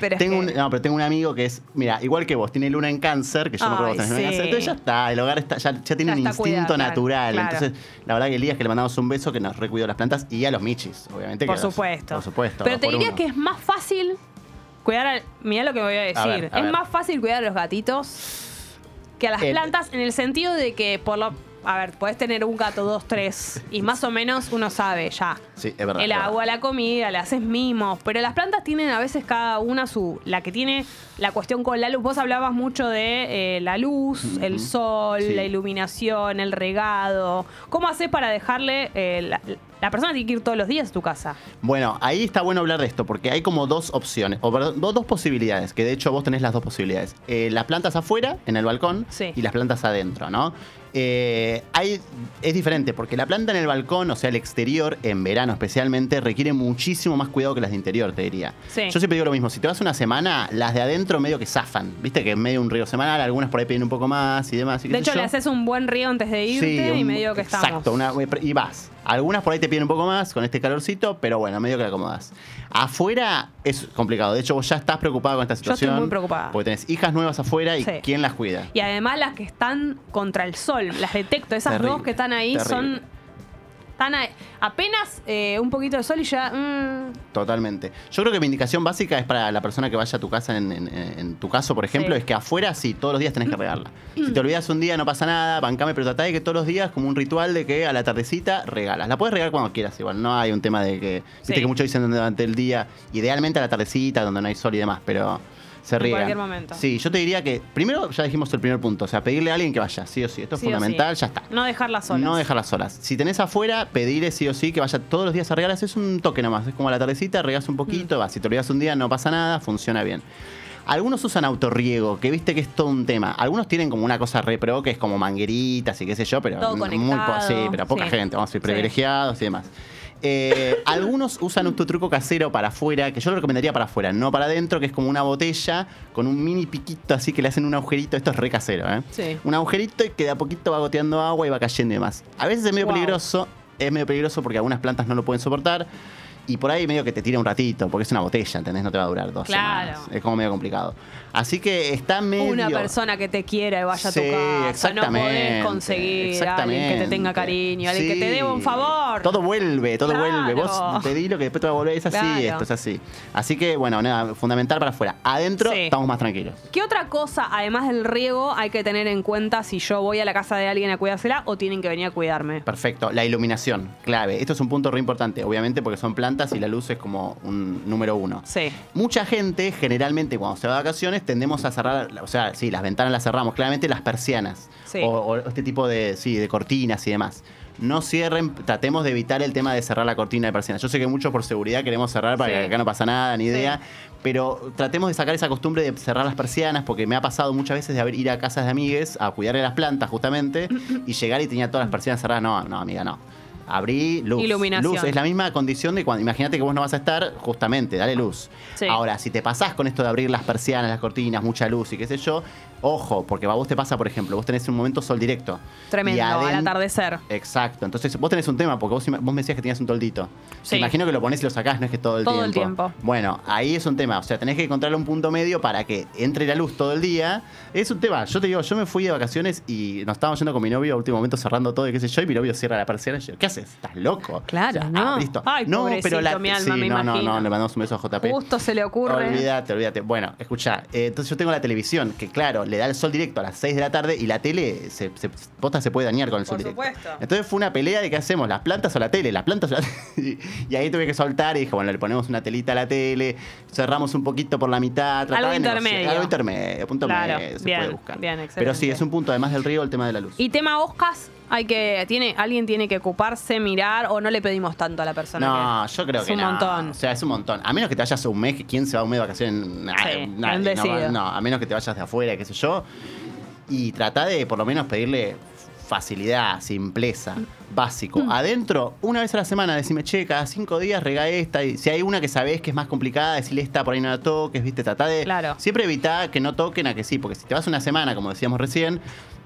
Pero tengo que- un, no, pero tengo un amigo que es, mira, igual que vos, tiene luna en cáncer, que yo me acuerdo que vos Ay, tenés luna en sí. cáncer. Entonces ya está, el hogar está, ya, ya tiene Ya un instinto cuidado, natural. claro. Entonces, la verdad que Elías que le mandamos un beso que nos recuidó las plantas y a los michis, obviamente. Por que los- supuesto. por supuesto. Pero te diría uno. que es más fácil cuidar al. Mirá lo que voy a decir. A ver, a es ver. más fácil cuidar a los gatitos que a las plantas en el sentido de que por lo. A ver, podés tener un gato, dos, tres, y más o menos uno sabe ya. Sí, es verdad. El es verdad. agua, la comida, le haces mimos. Pero las plantas tienen a veces cada una su. La que tiene la cuestión con la luz. Vos hablabas mucho de eh, la luz, el sol, Sí. la iluminación, el regado. ¿Cómo haces para dejarle eh, la- La persona tiene que ir todos los días a tu casa. Bueno, ahí está bueno hablar de esto, porque hay como dos opciones, o perdón, do- dos posibilidades, que de hecho vos tenés las dos posibilidades. Eh, las plantas afuera, en el balcón, Sí. y las plantas adentro, ¿no? Eh, hay, es diferente, porque la planta en el balcón, o sea, el exterior, en verano especialmente, requiere muchísimo más cuidado que las de interior, te diría. Sí. Yo siempre digo lo mismo, si te vas una semana, las de adentro medio que zafan, viste que en medio de un río semanal, algunas por ahí piden un poco más y demás. y De hecho, yo. le haces un buen río antes de irte Sí, y un- medio que estamos. Exacto, y vas. Algunas por ahí te piden un poco más con este calorcito, pero bueno, medio que la acomodas. Afuera es complicado. De hecho, vos ya estás preocupado con esta Yo estoy situación. muy preocupada. Porque tenés hijas nuevas afuera y Sí. ¿quién las cuida? Y además las que están contra el sol, las detecto. Esas Terrible, dos que están ahí terrible. son. Están apenas eh, un poquito de sol y ya. mm, Totalmente. Yo creo que mi indicación básica es para la persona que vaya a tu casa, en, en- en tu caso, por ejemplo, Sí. es que afuera sí, todos los días tenés que regarla. Si te olvidas un día, no pasa nada, bancame, pero tratá de que todos los días, como un ritual de que a la tardecita regalas. La puedes regar cuando quieras, igual. No hay un tema de que. Viste Sí. que muchos dicen durante el día, idealmente a la tardecita, donde no hay sol y demás, pero. Se En riegan. cualquier momento. Sí, yo te diría que primero ya dijimos el primer punto, o sea, pedirle a alguien que vaya, sí o sí. Esto es sí fundamental, sí. ya está. No dejarlas solas. No dejarlas solas. Si tenés afuera, pedirle sí o sí que vaya todos los días a regalas. Es un toque nomás. Es como a la tardecita, regas un poquito, Mm. vas. Si te olvidas un día, no pasa nada, funciona bien. Algunos usan autorriego, que viste que es todo un tema. Algunos tienen como una cosa re pro, que es como mangueritas y qué sé yo, pero Todo muy sí, pero poca sí. gente, vamos a ser Sí. privilegiados y demás. Eh, [laughs] algunos usan un truco casero para afuera, que yo lo recomendaría para afuera, no para adentro, que es como una botella con un mini piquito así que le hacen un agujerito. Esto es re casero, ¿eh? Sí. Un agujerito y que de a poquito va goteando agua y va cayendo y demás. A veces es medio Wow. peligroso, es medio peligroso porque algunas plantas no lo pueden soportar. Y por ahí medio que te tira un ratito, porque es una botella, ¿entendés? No te va a durar dos Claro. semanas. Es como medio complicado. Así que está medio... Una persona que te quiera y vaya a tu casa. No exactamente, podés conseguir a alguien que te tenga cariño, alguien que te deba un favor. Todo vuelve, todo Claro. vuelve. Vos pedí lo que después te va a volver. Es así, Claro. esto es así. Así que, bueno, nada, fundamental para afuera. Adentro Sí. estamos más tranquilos. ¿Qué otra cosa, además del riego, hay que tener en cuenta si yo voy a la casa de alguien a cuidársela o tienen que venir a cuidarme? Perfecto. La iluminación, clave. Esto es un punto re importante, obviamente, porque son plantas y la luz es como un número uno. Sí. Mucha gente, generalmente, cuando se va de vacaciones, tendemos a cerrar, o sea, sí, las ventanas las cerramos, claramente las persianas. Sí. O, o este tipo de, sí, de cortinas y demás. No cierren, tratemos de evitar el tema de cerrar la cortina de persianas. Yo sé que muchos por seguridad queremos cerrar para Sí. que acá no pasa nada, ni idea. Pero tratemos de sacar esa costumbre de cerrar las persianas, porque me ha pasado muchas veces de haber- ir a casas de amigues a cuidarle las plantas, justamente, y llegar y tenía todas las persianas cerradas. No, no, amiga, no. Abrí luz. Iluminación. Luz es la misma condición de cuando. Imagínate que vos no vas a estar, justamente, dale luz. Sí. Ahora, si te pasás con esto de abrir las persianas, las cortinas, mucha luz y qué sé yo, ojo, porque a vos te pasa, por ejemplo, vos tenés un momento sol directo. Tremendo, al atardecer. Exacto. Entonces, vos tenés un tema, porque vos, vos me decías que tenías un toldito. Sí. Imagino que lo ponés y lo sacás, no es que todo el Todo tiempo. el tiempo. Bueno, ahí es un tema. O sea, tenés que encontrarle un punto medio para que entre la luz todo el día. Es un tema. Yo te digo, yo me fui de vacaciones y nos estábamos yendo con mi novio a último momento cerrando todo y qué sé yo, y mi novio cierra la persiana y yo, ¿qué haces? ¿Estás loco? Claro, O sea, ¿no? ah, listo. Ay, no, pero la. mi alma, sí, me no, no, no, le mandamos un beso a JP. Justo se le ocurre. Olvídate, olvídate. Bueno, escucha, eh, entonces yo tengo la televisión, que claro, le da el sol directo a las 6 de la tarde y la tele, se, se, posta se puede dañar con el sol Por directo. supuesto. Entonces fue una pelea de qué hacemos, las plantas o la tele, las plantas o la [laughs] tele. Y ahí tuve que soltar y dije, bueno, le ponemos una telita a la tele, cerramos un poquito por la mitad. Algo intermedio. Algo intermedio, punto Claro, medio, se bien, puede buscar. bien, Pero sí, es un punto, además del río, el tema de la luz. Y tema Oscas, hay que, tiene, alguien tiene que ocuparse, mirar, o no le pedimos tanto a la persona. No, que- yo creo es que un no. montón. O sea, es un montón. A menos que te vayas un mes, que ¿quién se va un mes de vacaciones? Sí, nadie, no, no, a menos que te vayas de afuera, qué sé yo. Y trata de por lo menos pedirle facilidad, simpleza, básico. Mm. Adentro, una vez a la semana, decime, che, cada cinco días rega esta. Y si hay una que sabés que es más complicada, decirle esta, por ahí no la toques, ¿viste? Trata de. Claro. Siempre evitar que no toquen a que sí, porque si te vas una semana, como decíamos recién.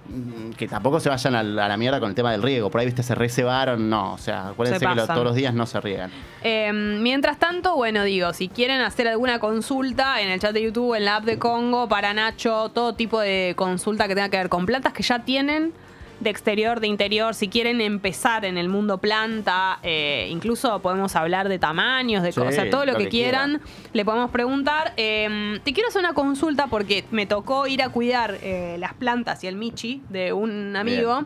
Mm, Que tampoco se vayan a la, mierda con el tema del riego. Por ahí, viste, se reservaron. No, o sea, acuérdense Se que lo- todos los días no se riegan. Eh, mientras tanto, bueno, digo, si quieren hacer alguna consulta en el chat de YouTube, en la app de Congo, para Nacho, todo tipo de consulta que tenga que ver con plantas que ya tienen de exterior, de interior, si quieren empezar en el mundo planta, eh, incluso podemos hablar de tamaños, de Sí, cosas, todo lo, lo que, que quieran, le podemos preguntar. Eh, te quiero hacer una consulta porque me tocó ir a cuidar eh, las plantas y el michi de un amigo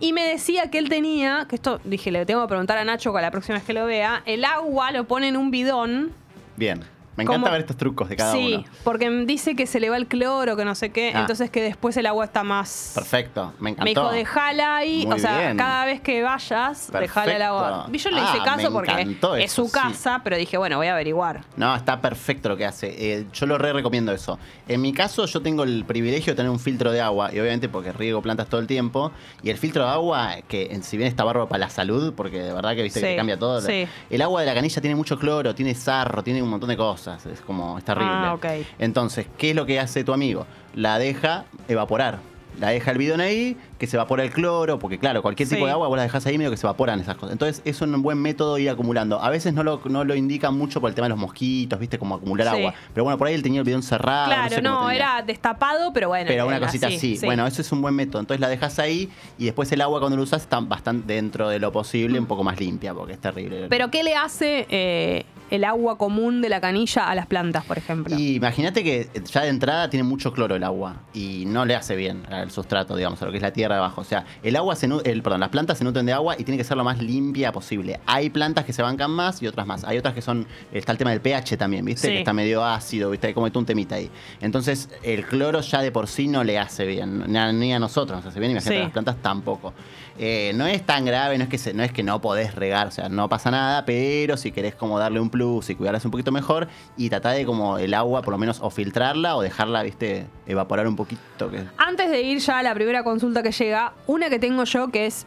y me decía que él tenía, que esto dije, le tengo que preguntar a Nacho con la próxima vez que lo vea, el agua lo pone en un bidón Bien. Me encanta Como- ver estos trucos de cada sí, uno. porque dice que se le va el cloro, que no sé qué, Ah. entonces que después el agua está más... Perfecto, me encantó. Me dijo, dejala ahí, Muy o sea, bien. cada vez que vayas, dejala el agua. Y yo le hice Ah, caso porque es su sí. casa, pero dije, bueno, voy a averiguar. No, está perfecto lo que hace. Eh, yo lo re recomiendo eso. En mi caso, yo tengo el privilegio de tener un filtro de agua, y obviamente porque riego plantas todo el tiempo. Y el filtro de agua, que en- si bien está bárbaro para la salud, porque de verdad que viste que Sí, cambia todo. sí. El agua de la canilla tiene mucho cloro, tiene sarro, tiene un montón de cosas. Es como, es terrible. Ah, ok. Entonces, ¿qué es lo que hace tu amigo? La deja evaporar. La deja el bidón ahí, que se evapora el cloro, porque claro, cualquier tipo Sí. de agua vos la dejas ahí medio que se evaporan esas cosas. Entonces es un buen método ir acumulando. A veces no lo, no lo indican mucho por el tema de los mosquitos, viste, como acumular Sí. agua. Pero bueno, por ahí él tenía el bidón cerrado. claro, sé no, era destapado, pero bueno. Pero una era cosita así. Bueno, eso es un buen método. Entonces la dejas ahí y después el agua cuando lo usas está bastante dentro de lo posible, un poco más limpia, porque es terrible. Pero ¿qué le hace eh, el agua común de la canilla a las plantas, por ejemplo? Y imagínate que ya de entrada tiene mucho cloro el agua y no le hace bien al sustrato, digamos, a lo que es la tierra de abajo. O sea, el agua se el, perdón, las plantas se nutren de agua y tiene que ser lo más limpia posible. Hay plantas que se bancan más y otras más. Hay otras que son, está el tema del pH también, ¿viste? Sí. Que está medio ácido, ¿viste? Como un temita ahí. Entonces, el cloro ya de por sí no le hace bien, ni a, ni a nosotros nos hace bien, imagínate Sí. a las plantas tampoco. Eh, no es tan grave, no es, que se- no es que no podés regar, o sea, no pasa nada, pero si querés como darle un plus y cuidarlas un poquito mejor y tratar de como el agua por lo menos o filtrarla o dejarla, viste, evaporar un poquito. Que... Antes de ir ya a la primera consulta que llega, una que tengo yo que es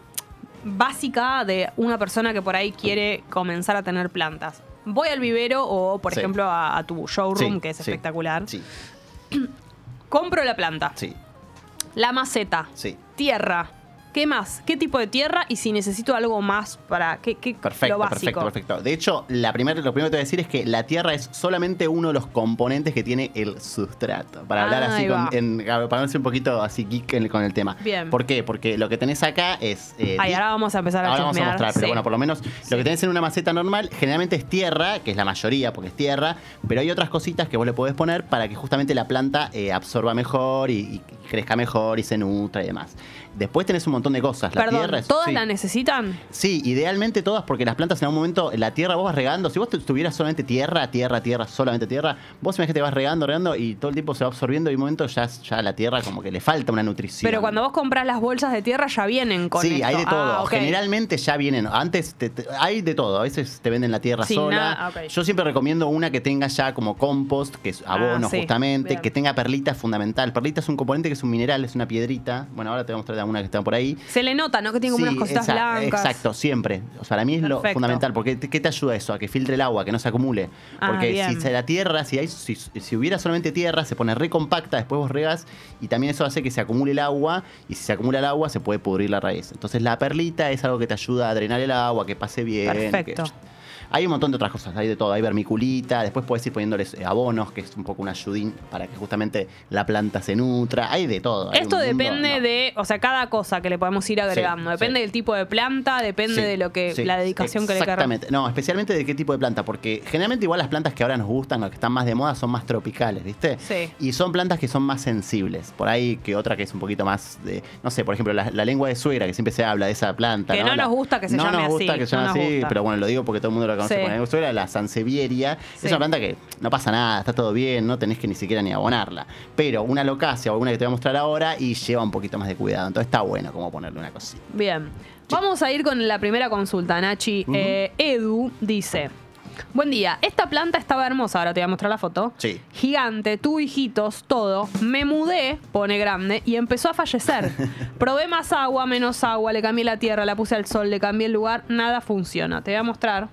básica de una persona que por ahí quiere comenzar a tener plantas. Voy al vivero o, por Sí. ejemplo, a, a tu showroom, Sí, que es sí, espectacular. Sí, [clears throat] Compro la planta, sí, la maceta, sí. tierra. ¿Qué más? ¿Qué tipo de tierra? Y si necesito algo más para. ¿Qué, qué Perfecto, lo básico? perfecto, perfecto. De hecho, la primer, lo primero que te voy a decir es que la tierra es solamente uno de los componentes que tiene el sustrato. Para hablar así, con, en, para un poquito así geek en- con el tema. Bien. ¿Por qué? Porque lo que tenés acá es... eh, Ay, ahora vamos a empezar a Ahora vamos a mostrar, pero sí. bueno, por lo menos lo que tenés en una maceta normal generalmente es tierra, que es la mayoría porque es tierra, pero hay otras cositas que vos le podés poner para que justamente la planta eh, absorba mejor y, y crezca mejor y se nutra y demás. Después tenés un montón de cosas. La Perdón, tierra es- ¿todas sí. la necesitan? Sí, idealmente todas, porque las plantas en algún momento, la tierra vos vas regando. Si vos tu- tuvieras solamente tierra, tierra, tierra, solamente tierra, vos imaginate que vas regando, regando y todo el tiempo se va absorbiendo y un momento ya, ya la tierra como que le falta una nutrición. Pero cuando vos compras las bolsas de tierra ya vienen con Sí, esto. hay de todo. Ah, ok. Generalmente ya vienen. Antes te- te- hay de todo. A veces te venden la tierra Sin sola. nada, ok. Yo siempre recomiendo una que tenga ya como compost, que es abono Ah, sí, justamente, bien. que tenga perlita fundamental. Perlita es un componente que es un mineral, es una piedrita. Bueno, ahora te voy a mostrar una que está por ahí. Se le nota, ¿no? Que tiene como Sí, unas cositas blancas. Exacto, siempre. O sea, para mí es lo fundamental. Porque ¿qué te ayuda eso? A que filtre el agua, que no se acumule. Ah, Porque bien. si se la tierra, si, hay, si, si hubiera solamente tierra, se pone re compacta, después vos regas y también eso hace que se acumule el agua. Y si se acumula el agua, se puede pudrir la raíz. Entonces la perlita es algo que te ayuda a drenar el agua, que pase bien. Perfecto. que- hay un montón de otras cosas, hay de todo, hay vermiculita, después puedes ir poniéndoles eh, abonos, que es un poco un ayudín para que justamente la planta se nutra, hay de todo. hay Esto mundo depende de, o sea, cada cosa que le podemos ir agregando. Sí, depende sí. del tipo de planta, depende Sí, de lo que, la dedicación que le queramos. Exactamente. No, especialmente de qué tipo de planta, porque generalmente igual las plantas que ahora nos gustan o que están más de moda son más tropicales, ¿viste? Sí. Y son plantas que son más sensibles. Por ahí que otra que es un poquito más de, no sé, por ejemplo, la, la lengua de suegra, que siempre se habla de esa planta. Que no nos gusta que se no llame nos gusta así, que se no llame así, gusta. pero bueno, lo digo porque todo el mundo la conoce Sí. con la sansevieria. Sí. Es una planta que no pasa nada, está todo bien, no tenés que ni siquiera ni abonarla. Pero una locacia o alguna que te voy a mostrar ahora y lleva un poquito más de cuidado. Entonces está bueno como ponerle una cosita. Bien. Vamos a ir con la primera consulta, Nachi. Eh, Edu dice: Buen día, esta planta estaba hermosa, ahora te voy a mostrar la foto. Sí. Gigante, tuvo hijitos, todo. Me mudé, pone grande, y empezó a fallecer. [laughs] Probé más agua, menos agua, le cambié la tierra, la puse al sol, le cambié el lugar, nada funciona. Te voy a mostrar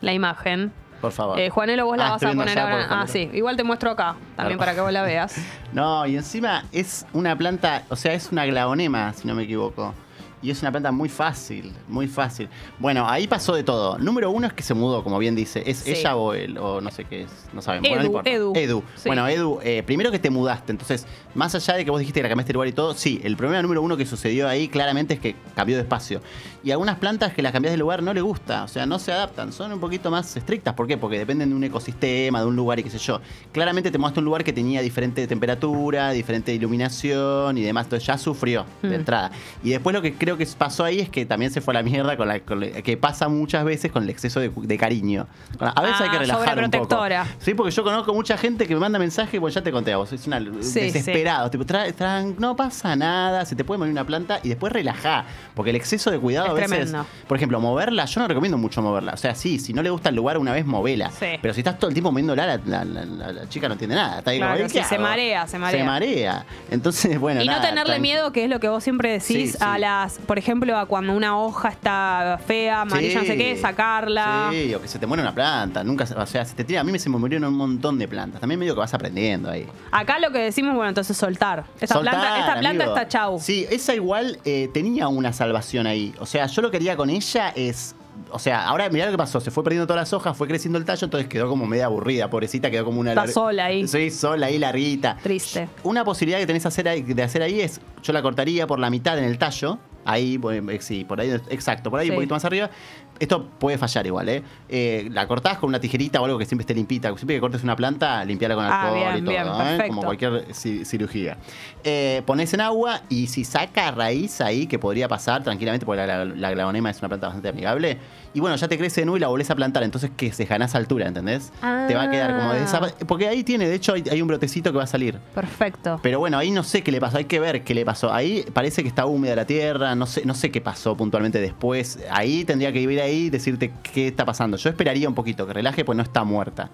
la imagen. Por favor. Eh, Juanelo, vos la Ah, vas a poner ahora. Ah, sí, igual te muestro acá, también para que vos la veas. [laughs] No, y encima es una planta, o sea, es una glaonema, si no me equivoco. Y es una planta muy fácil, muy fácil. Bueno, ahí pasó de todo. Número uno es que se mudó, como bien dice. ¿Es Sí. ella o él? O no sé qué es. No sabemos. Edu, Bueno, no importa. Edu. Edu. Sí. Bueno, Edu, eh, primero que te mudaste. Entonces, más allá de que vos dijiste que la cambiaste de lugar y todo, sí, el problema número uno que sucedió ahí claramente es que cambió de espacio. Y algunas plantas que las cambias de lugar no le gusta, o sea, no se adaptan, son un poquito más estrictas. ¿Por qué? Porque dependen de un ecosistema, de un lugar y qué sé yo. Claramente te mudaste a un lugar que tenía diferente temperatura, diferente iluminación y demás, entonces ya sufrió de Mm. entrada. Y después lo que creo creo que pasó ahí es que también se fue a la mierda con la, con la- que pasa muchas veces con el exceso de, de cariño. A veces Ah, hay que relajar un poco. Sí, porque yo conozco mucha gente que me manda mensajes, bueno, ya te conté a vos, es una Sí, desesperado, tipo, tra- tran- no pasa nada, se te puede morir una planta y después relajá, porque el exceso de cuidado Es a veces, tremendo. por ejemplo, moverla, yo no recomiendo mucho moverla, o sea, sí, si no le gusta el lugar una vez movela, Sí. pero si estás todo el tiempo moviéndola, la, la- la- la- la chica no entiende nada, está ahí como, Claro, "¿Qué sí, se hago?". marea, se marea. Se marea. Entonces, [laughs] bueno, y no tenerle miedo, que es lo que vos siempre decís, a las, por ejemplo, a cuando una hoja está fea, amarilla, no sé qué, sacarla. Sí, o que se te muere una planta. Nunca, o sea, se te tira. A mí me se me murieron un montón de plantas. También medio que vas aprendiendo ahí. Acá lo que decimos, bueno, entonces soltar. Esta Soltar, planta, esta planta amigo. está chau. Sí, esa igual eh, tenía una salvación ahí. O sea, yo lo que quería con ella es. O sea, ahora mirá lo que pasó. Se fue perdiendo todas las hojas, fue creciendo el tallo, entonces quedó como media aburrida, pobrecita, quedó como una. Está lar- sola ahí. Sí, sola ahí, larguita. Triste. Una posibilidad que tenés hacer ahí- de hacer ahí es, yo la cortaría por la mitad en el tallo, ahí, eh, sí, por ahí, exacto, por ahí Sí. un poquito más arriba. Esto puede fallar igual, ¿eh? Eh, La cortás con una tijerita o algo que siempre esté limpita. Siempre que cortes una planta, limpiarla con Ah, alcohol bien, y todo, bien, ¿eh? Como cualquier ci- cirugía. Eh, pones en agua y si saca raíz ahí, que podría pasar tranquilamente, porque la, la, es una planta bastante amigable, y bueno, ya te crece de nuevo y la volvés a plantar, entonces que se ganás altura, ¿entendés? Te va a quedar como de esa... Ah. Porque ahí tiene, de hecho, hay, hay un brotecito que va a salir. Perfecto. Pero bueno, ahí no sé qué le pasó, hay que ver qué le pasó. Ahí parece que está húmeda la tierra, no sé, no sé qué pasó puntualmente después. Ahí tendría que vivir ahí y decirte qué está pasando. Yo esperaría un poquito que relaje, pues no está muerta.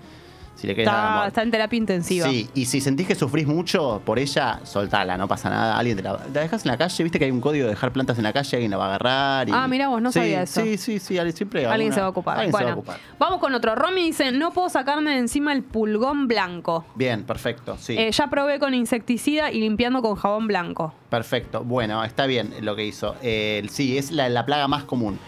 Si le Está, muerta. está en terapia intensiva. Sí, y si sentís que sufrís mucho por ella, soltala, no pasa nada. Alguien te la, la dejas en la calle, viste que hay un código de dejar plantas en la calle, alguien la va a agarrar. y- Ah, mirá vos, no Sí, sabía eso. Sí, sí, sí, alguien- siempre Alguien alguna- se va a ocupar. alguien se va a ocupar. vamos con otro. Romy dice, no puedo sacarme de encima el pulgón blanco. Bien, perfecto, sí. Eh, ya probé con insecticida y limpiando con jabón blanco. Perfecto. Bueno, está bien lo que hizo. Eh, sí, es la, la plaga más común.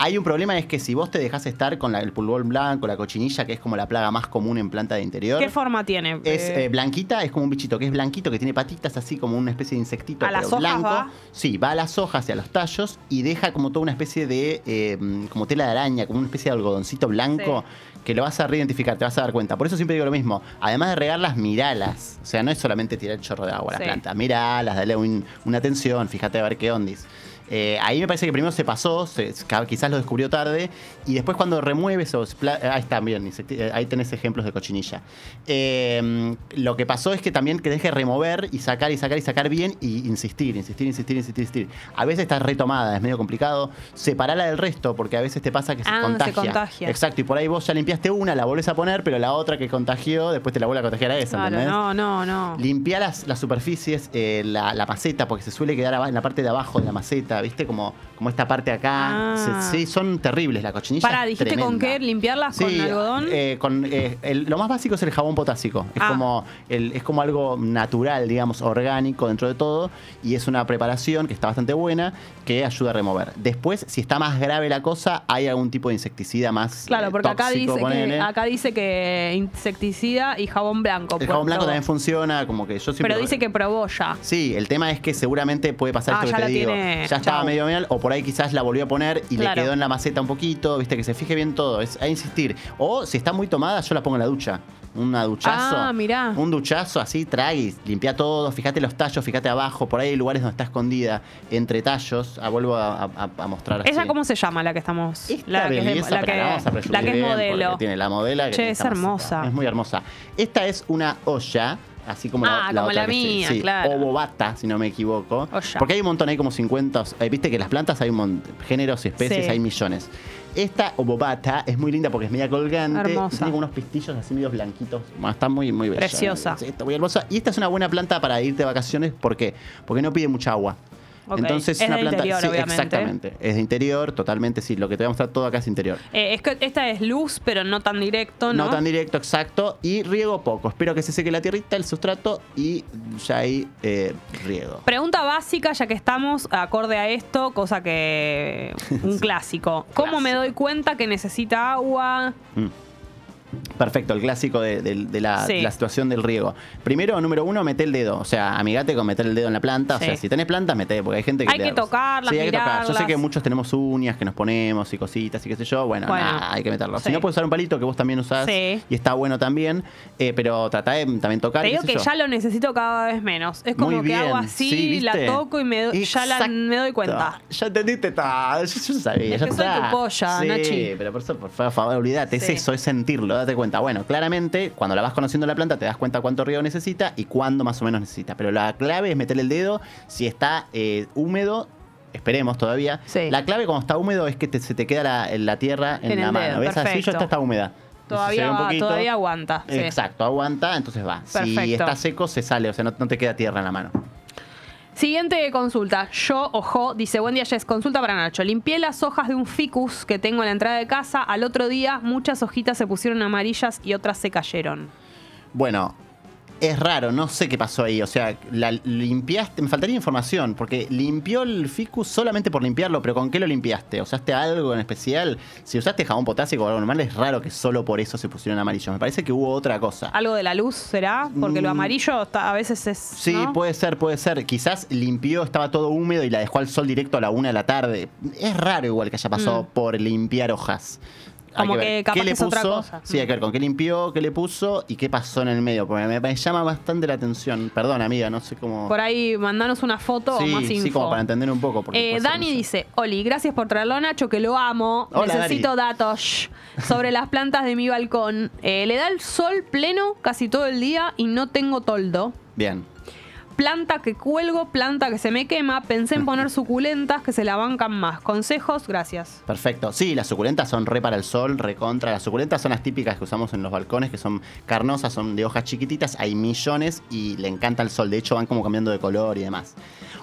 Hay un problema, es que si vos te dejás estar con la- el pulgón blanco, la cochinilla, que es como la plaga más común en planta de interior. ¿Qué forma tiene? Es Eh, eh, blanquita, es como un bichito que es blanquito, que tiene patitas así como una especie de insectito, ¿A pero las hojas blanco. va? Sí, va a las hojas y a los tallos y deja como toda una especie de eh, como tela de araña, como una especie de algodoncito blanco. Que lo vas a reidentificar, te vas a dar cuenta. Por eso siempre digo lo mismo. Además de regarlas, miralas. O sea, no es solamente tirar el chorro de agua a la Sí. planta. Miralas, dale un- una atención, fíjate a ver qué ondis. Eh, ahí me parece que primero se pasó, se- quizás lo descubrió tarde, y después cuando remueves o spla- ahí está bien, eh, ahí tenés ejemplos de cochinilla. Eh, lo que pasó es que también que deje remover y sacar y sacar y sacar bien y insistir, insistir, insistir, insistir, insistir. A veces está retomada, es medio complicado. Separarla del resto, porque a veces te pasa que Ah, se se contagia. contagia. Exacto, y por ahí vos ya limpiaste una, la volvés a poner, pero la otra que contagió, después te la vuelve a contagiar a esa, Claro, ¿entendés? no, no, no. Limpiar las, las superficies, eh, la, la maceta, porque se suele quedar en la parte de abajo de la maceta, ¿viste? Como, como esta parte acá. Ah. Se- sí, son terribles las cochinillas. Pará, dijiste con qué limpiarlas Sí, con algodón. eh, con, eh, el- lo más básico es el jabón potásico. Es, Ah. como el- es como algo natural, digamos, orgánico dentro de todo. Y es una preparación que está bastante buena que ayuda a remover. Después, si está más grave la cosa, hay algún tipo de insecticida más. Claro, eh, porque acá dice, que, acá dice que insecticida y jabón blanco. El jabón blanco también funciona, como que yo siempre. Pero dice que probó ya. Sí, el tema es que seguramente puede pasar Ah, esto ya que te digo. tiene- Ya estaba medio mal, o por ahí quizás la volvió a poner y Claro. le quedó en la maceta un poquito, viste, que se fije bien todo. Es a insistir. O si está muy tomada, yo la pongo en la ducha. Una duchazo. Ah, mirá. Un duchazo así, traguis, limpia todo, fíjate los tallos, fíjate abajo, por ahí hay lugares donde está escondida, entre tallos. Ah, vuelvo a, a- a mostrar así. ¿Ella cómo se llama la que estamos? La la que es, belleza, la que, la vamos a la que es modelo. Tiene la modela. Che, es esta hermosa. Es muy hermosa. Esta es una olla. Así como la, Ah, la como otra la mía, sí, claro. O bobata, si no me equivoco. Olla. Porque hay un montón, hay como 50. eh, Viste que las plantas hay un montón, géneros y especies, Sí. hay millones. Esta obobata es muy linda porque es media colgante. Hermosa. Tiene unos pistillos así medios blanquitos. Bueno, está muy, muy bella. Preciosa. Sí, está muy hermosa. Y esta es una buena planta para irte de vacaciones. ¿Por qué? Porque no pide mucha agua. Entonces Es una de planta. interior, sí, obviamente. exactamente. Es de interior, totalmente, sí. Lo que te voy a mostrar todo acá es interior. Eh, es que esta es luz, pero no tan directo, ¿no? No tan directo, exacto. Y riego poco. Espero que se seque la tierrita, el sustrato y ya ahí eh, riego. Pregunta básica, ya que estamos acorde a esto, cosa que. un [laughs] clásico. ¿Cómo me doy cuenta que necesita agua? Mm. Perfecto, el clásico de, de- de la, Sí. situación del riego. Primero, número uno, mete el dedo. O sea, amigate con meter el dedo en la planta. O Sí. sea, si tenés plantas, meté, porque hay gente que. Hay que tocarlas, Sí, hay que tocar. Yo sé que muchos tenemos uñas que nos ponemos y cositas y qué sé yo. Bueno, hay que meterlo. sí. Si no, puedes usar un palito que vos también usás Sí. y está bueno también. eh, pero tratá de también tocar. Te digo que yo. ya lo necesito cada vez menos. Es como Muy que hago así, Sí, la toco y me do- ya la- me doy cuenta. Ya entendiste todo. [laughs] Yo, yo sabía, Es ya que soy tu polla, sí, Nachi. pero por, eso, por favor, olvídate. Sí. Es eso, es sentirlo, date cuenta. Bueno, claramente, cuando la vas conociendo la planta, te das cuenta cuánto riego necesita y cuándo más o menos necesita. Pero la clave es meterle el dedo si está eh, húmedo. Esperemos todavía. La clave cuando está húmedo es que te- se te queda la, la tierra en, En la mano. dedo, ¿Ves? Así perfecto. está, está húmeda. Todavía, va- todavía aguanta. sí. Exacto, aguanta, entonces va. Si está seco, se sale, o sea, no, no te queda tierra en la mano. Siguiente consulta. Yo, ojo, dice, buen día, Jess. Consulta para Nacho. Limpié las hojas de un ficus que tengo en la entrada de casa. Al otro día, muchas hojitas se pusieron amarillas y otras se cayeron. Bueno, es raro, no sé qué pasó ahí. O sea, la limpiaste, me faltaría información, porque limpió el ficus solamente por limpiarlo, pero ¿con qué lo limpiaste? ¿Usaste algo en especial? Si usaste jabón potásico o algo normal, es raro que solo por eso se pusieron amarillos. Me parece que hubo otra cosa. ¿Algo de la luz será? Porque lo Mm. amarillo está- a veces es. Sí, ¿no? puede ser, puede ser. Quizás limpió, estaba todo húmedo y la dejó al sol directo a la una de la tarde. Es raro igual que haya pasado Mm. por limpiar hojas. Como que capaz qué le es otra puso. cosa. Sí, hay que ver con qué limpió, qué le puso y qué pasó en el medio. Porque me, me llama bastante la atención. Perdón, amiga, no sé cómo. Por ahí, mandanos una foto o sí, más info. sí, como para entender un poco. Eh, Dani dice, Oli, gracias por traerlo a Nacho, que lo amo. Hola, Necesito datos sobre las plantas de mi balcón. Eh, le da el sol pleno casi todo el día y no tengo toldo. Bien. Planta que cuelgo, planta que se me quema. Pensé en poner suculentas que se la bancan más. Consejos, gracias. Perfecto. Sí, las suculentas son re para el sol, re contra. Las suculentas son las típicas que usamos en los balcones, que son carnosas, son de hojas chiquititas. Hay millones y le encanta el sol. De hecho, van como cambiando de color y demás.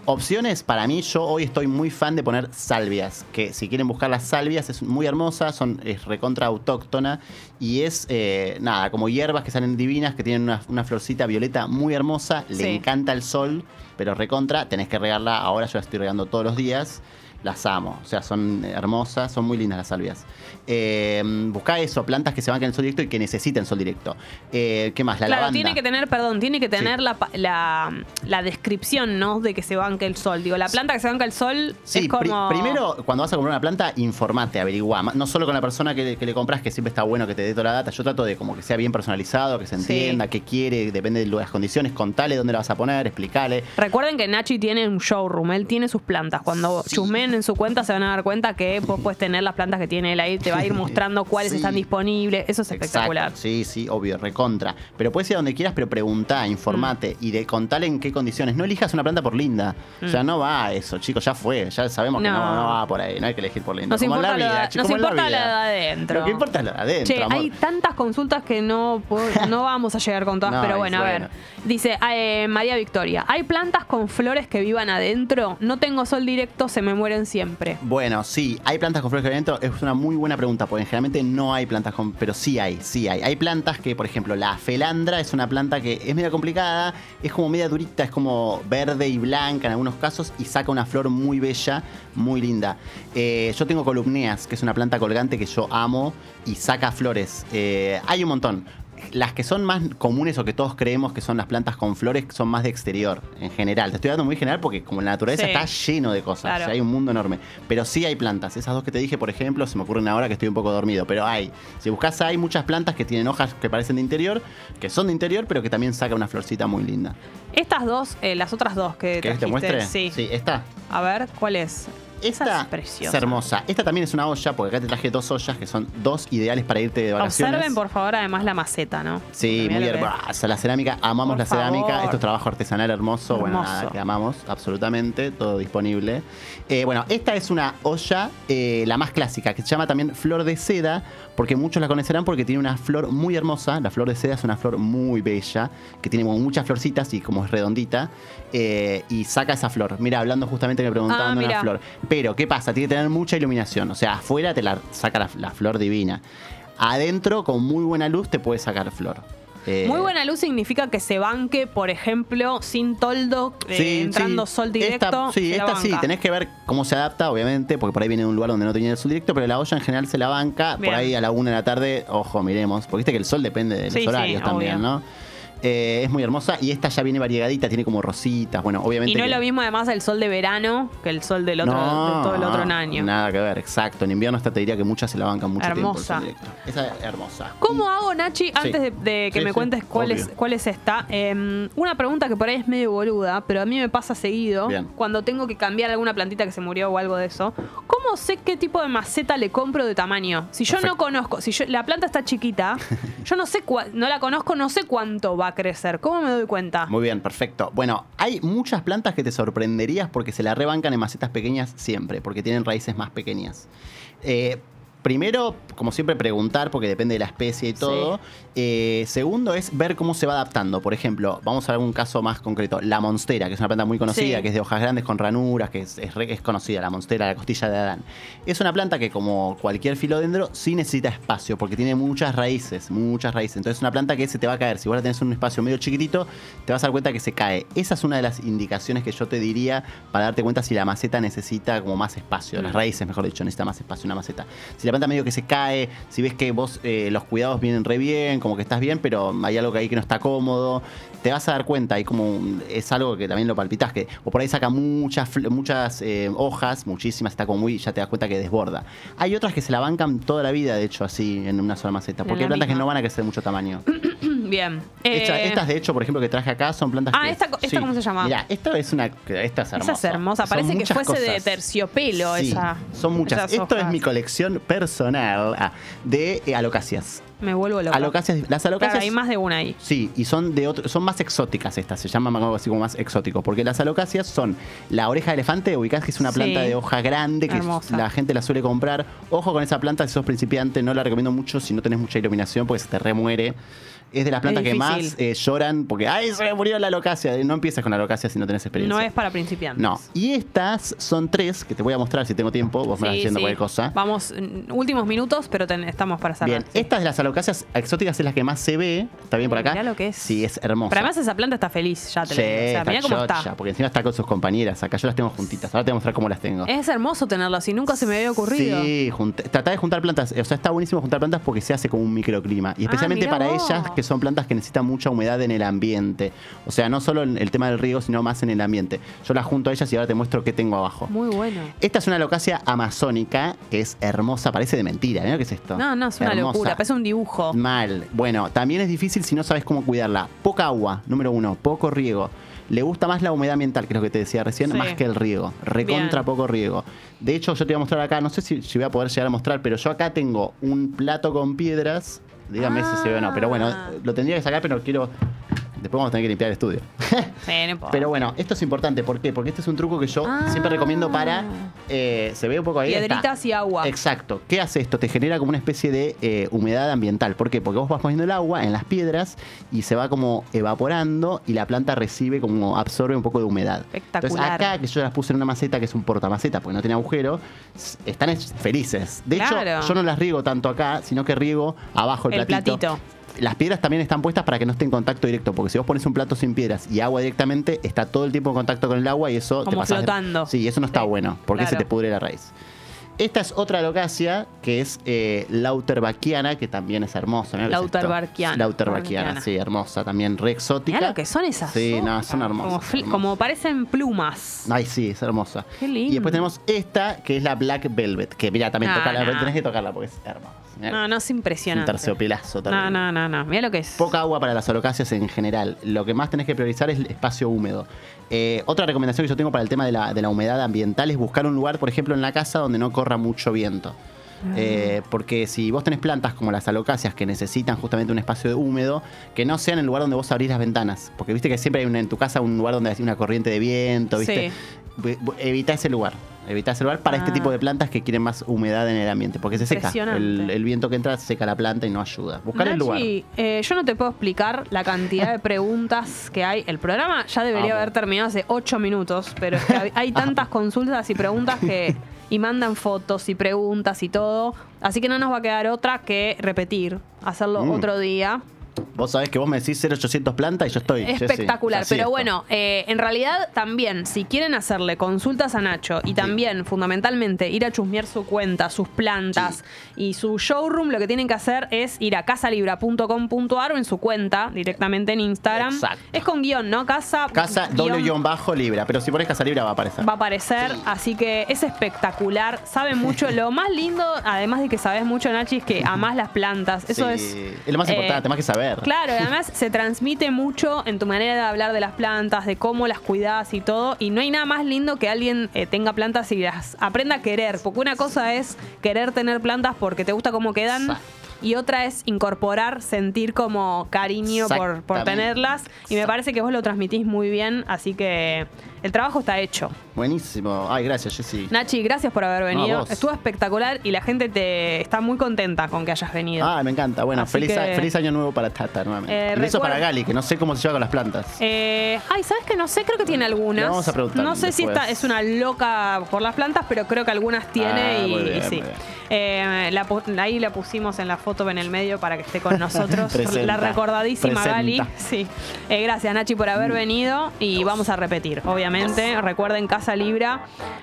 Opciones, para mí, yo hoy estoy muy fan de poner salvias. Que si quieren buscar las salvias, es muy hermosa, son, es recontra autóctona. Y es, eh, nada, como hierbas que salen divinas, que tienen una, una florcita violeta muy hermosa. Le Sí. encanta el sol, pero recontra. Tenés que regarla. Ahora yo la estoy regando todos los días. Las amo. O sea, son hermosas, son muy lindas las salvias. Eh, buscá eso, plantas que se banquen el sol directo y que necesiten sol directo. Eh, ¿Qué más? La claro, lavanda. tiene que tener, perdón, tiene que tener la, la, la descripción, ¿no? De que se banque el sol. Digo, la planta que se banca el sol Sí, es pri- como... primero, cuando vas a comprar una planta, informate, averiguá. Ma- No solo con la persona que, le- que le compras, que siempre está bueno que te dé toda la data. Yo trato de como que sea bien personalizado, que se entienda, qué quiere, depende de las condiciones. Contale dónde la vas a poner, explicale. Recuerden que Nachi tiene un showroom, él tiene sus plantas. Cuando chusmeen en su cuenta se van a dar cuenta que vos puedes tener las plantas que tiene él ahí, te va a ir mostrando [laughs] cuáles Sí. están disponibles. Eso es espectacular. Exacto, Sí, sí, obvio, recontra. Pero puedes ir a donde quieras, pero preguntá, informate y de contale en qué condiciones. No elijas una planta por linda. O sea, Mm. no va a eso, chicos, ya fue. Ya sabemos que No. no, no va por ahí. No hay que elegir por linda. Nos Como en importa, la vida, lo, chicos, nos como en la importa vida. la de adentro. Lo que importa es lo de adentro, Che, amor. hay tantas consultas que no, [laughs] no vamos a llegar con todas, No, pero bueno, a ver. bueno. Dice eh, María Victoria, ¿hay plantas con flores que vivan adentro? No tengo sol directo, se me mueren siempre. Bueno, sí, hay plantas con flores que adentro. Es una muy buena pregunta, porque generalmente no hay plantas con. Pero sí hay, sí hay. Hay plantas que, por ejemplo, la felandra es una planta que es media complicada, es como media durita, es como verde y blanca en algunos casos, y saca una flor muy bella, muy linda. Eh, yo tengo columneas, que es una planta colgante que yo amo y saca flores. Eh, hay un montón. Las que son más comunes o que todos creemos que son las plantas con flores son más de exterior, en general. Te estoy dando muy general porque como la naturaleza Sí. está lleno de cosas, Claro. o sea, hay un mundo enorme. Pero sí hay plantas. Esas dos que te dije, por ejemplo, se me ocurren ahora que estoy un poco dormido, pero hay. Si buscas hay muchas plantas que tienen hojas que parecen de interior, que son de interior, pero que también sacan una florcita muy linda. Estas dos, eh, las otras dos que ¿Querés que te muestre? Sí. Sí, esta. A ver, ¿cuál es? Esta es preciosa. es hermosa. Esta también es una olla, porque acá te traje dos ollas que son dos ideales para irte de vacaciones. Observen, por favor, además la maceta, ¿no? Sí, muy hermosa. La cerámica, amamos Por la cerámica. favor. Esto es trabajo artesanal hermoso. Bueno, nada, que amamos, absolutamente. Todo disponible. Eh, bueno, esta es una olla, eh, la más clásica, que se llama también flor de seda, porque muchos la conocerán porque tiene una flor muy hermosa. La flor de seda es una flor muy bella, que tiene como muchas florcitas y como es redondita. eh, y saca esa flor. Mira, hablando justamente que me preguntaban Ah, de una flor. Pero, ¿qué pasa? Tiene que tener mucha iluminación. O sea, afuera te la saca la, la flor divina. Adentro, con muy buena luz, te puede sacar flor. Eh, Muy buena luz significa que se banque, por ejemplo, sin toldo, eh, Sí, entrando sí. sol directo. Esta, sí, esta sí, tenés que ver cómo se adapta, obviamente, porque por ahí viene de un lugar donde no tenía el sol directo, pero la olla en general se la banca. Bien. Por ahí a la una de la tarde, ojo, miremos. Porque viste que el sol depende de los sí, horarios también, obvio. ¿no? Eh, es muy hermosa y esta ya viene variegadita, tiene como rositas. Bueno, obviamente. Y no es lo mismo además el sol de verano que el sol del otro, No, de todo el otro año. Nada que ver, exacto. En invierno esta te diría que muchas se la bancan mucho Hermosa. tiempo. el sol directo. Esa es hermosa. ¿Cómo hago, Nachi, antes de, de que Sí, me sí, cuentes cuál es, obvio. cuál es esta? eh, una pregunta que por ahí es medio boluda, pero a mí me pasa seguido Bien. cuando tengo que cambiar alguna plantita que se murió o algo de eso. ¿Cómo sé qué tipo de maceta le compro de tamaño? Si yo no conozco, si yo, la planta está chiquita, [laughs] yo no sé, cua- no la conozco, no sé cuánto va crecer. ¿Cómo me doy cuenta? Muy bien, perfecto. Bueno, hay muchas plantas que te sorprenderías porque se la rebancan en macetas pequeñas siempre, porque tienen raíces más pequeñas. Eh, primero, como siempre, preguntar, porque depende de la especie y todo. Eh, segundo es ver cómo se va adaptando. Por ejemplo, vamos a ver un caso más concreto. La monstera, que es una planta muy conocida, Sí. que es de hojas grandes con ranuras, que es, es conocida, la monstera, la costilla de Adán. Es una planta que, como cualquier filodendro, sí necesita espacio, porque tiene muchas raíces, muchas raíces. Entonces es una planta que se te va a caer. Si vos la tenés en un espacio medio chiquitito, te vas a dar cuenta que se cae. Esa es una de las indicaciones que yo te diría para darte cuenta si la maceta necesita como más espacio. Las Mm. raíces, mejor dicho, necesita más espacio una maceta. Si la planta medio que se cae, si ves que vos eh, los cuidados vienen re bien, como que estás bien, pero hay algo que ahí que no está cómodo, te vas a dar cuenta. Hay como un- es algo que también lo palpitas, que o por ahí saca muchas, muchas eh, hojas, muchísimas, está como muy, ya te das cuenta que desborda. Hay otras que se la bancan toda la vida, de hecho, así en una sola maceta, porque hay plantas que no van a crecer de mucho tamaño. [coughs] Bien. Esta- Eh, estas, de hecho, por ejemplo, que traje acá son plantas Ah, que. esta- esta ¿cómo se llama? Mira, esta es una. Esta es hermosa. esa es hermosa. Son Parece que fuese de terciopelo Sí, esa. Son muchas. Esto es mi colección personal ah, de eh, alocasias. Me vuelvo loca. Alocasias, las alocasias. Claro, hay más de una ahí. Sí, y son de otro, son más exóticas estas, se llaman algo así como más exótico, porque las alocasias son la oreja de elefante, ubicás que es una Sí. planta de hoja grande que Hermosa. la gente la suele comprar. Ojo con esa planta, si sos principiante, no la recomiendo mucho si no tenés mucha iluminación, porque se te remuere. Es de las plantas que más eh, lloran porque, ¡ay, se me murió la alocasia! No empieces con la alocasia si no tenés experiencia. No es para principiantes. No. Y estas son tres que te voy a mostrar si tengo tiempo. Vos me vas diciendo cualquier cosa. Vamos, mm, últimos minutos, pero ten- estamos para cerrar. Bien, estas de las alocasias exóticas es la que más se ve. ¿Está bien por acá? Mirá lo que es. Sí, es hermosa. Pero además esa planta está feliz, ya te Sí, lo digo. O sea, está mirá cómo chocha, está. Porque encima está con sus compañeras. Acá yo las tengo juntitas. Ahora te voy a mostrar cómo las tengo. Es hermoso tenerlo así, nunca se me había ocurrido. Sí, tratá de juntar plantas. O sea, está buenísimo juntar plantas porque se hace como un microclima. Y especialmente Ah, mirá para vos. ellas, que son plantas que necesitan mucha humedad en el ambiente. O sea, no solo en el tema del riego, sino más en el ambiente. Yo las junto a ellas y ahora te muestro qué tengo abajo. Muy bueno. Esta es una alocasia amazónica que es hermosa, parece de mentira. Mira qué es esto. No, no, es una Hermosa. locura, parece un dibujo. Mal. Bueno, también es difícil si no sabes cómo cuidarla. Poca agua, número uno, poco riego. Le gusta más la humedad ambiental, que es lo que te decía recién, Sí. más que el riego. Recontra Bien. poco riego. De hecho, yo te voy a mostrar acá, no sé si, si voy a poder llegar a mostrar, pero yo acá tengo un plato con piedras. Dígame si se ve o no. Pero bueno, Ah. lo tendría que sacar, pero quiero. Después vamos a tener que limpiar el estudio. Sí, no importa. Pero bueno, esto es importante. ¿Por qué? Porque este es un truco que yo siempre recomiendo para. eh, se ve un poco ahí. Está. Piedritas y agua. Exacto. ¿Qué hace esto? Te genera como una especie de eh, humedad ambiental. ¿Por qué? Porque vos vas poniendo el agua en las piedras y se va como evaporando y la planta recibe como absorbe un poco de humedad. Espectacular. Entonces acá que yo las puse en una maceta que es un portamaceta porque no tiene agujero, están es- felices. De Claro. hecho, yo no las riego tanto acá, sino que riego abajo el, El platito. Las piedras también están puestas para que no esté en contacto directo, porque si vos pones un plato sin piedras y agua directamente, está todo el tiempo en contacto con el agua y eso te Como pasa. flotando. Sí, eso no está bueno, porque claro. se te pudre la raíz. Esta es otra alocasia que es eh, Lauterbachiana, que también es hermosa. Lauterbachiana. Lauterbachiana, sí, hermosa, también re exótica. Mirá lo que son esas Sí, no, son hermosas. Como, fl- hermosas. como parecen plumas. Ay, sí, es hermosa. Qué lindo. Y después tenemos esta, que es la Black Velvet, que mira, también Ah, tocarla, no. tenés que tocarla porque es hermosa. No, no es un impresionante. terciopelazo No, terrible. no, no, no. Mira lo que es. Poca agua para las alocasias en general. Lo que más tenés que priorizar es el espacio húmedo. Eh, otra recomendación que yo tengo para el tema de la, de la humedad ambiental es buscar un lugar, por ejemplo, en la casa donde no corra mucho viento. Eh, porque si vos tenés plantas como las alocasias que necesitan justamente un espacio húmedo, que no sea en el lugar donde vos abrís las ventanas. Porque viste que siempre hay una- en tu casa un lugar donde hay una corriente de viento, ¿viste? Bu- Evita ese lugar. Evita ese lugar para este Ah. tipo de plantas que quieren más humedad en el ambiente. Porque se seca. El, el viento que entra seca la planta y no ayuda. Buscar el lugar. Eh, yo no te puedo explicar la cantidad de preguntas que hay. El programa ya debería Vamos. haber terminado hace ocho minutos, pero es que hay- hay tantas consultas y preguntas que. Y mandan fotos y preguntas y todo. Así que no nos va a quedar otra que repetir, hacerlo Mm. otro día. Vos sabés que vos me decís 0800 planta y yo estoy. Espectacular, pero bueno, eh, en realidad también, si quieren hacerle consultas a Nacho y también, fundamentalmente, ir a chusmear su cuenta, sus plantas y su showroom, lo que tienen que hacer es ir a casalibra.com.ar o en su cuenta, directamente en Instagram. Exacto. Es con guion, ¿no? Casa, Casa doble guión- bajo libra, pero si pones casa libra va a aparecer. va a aparecer, así que es espectacular, sabe mucho. Lo más lindo, además de que sabes mucho, Nachi, es que amás las plantas. Eso Sí, es. es lo más eh, importante, más que saber. Claro, y además se transmite mucho en tu manera de hablar de las plantas, de cómo las cuidas y todo. Y no hay nada más lindo que alguien eh, tenga plantas y las aprenda a querer. Porque una cosa es querer tener plantas porque te gusta cómo quedan. Y otra es incorporar, sentir como cariño por, por tenerlas. Y me parece que vos lo transmitís muy bien. Así que el trabajo está hecho. Buenísimo. Ay, gracias, Jessy. Nachi, gracias por haber venido. Estuvo espectacular y la gente te está muy contenta con que hayas venido. Ah, me encanta. Bueno, Así feliz, a- feliz año nuevo para Tata nuevamente. Eh, recuerda- para Gali, que no sé cómo se lleva con las plantas. Eh, ay, ¿sabes que No sé, creo que tiene algunas. Le vamos a preguntar No sé si está, es una loca por las plantas, pero creo que algunas tiene Ah, y, muy bien, y sí. Eh, la ahí la pusimos en la foto en el medio para que esté con [laughs] nosotros. Presenta. la recordadísima Presenta. Gali. Sí. Eh, gracias, Nachi, por haber venido y vamos a repetir, Recuerden Casa Libra.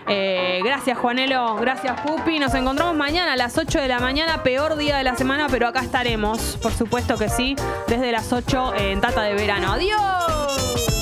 Eh, gracias, Juanelo. Gracias, Pupi. Nos encontramos mañana a las 8 de la mañana, peor día de la semana, pero acá estaremos. Por supuesto que sí, desde las 8 en Tata de Verano. ¡Adiós!